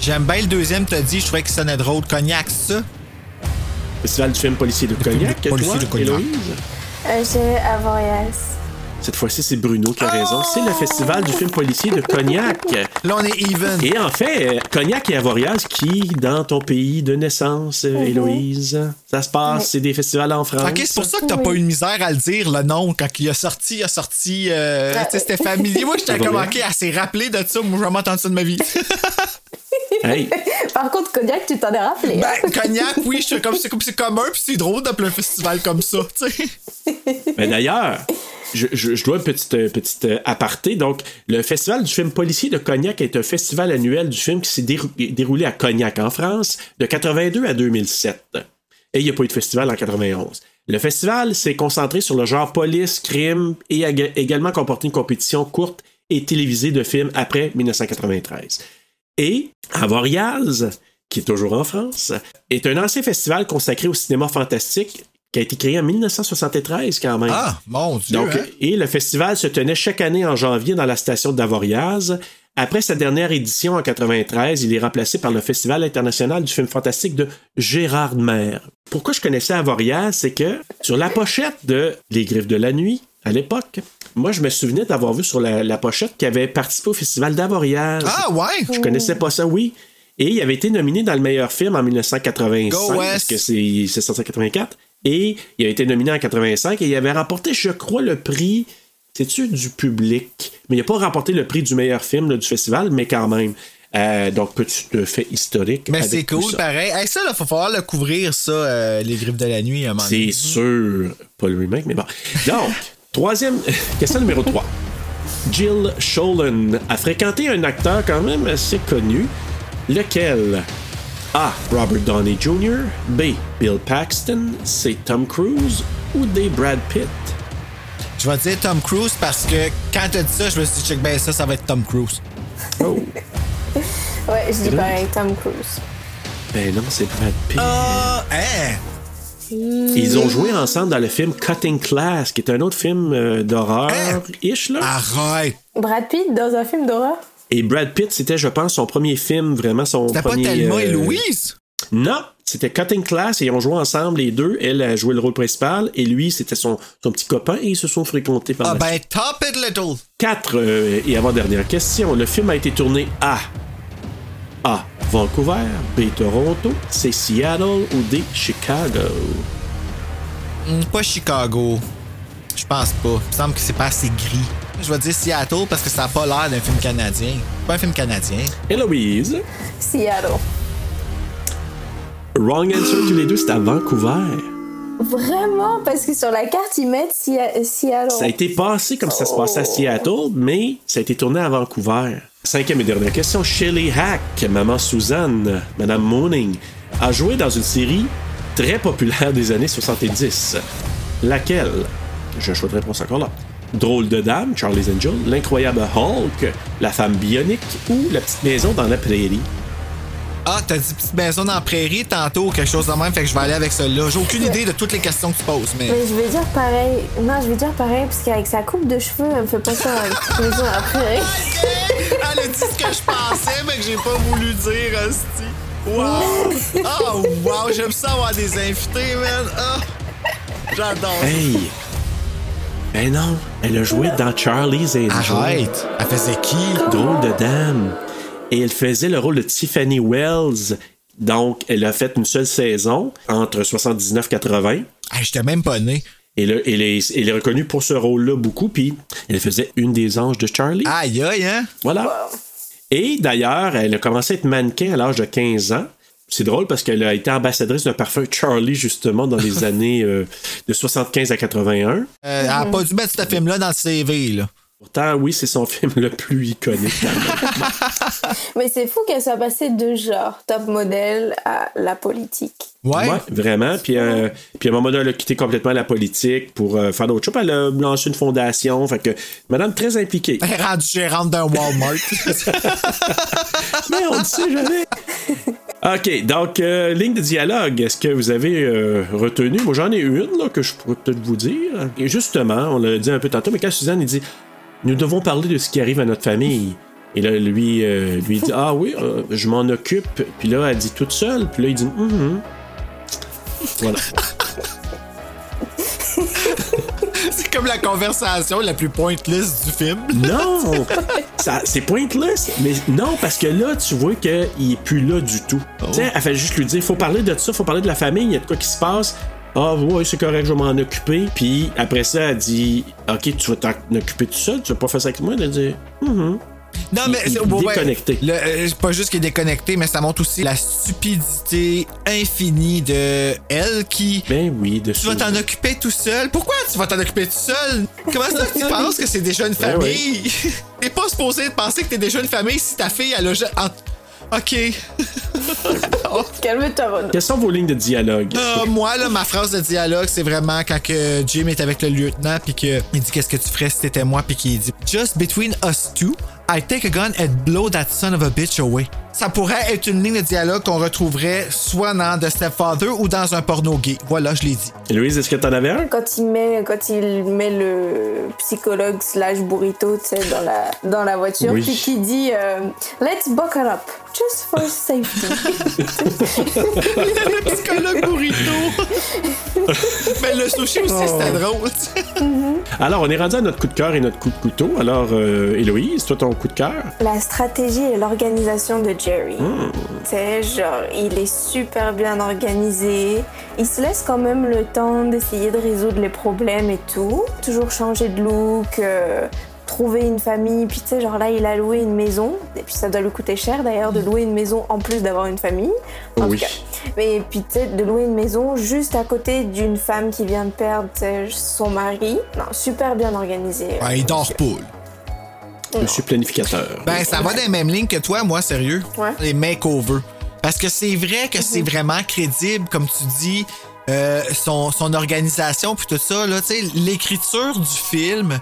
J'aime bien le deuxième, t'as dit, je trouvais que ça sonnait drôle. Cognac, ça? Festival du film policier de Cognac, policier toi, de Cognac. Héloïse? Euh, Avoriaz. Cette fois-ci, c'est Bruno qui a raison. C'est le festival du film policier de Cognac. Là, on est even. Et en fait, Cognac et Avoriaz, qui, dans ton pays de naissance, euh, Héloïse, ça se passe, c'est des festivals en France. Ok, c'est pour ça que t'as pas eu de misère à le dire, le nom. Quand il a sorti, il a sorti. euh, tu sais, c'était familier. Moi, j'étais comme, ok, elle s'est rappelé de ça. Moi, j'ai jamais entendu ça de ma vie. Hey, Par contre, Cognac, tu t'en es rappelé. hein? ben, cognac, oui, je suis comme, c'est comme c'est commun, puis c'est drôle d'appeler un festival comme ça, tu sais. ben d'ailleurs, je, dois une petite, euh, euh, aparté. Donc, le Festival du film policier de Cognac est un festival annuel du film qui s'est dérou- déroulé à Cognac, en France, de 82 à 2007. Et il n'y a pas eu de festival en 91. Le festival s'est concentré sur le genre police, crime et a ga- également comporté une compétition courte et télévisée de films après 1993. Et Avoriaz, qui est toujours en France, est un ancien festival consacré au cinéma fantastique qui a été créé en 1973 quand même. Ah, mon Dieu. Donc, hein? Et le festival se tenait chaque année en janvier dans la station d'Avoriaz. Après sa dernière édition en 93, il est remplacé par le Festival international du film fantastique de Gérard Mer. Pourquoi je connaissais Avoriaz, c'est que sur la pochette de Les Griffes de la Nuit, à l'époque, moi je me souvenais d'avoir vu sur la, la pochette qu'il avait participé au Festival d'Avoriaz. Ah, ouais? Je connaissais pas ça, oui. Et il avait été nominé dans le meilleur film en 1985, Go West. parce que c'est c'est sorti en 84. Et il a été nominé en 85 et il avait remporté, je crois, le prix, c'est-tu du public? Mais il n'a pas remporté le prix du meilleur film là, du festival, mais quand même. Euh, donc, petit fait historique. Mais c'est cool, ça? pareil. Hey, ça, là, faut falloir le couvrir, ça, euh, les griffes de la nuit, à un moment. C'est sûr. Pas le remake, mais bon. Donc, troisième question numéro 3. Jill Sholin a fréquenté un acteur quand même assez connu. Lequel? A. Robert Downey Jr. B. Bill Paxton C. Tom Cruise ou D. Brad Pitt? Je vais dire Tom Cruise parce que quand t'as dit ça, je me suis dit, check ben ça, ça va être Tom Cruise. Oh. Ouais, je dis pareil, Tom Cruise. Ben non, c'est Brad Pitt. Ah, hein? Ils ont joué ensemble dans le film Cutting Class, qui est un autre film euh, d'horreur-ish, là. Arrête! Brad Pitt dans un film d'horreur? Et Brad Pitt, c'était, je pense, son premier film, vraiment son C'était pas premier... Thelma et euh, Louise? Non, c'était Cutting Class et ils ont joué ensemble les deux. Elle a joué le rôle principal et lui, c'était son, son petit copain et ils se sont fréquentés par Ah ben, top it little! 4 et avant-dernière question. Le film a été tourné à A. Vancouver, B. Toronto, C. Seattle ou D. Chicago? Hmm, pas Chicago. Je pense pas. Il me semble que c'est pas assez gris. Je vais dire Seattle parce que ça a pas l'air d'un film canadien. Pas un film canadien. Héloïse. Seattle. Wrong answer tous les deux, c'est à Vancouver. Vraiment? Parce que sur la carte, ils mettent Seattle. Ça a été passé comme ça se passait à Seattle, mais ça a été tourné à Vancouver. Cinquième et dernière question. Shelley Hack, maman Suzanne, Madame Moaning, a joué dans une série très populaire des années 70. Laquelle? Je choix de réponse encore là. Drôle de dame, Charlie's Angel, l'incroyable Hulk, la femme bionique ou la petite maison dans la prairie. Ah, t'as dit petite maison dans la prairie tantôt, quelque chose de même, fait que je vais aller avec celle-là. J'ai aucune idée de toutes les questions que tu poses, mais. Mais je vais dire pareil. Non, je vais dire pareil, parce qu'avec sa coupe de cheveux, elle me fait penser à une petite maison après. Elle a dit ce que je pensais, mais que j'ai pas voulu dire, hostie. Wow! Oh, wow! J'aime ça avoir des invités, man! Ah! J'adore! Hey Ben non, elle a joué dans Charlie's Angel. Arrête! Elle faisait qui? Drôle de dame. Et elle faisait le rôle de Tiffany Wells. Donc, elle a fait une seule saison entre 79 et 80. Hey, j'étais même pas né. Et là, elle est, elle est reconnue pour ce rôle-là beaucoup. Puis, elle faisait une des anges de Charlie. Aïe, aïe, hein? Voilà. Et d'ailleurs, elle a commencé à être mannequin à l'âge de 15 ans. C'est drôle parce qu'elle a été ambassadrice d'un parfum Charlie, justement, dans les années euh, de 75 à 81. Euh, Elle a pas dû mettre ce film-là dans le CV, là. Pourtant, oui, c'est son film le plus iconique. Mais c'est fou qu'elle soit passée de genre top modèle à la politique. Ouais. Ouais, vraiment. Puis, euh, puis à un moment donné, elle a quitté complètement la politique pour euh, faire d'autres choses. Elle a lancé une fondation. Fait que, madame très impliquée. Elle est rendue gérante d'un Walmart. Mais on ne sait jamais. OK, donc, euh, ligne de dialogue. Est-ce que vous avez euh, retenu? Moi, j'en ai une là, que je pourrais peut-être vous dire. Et justement, on l'a dit un peu tantôt, mais quand Suzanne, il dit Nous devons parler de ce qui arrive à notre famille. Et là, lui, euh, lui dit Ah oui, euh, je m'en occupe. Puis là, elle dit toute seule. Puis là, il dit Mhm. Voilà. comme la conversation la plus pointless du film. Non! C'est pointless, mais non, parce que là, tu vois qu'il est plus là du tout. Oh. Tu sais, elle fait juste lui dire faut parler de ça, faut parler de la famille, il y a de quoi qui se passe. Ah, ouais, c'est correct, je vais m'en occuper. Puis après ça, elle dit Ok, tu vas t'en occuper tout seul, tu vas pas faire ça avec moi. Elle dit Mhm. Non, mais Il- c'est il ouais, déconnecté. le- euh, pas juste qu'il est déconnecté, mais ça montre aussi la stupidité infinie de elle qui. Ben oui, de Tu vas t'en occuper tout seul. Pourquoi tu vas t'en occuper tout seul? Comment ça que tu penses que c'est déjà une Ben famille? T'es pas supposé de penser que t'es déjà une famille si ta fille, elle a. en- Ok. Calme-toi. Quelles sont vos lignes de dialogue? Euh, moi, là, ma phrase de dialogue, c'est vraiment quand que Jim est avec le lieutenant, puis qu'il dit Qu'est-ce que tu ferais si t'étais moi, puis qu'il dit Just between us two, I take a gun and blow that son of a bitch away. Ça pourrait être une ligne de dialogue qu'on retrouverait soit dans The Stepfather ou dans un porno gay. Voilà, je l'ai dit. Louise, est-ce que t'en avais un? Quand il met, quand il met le psychologue slash burrito, tu sais, dans la, dans la voiture, Oui. puis qui dit euh, Let's buckle up, just for safety. le psychologue burrito. Mais le sushi aussi, Oh. c'était drôle. Alors, on est rendu à notre coup de cœur et notre coup de couteau. Alors, euh, Héloïse, toi, ton coup de cœur? La stratégie et l'organisation de Jerry. Tu sais, genre, il est super bien organisé. Il se laisse quand même le temps d'essayer de résoudre les problèmes et tout. Toujours changer de look, euh, trouver une famille. Puis tu sais, genre là, il a loué une maison. Et puis ça doit lui coûter cher d'ailleurs de louer une maison en plus d'avoir une famille. En Oui. tout cas. Mais puis tu sais, de louer une maison juste à côté d'une femme qui vient de perdre son mari. Non, super bien organisé. Ouais, il dort pas. Là. Monsieur planificateur. Ben, ça va dans les mêmes lignes que toi, moi, sérieux. Ouais. Les makeovers. Parce que c'est vrai que c'est vraiment crédible, comme tu dis, euh, son, son organisation puis tout ça. Là, tu sais, l'écriture du film,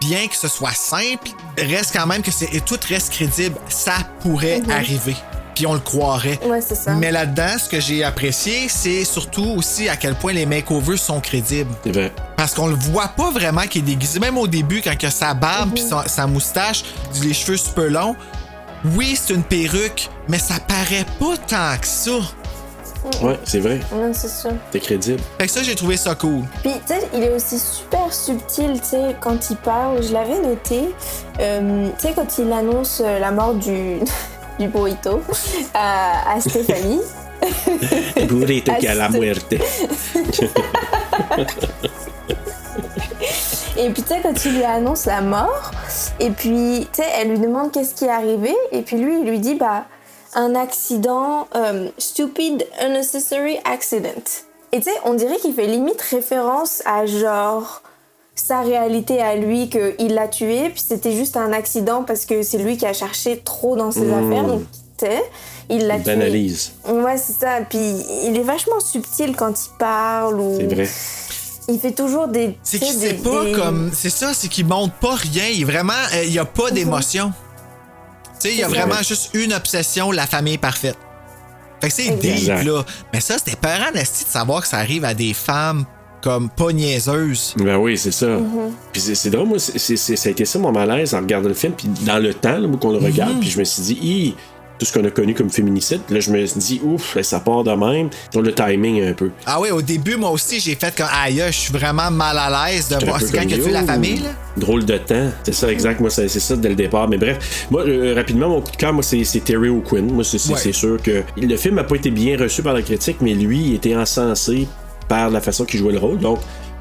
bien que ce soit simple, reste quand même que c'est et tout reste crédible. Ça pourrait Mhm. arriver. Puis on le croirait. Ouais, c'est ça. Mais là-dedans, ce que j'ai apprécié, c'est surtout aussi à quel point les makeovers sont crédibles. C'est vrai. Parce qu'on le voit pas vraiment qu'il est déguisé. Même au début, quand il a sa barbe Mhm. puis sa, sa moustache, les cheveux super longs. Oui, c'est une perruque, mais ça paraît pas tant que ça. Ouais, c'est vrai. Non, c'est sûr. C'est crédible. Fait que ça, j'ai trouvé ça cool. Puis, tu sais, il est aussi super subtil, tu sais, quand il parle. Je l'avais noté. Euh, tu sais, quand il annonce euh, la mort du, du burrito à, à Stéphanie. Burrito que a la muerte. Et puis, tu sais, quand il lui annonce la mort, et puis, tu sais, elle lui demande qu'est-ce qui est arrivé, et puis lui, il lui dit, bah, un accident, euh, stupid, unnecessary accident. Et tu sais, on dirait qu'il fait limite référence à genre sa réalité à lui, qu'il l'a tué, puis c'était juste un accident parce que c'est lui qui a cherché trop dans ses Mmh. affaires, donc tu sais, il l'a Il tué. banalise. Ouais, c'est ça. Puis il est vachement subtil quand il parle ou. C'est vrai. Il fait toujours des. C'est qu'il sait pas des- comme. C'est ça, c'est qu'il montre pas rien. Il vraiment. euh, il y a pas d'émotion. Tu sais, il y a vraiment vrai. juste une obsession, la famille parfaite. Fait que c'est deep, là. Mais ça, c'était peurant, de savoir que ça arrive à des femmes comme pas niaiseuses. Ben oui, c'est ça. Mhm. Puis c'est, drôle, moi, ça a été ça mon malaise en regardant le film. Puis dans le temps, qu'on le Mhm. regarde, puis je me suis dit, Hi, tout ce qu'on a connu comme féminicide, là, je me suis dit, ouf, ben, ça part de même. Sur le timing un peu. Ah oui, au début, moi aussi, j'ai fait comme aïe, je suis vraiment mal à l'aise de voir. C'est quand que tu la famille, là? Drôle de temps. C'est ça, exact. Moi, c'est, ça dès le départ. Mais bref, moi, euh, rapidement, mon coup de cœur, moi, c'est, Terry O'Quinn. Moi, c'est, c'est- Ouais. c'est sûr que le film n'a pas été bien reçu par la critique, mais lui, il était encensé par la façon qu'il jouait le rôle. Donc,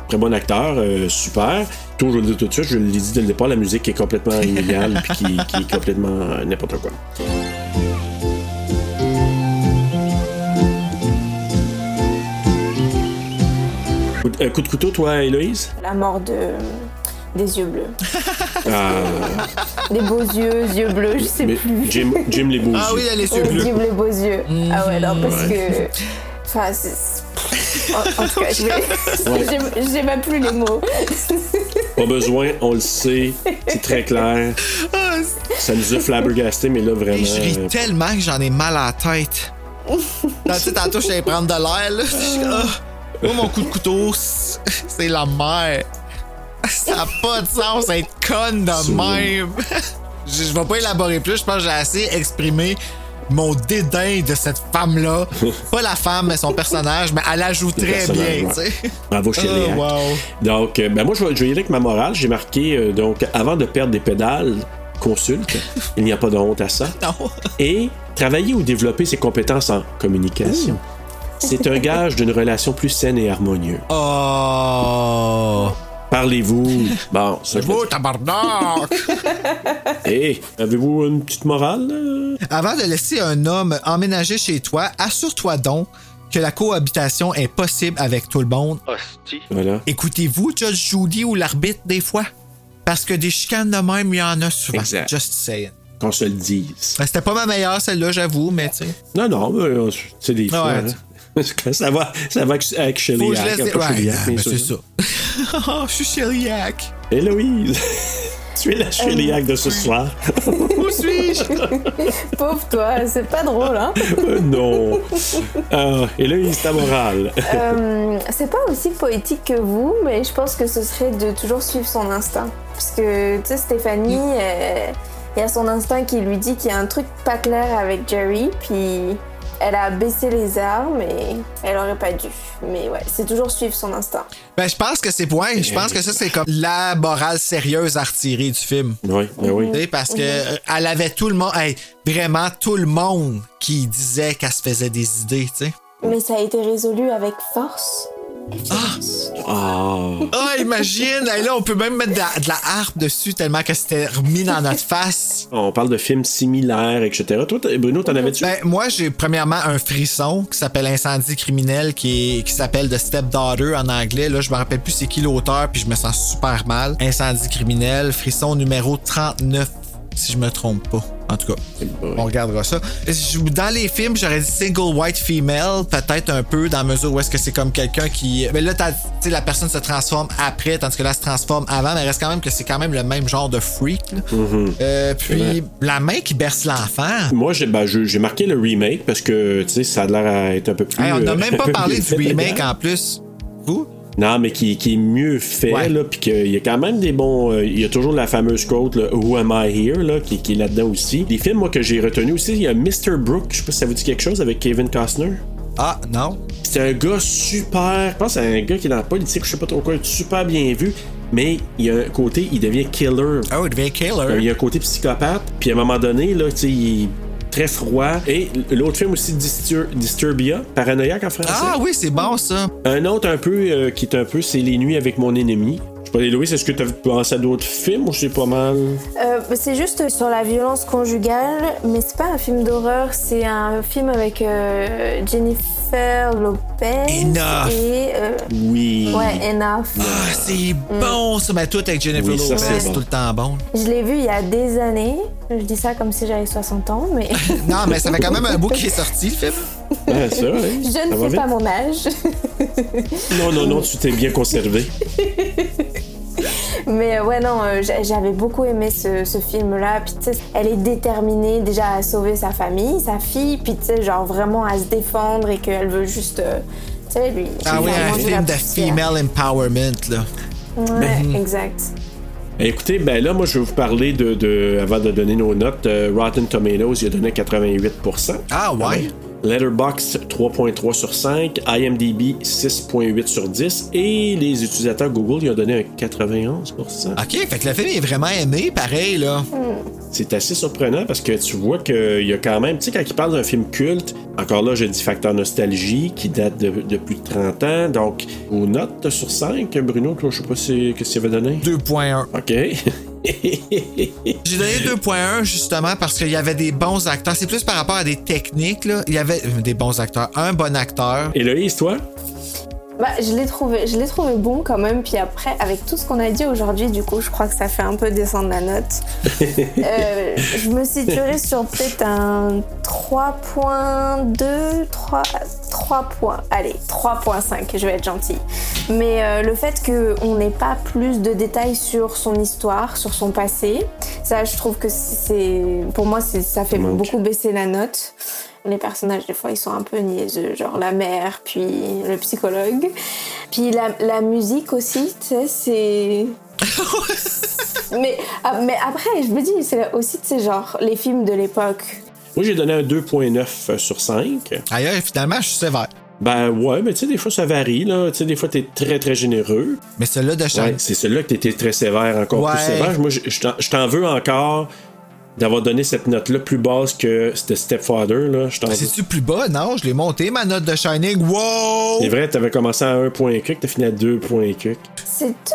très bon acteur, euh, super. Tout, je le dire tout de suite, je l'ai dit dès le départ, la musique est complètement illégale puis qui, qui est complètement euh, n'importe quoi. Coup de- euh, coup de couteau, toi, Héloïse? La mort de. Des yeux bleus. Ah, Des beaux yeux, yeux bleus, je sais mais plus. Jim, Jim les beaux Ah yeux. oui, elle est Ouais, yeux bleus. Jim les beaux yeux. Ah ouais, non, parce Ouais. que. Enfin, c'est. En, en tout cas, je vais- Ouais. j'ai- même plus les mots. Pas besoin, on le sait, c'est très clair. Ça nous a flabbergasté, mais là, vraiment. Et je ris euh, tellement que j'en ai mal à la tête. Là, tu sais, tantôt, je suis prendre de l'air, là. Je moi, mon coup de couteau, c'est la mer. Ça n'a pas de sens être conne de même. je, je vais pas élaborer plus, je pense que j'ai assez exprimé mon dédain de cette femme-là. Pas la femme, mais son personnage, mais elle Le très bien. Bravo, Oh, wow. Donc, euh, ben moi, je vais, je vais y aller avec ma morale. J'ai marqué, euh, donc, avant de perdre des pédales, consulte. Il n'y a pas de honte à ça. Non. Et travailler ou développer ses compétences en communication. C'est un gage d'une relation plus saine et harmonieuse. Oh! Parlez-vous. Bon, ça je le tabarnak! Hey, avez-vous une petite morale? là? Avant de laisser un homme emménager chez toi, assure-toi donc que la cohabitation est possible avec tout le monde. Hostie. Voilà. Écoutez-vous Judge Judy ou l'arbitre des fois? Parce que des chicanes de même, il y en a souvent. Exact. Just saying. Qu'on se le dise. Ben, C'était pas ma meilleure, celle-là, j'avoue, mais tu sais. Non, non, euh, c'est des fois. Ouais, hein. Ça va, ça va avec, avec Faut que je Chéléac, laisse. Ouais, bien ben, c'est ça. oh, je suis chériac. Héloïse, tu es la Chéléac de ce soir. Où suis-je? Pauvre toi, c'est pas drôle, hein? Euh, non. Ah, Héloïse, ta morale. Euh, c'est pas aussi poétique que vous, mais je pense que ce serait de toujours suivre son instinct. Parce que, tu sais, Stéphanie, euh, il y a son instinct qui lui dit qu'il y a un truc pas clair avec Jerry, puis elle a baissé les armes et elle aurait pas dû. Mais ouais, c'est toujours suivre son instinct. Ben, je pense que c'est point. Je pense que ça, c'est comme la morale sérieuse à retirer du film. Oui, ben oui. Sais, Parce que euh, elle avait tout le monde, hey, vraiment tout le monde qui disait qu'elle se faisait des idées, tu sais. Mais ça a été résolu avec force. Ah. Ah, imagine! Hey, là, on peut même mettre de la, de la harpe dessus tellement que c'était remis dans notre face. On parle de films similaires, etc. Toi, Bruno, t'en avais-tu? Ben, moi, j'ai premièrement un frisson qui s'appelle Incendie criminel, qui, est- qui s'appelle The Stepdaughter en anglais. Là, je me rappelle plus c'est qui l'auteur, puis je me sens super mal. Incendie criminel, frisson numéro 39, si je me trompe pas. En tout cas, on regardera ça. Dans les films, j'aurais dit single white female, peut-être un peu, dans la mesure où est-ce que c'est comme quelqu'un qui. Mais là, t'as- tu sais, la personne se transforme après, tandis que là, elle se transforme avant, mais reste quand même que c'est quand même le même genre de freak. là. Euh, puis, la main qui berce l'enfant. Moi, j'ai ben, j'ai marqué le remake parce que, tu sais, ça a l'air à être un peu plus... Hey, on n'a euh, même pas parlé du remake en plus. Vous? Non, mais qui, qui est mieux fait, Ouais. là, puis qu'il y a quand même des bons... euh, Il y a toujours la fameuse quote, là, Who am I here, là, qui, qui est là-dedans aussi. Les films, moi, que j'ai retenu aussi, il y a Mr. Brooke, je sais pas si ça vous dit quelque chose, avec Kevin Costner. Ah, non. C'est un gars super. Je pense que c'est un gars qui est dans la politique, je sais pas trop quoi, super bien vu. Mais il y a un côté, il devient killer. Oh, il devient killer. Il y a un côté psychopathe. Puis à un moment donné, là, tu sais, il très froid. Et l'autre film aussi, Distur- Disturbia, paranoïaque en français. Ah oui, c'est bon ça. Un autre un peu euh, qui est un peu, c'est Les Nuits avec mon ennemi. Je sais pas, Héloïse, est-ce que tu as pensé à d'autres films ou c'est pas mal? Euh, c'est juste sur la violence conjugale, mais c'est pas un film d'horreur, c'est un film avec euh, Jennifer Lopez. Enough. Et, euh, Oui. Ouais, Enough. Ah, c'est bon ça. Mais tout avec Jennifer Oui, Lopez, c'est bon. tout le temps bon. Je l'ai vu il y a des années. Je dis ça comme si j'avais 60 ans, mais non, mais ça fait quand même un bout qui est sorti, le film. Ça, hein? je Ça ne sais pas mon âge. Non, non, non, tu t'es bien conservé. Mais euh, ouais, non, euh, j'a- j'avais beaucoup aimé ce, ce film-là. Puis tu sais, elle est déterminée déjà à sauver sa famille, sa fille, puis tu sais, genre vraiment à se défendre et qu'elle veut juste, euh, tu sais, lui. Ah oui, un film de female empowerment, là. Ouais, exact. Écoutez, ben là, moi, je vais vous parler de, de- avant de donner nos notes, euh, Rotten Tomatoes, il a donné 88%. Ah ouais? Letterboxd 3.3 sur 5, IMDb 6.8 sur 10 et les utilisateurs Google, ils ont donné un 91%. Ok, fait que le film est vraiment aimé, pareil, là. C'est assez surprenant parce que tu vois qu'il y a quand même, tu sais, quand ils parlent d'un film culte, encore là, je dis facteur nostalgie qui date de, de plus de 30 ans. Donc, aux notes sur 5, Bruno, je sais pas si, qu'est-ce qu'il avait donné? 2.1. OK. J'ai donné 2.1 justement parce qu'il y avait des bons acteurs. C'est plus par rapport à des techniques. Il y avait euh, des bons acteurs. Un bon acteur. Héloïse, toi? Bah, je l'ai trouvé, je l'ai trouvé bon quand même. Puis après, avec tout ce qu'on a dit aujourd'hui, du coup, je crois que ça fait un peu descendre la note. Euh, je me situerai sur peut-être un 3.2, 3, 3 points. Allez, 3.5, je vais être gentille. Mais euh, le fait qu'on n'ait pas plus de détails sur son histoire, sur son passé, ça, je trouve que c'est, pour moi, ça fait beaucoup baisser la note. Les personnages, des fois, ils sont un peu niaiseux, genre la mère, puis le psychologue. Puis la, la musique aussi, tu sais, c'est. mais, ah, mais après, je me dis, c'est aussi, tu sais, genre, les films de l'époque. Moi, j'ai donné un 2.9 sur 5. Ailleurs, finalement, je suis sévère. Ben ouais, mais tu sais, des fois ça varie, là. Tu sais, des fois t'es très très généreux. Mais celui-là de Ouais, Shining. c'est celui-là que t'étais très sévère, encore Ouais. plus sévère. Moi, je je t'en- je t'en veux encore d'avoir donné cette note-là plus basse que c'était Stepfather, là. Je t'en veux. C'est-tu plus bas? Non, je l'ai monté, ma note de Shining. Wow! C'est vrai, t'avais commencé à 1 point cuc, t'as fini à 2 points. C'est tout?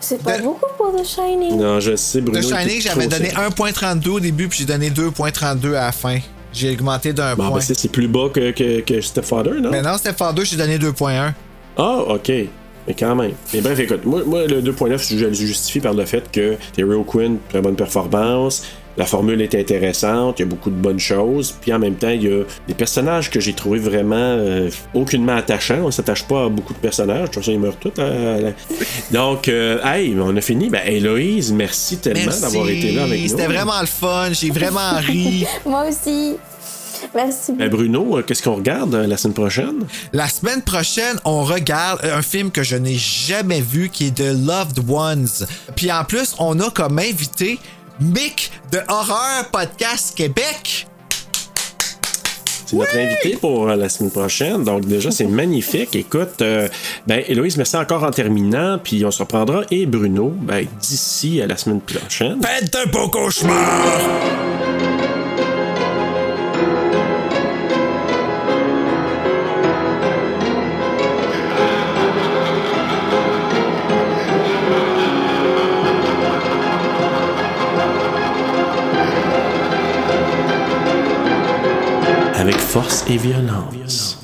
C'est pas De- beaucoup pour The Shining. Non, je sais, Bruno. Était Shining, j'avais donné sévère. 1.32 au début, puis j'ai donné 2.32 à la fin. J'ai augmenté d'un Bon, point. ben, c'est c'est plus bas que, que, que Stepfather, non? Mais non, Stephen 2, j'ai donné 2.1. Ah, ok. Mais quand même. Mais bref, écoute, moi, moi le 2.9, je le justifie par le fait que Terry Quinn, très bonne performance. La formule est intéressante, il y a beaucoup de bonnes choses. Puis en même temps, il y a des personnages que j'ai trouvé vraiment euh, aucunement attachants. On s'attache pas à beaucoup de personnages. De toute façon, ils meurent tous. à la- Donc, euh, hey, on a fini. Ben, Héloïse, merci tellement Merci. d'avoir été là avec nous. C'était vraiment le fun. J'ai vraiment ri. Moi aussi. Merci. Ben, Bruno, euh, qu'est-ce qu'on regarde la semaine prochaine? La semaine prochaine, on regarde un film que je n'ai jamais vu qui est The Loved Ones. Puis en plus, on a comme invité Mick de Horreur Podcast Québec. C'est notre invité pour euh, la semaine prochaine. Donc, déjà, c'est magnifique. Écoute, euh, ben, Héloïse, merci encore en terminant. Puis, on se reprendra. Et Bruno, ben, d'ici à la semaine prochaine. Faites un beau cauchemar! Force et violence.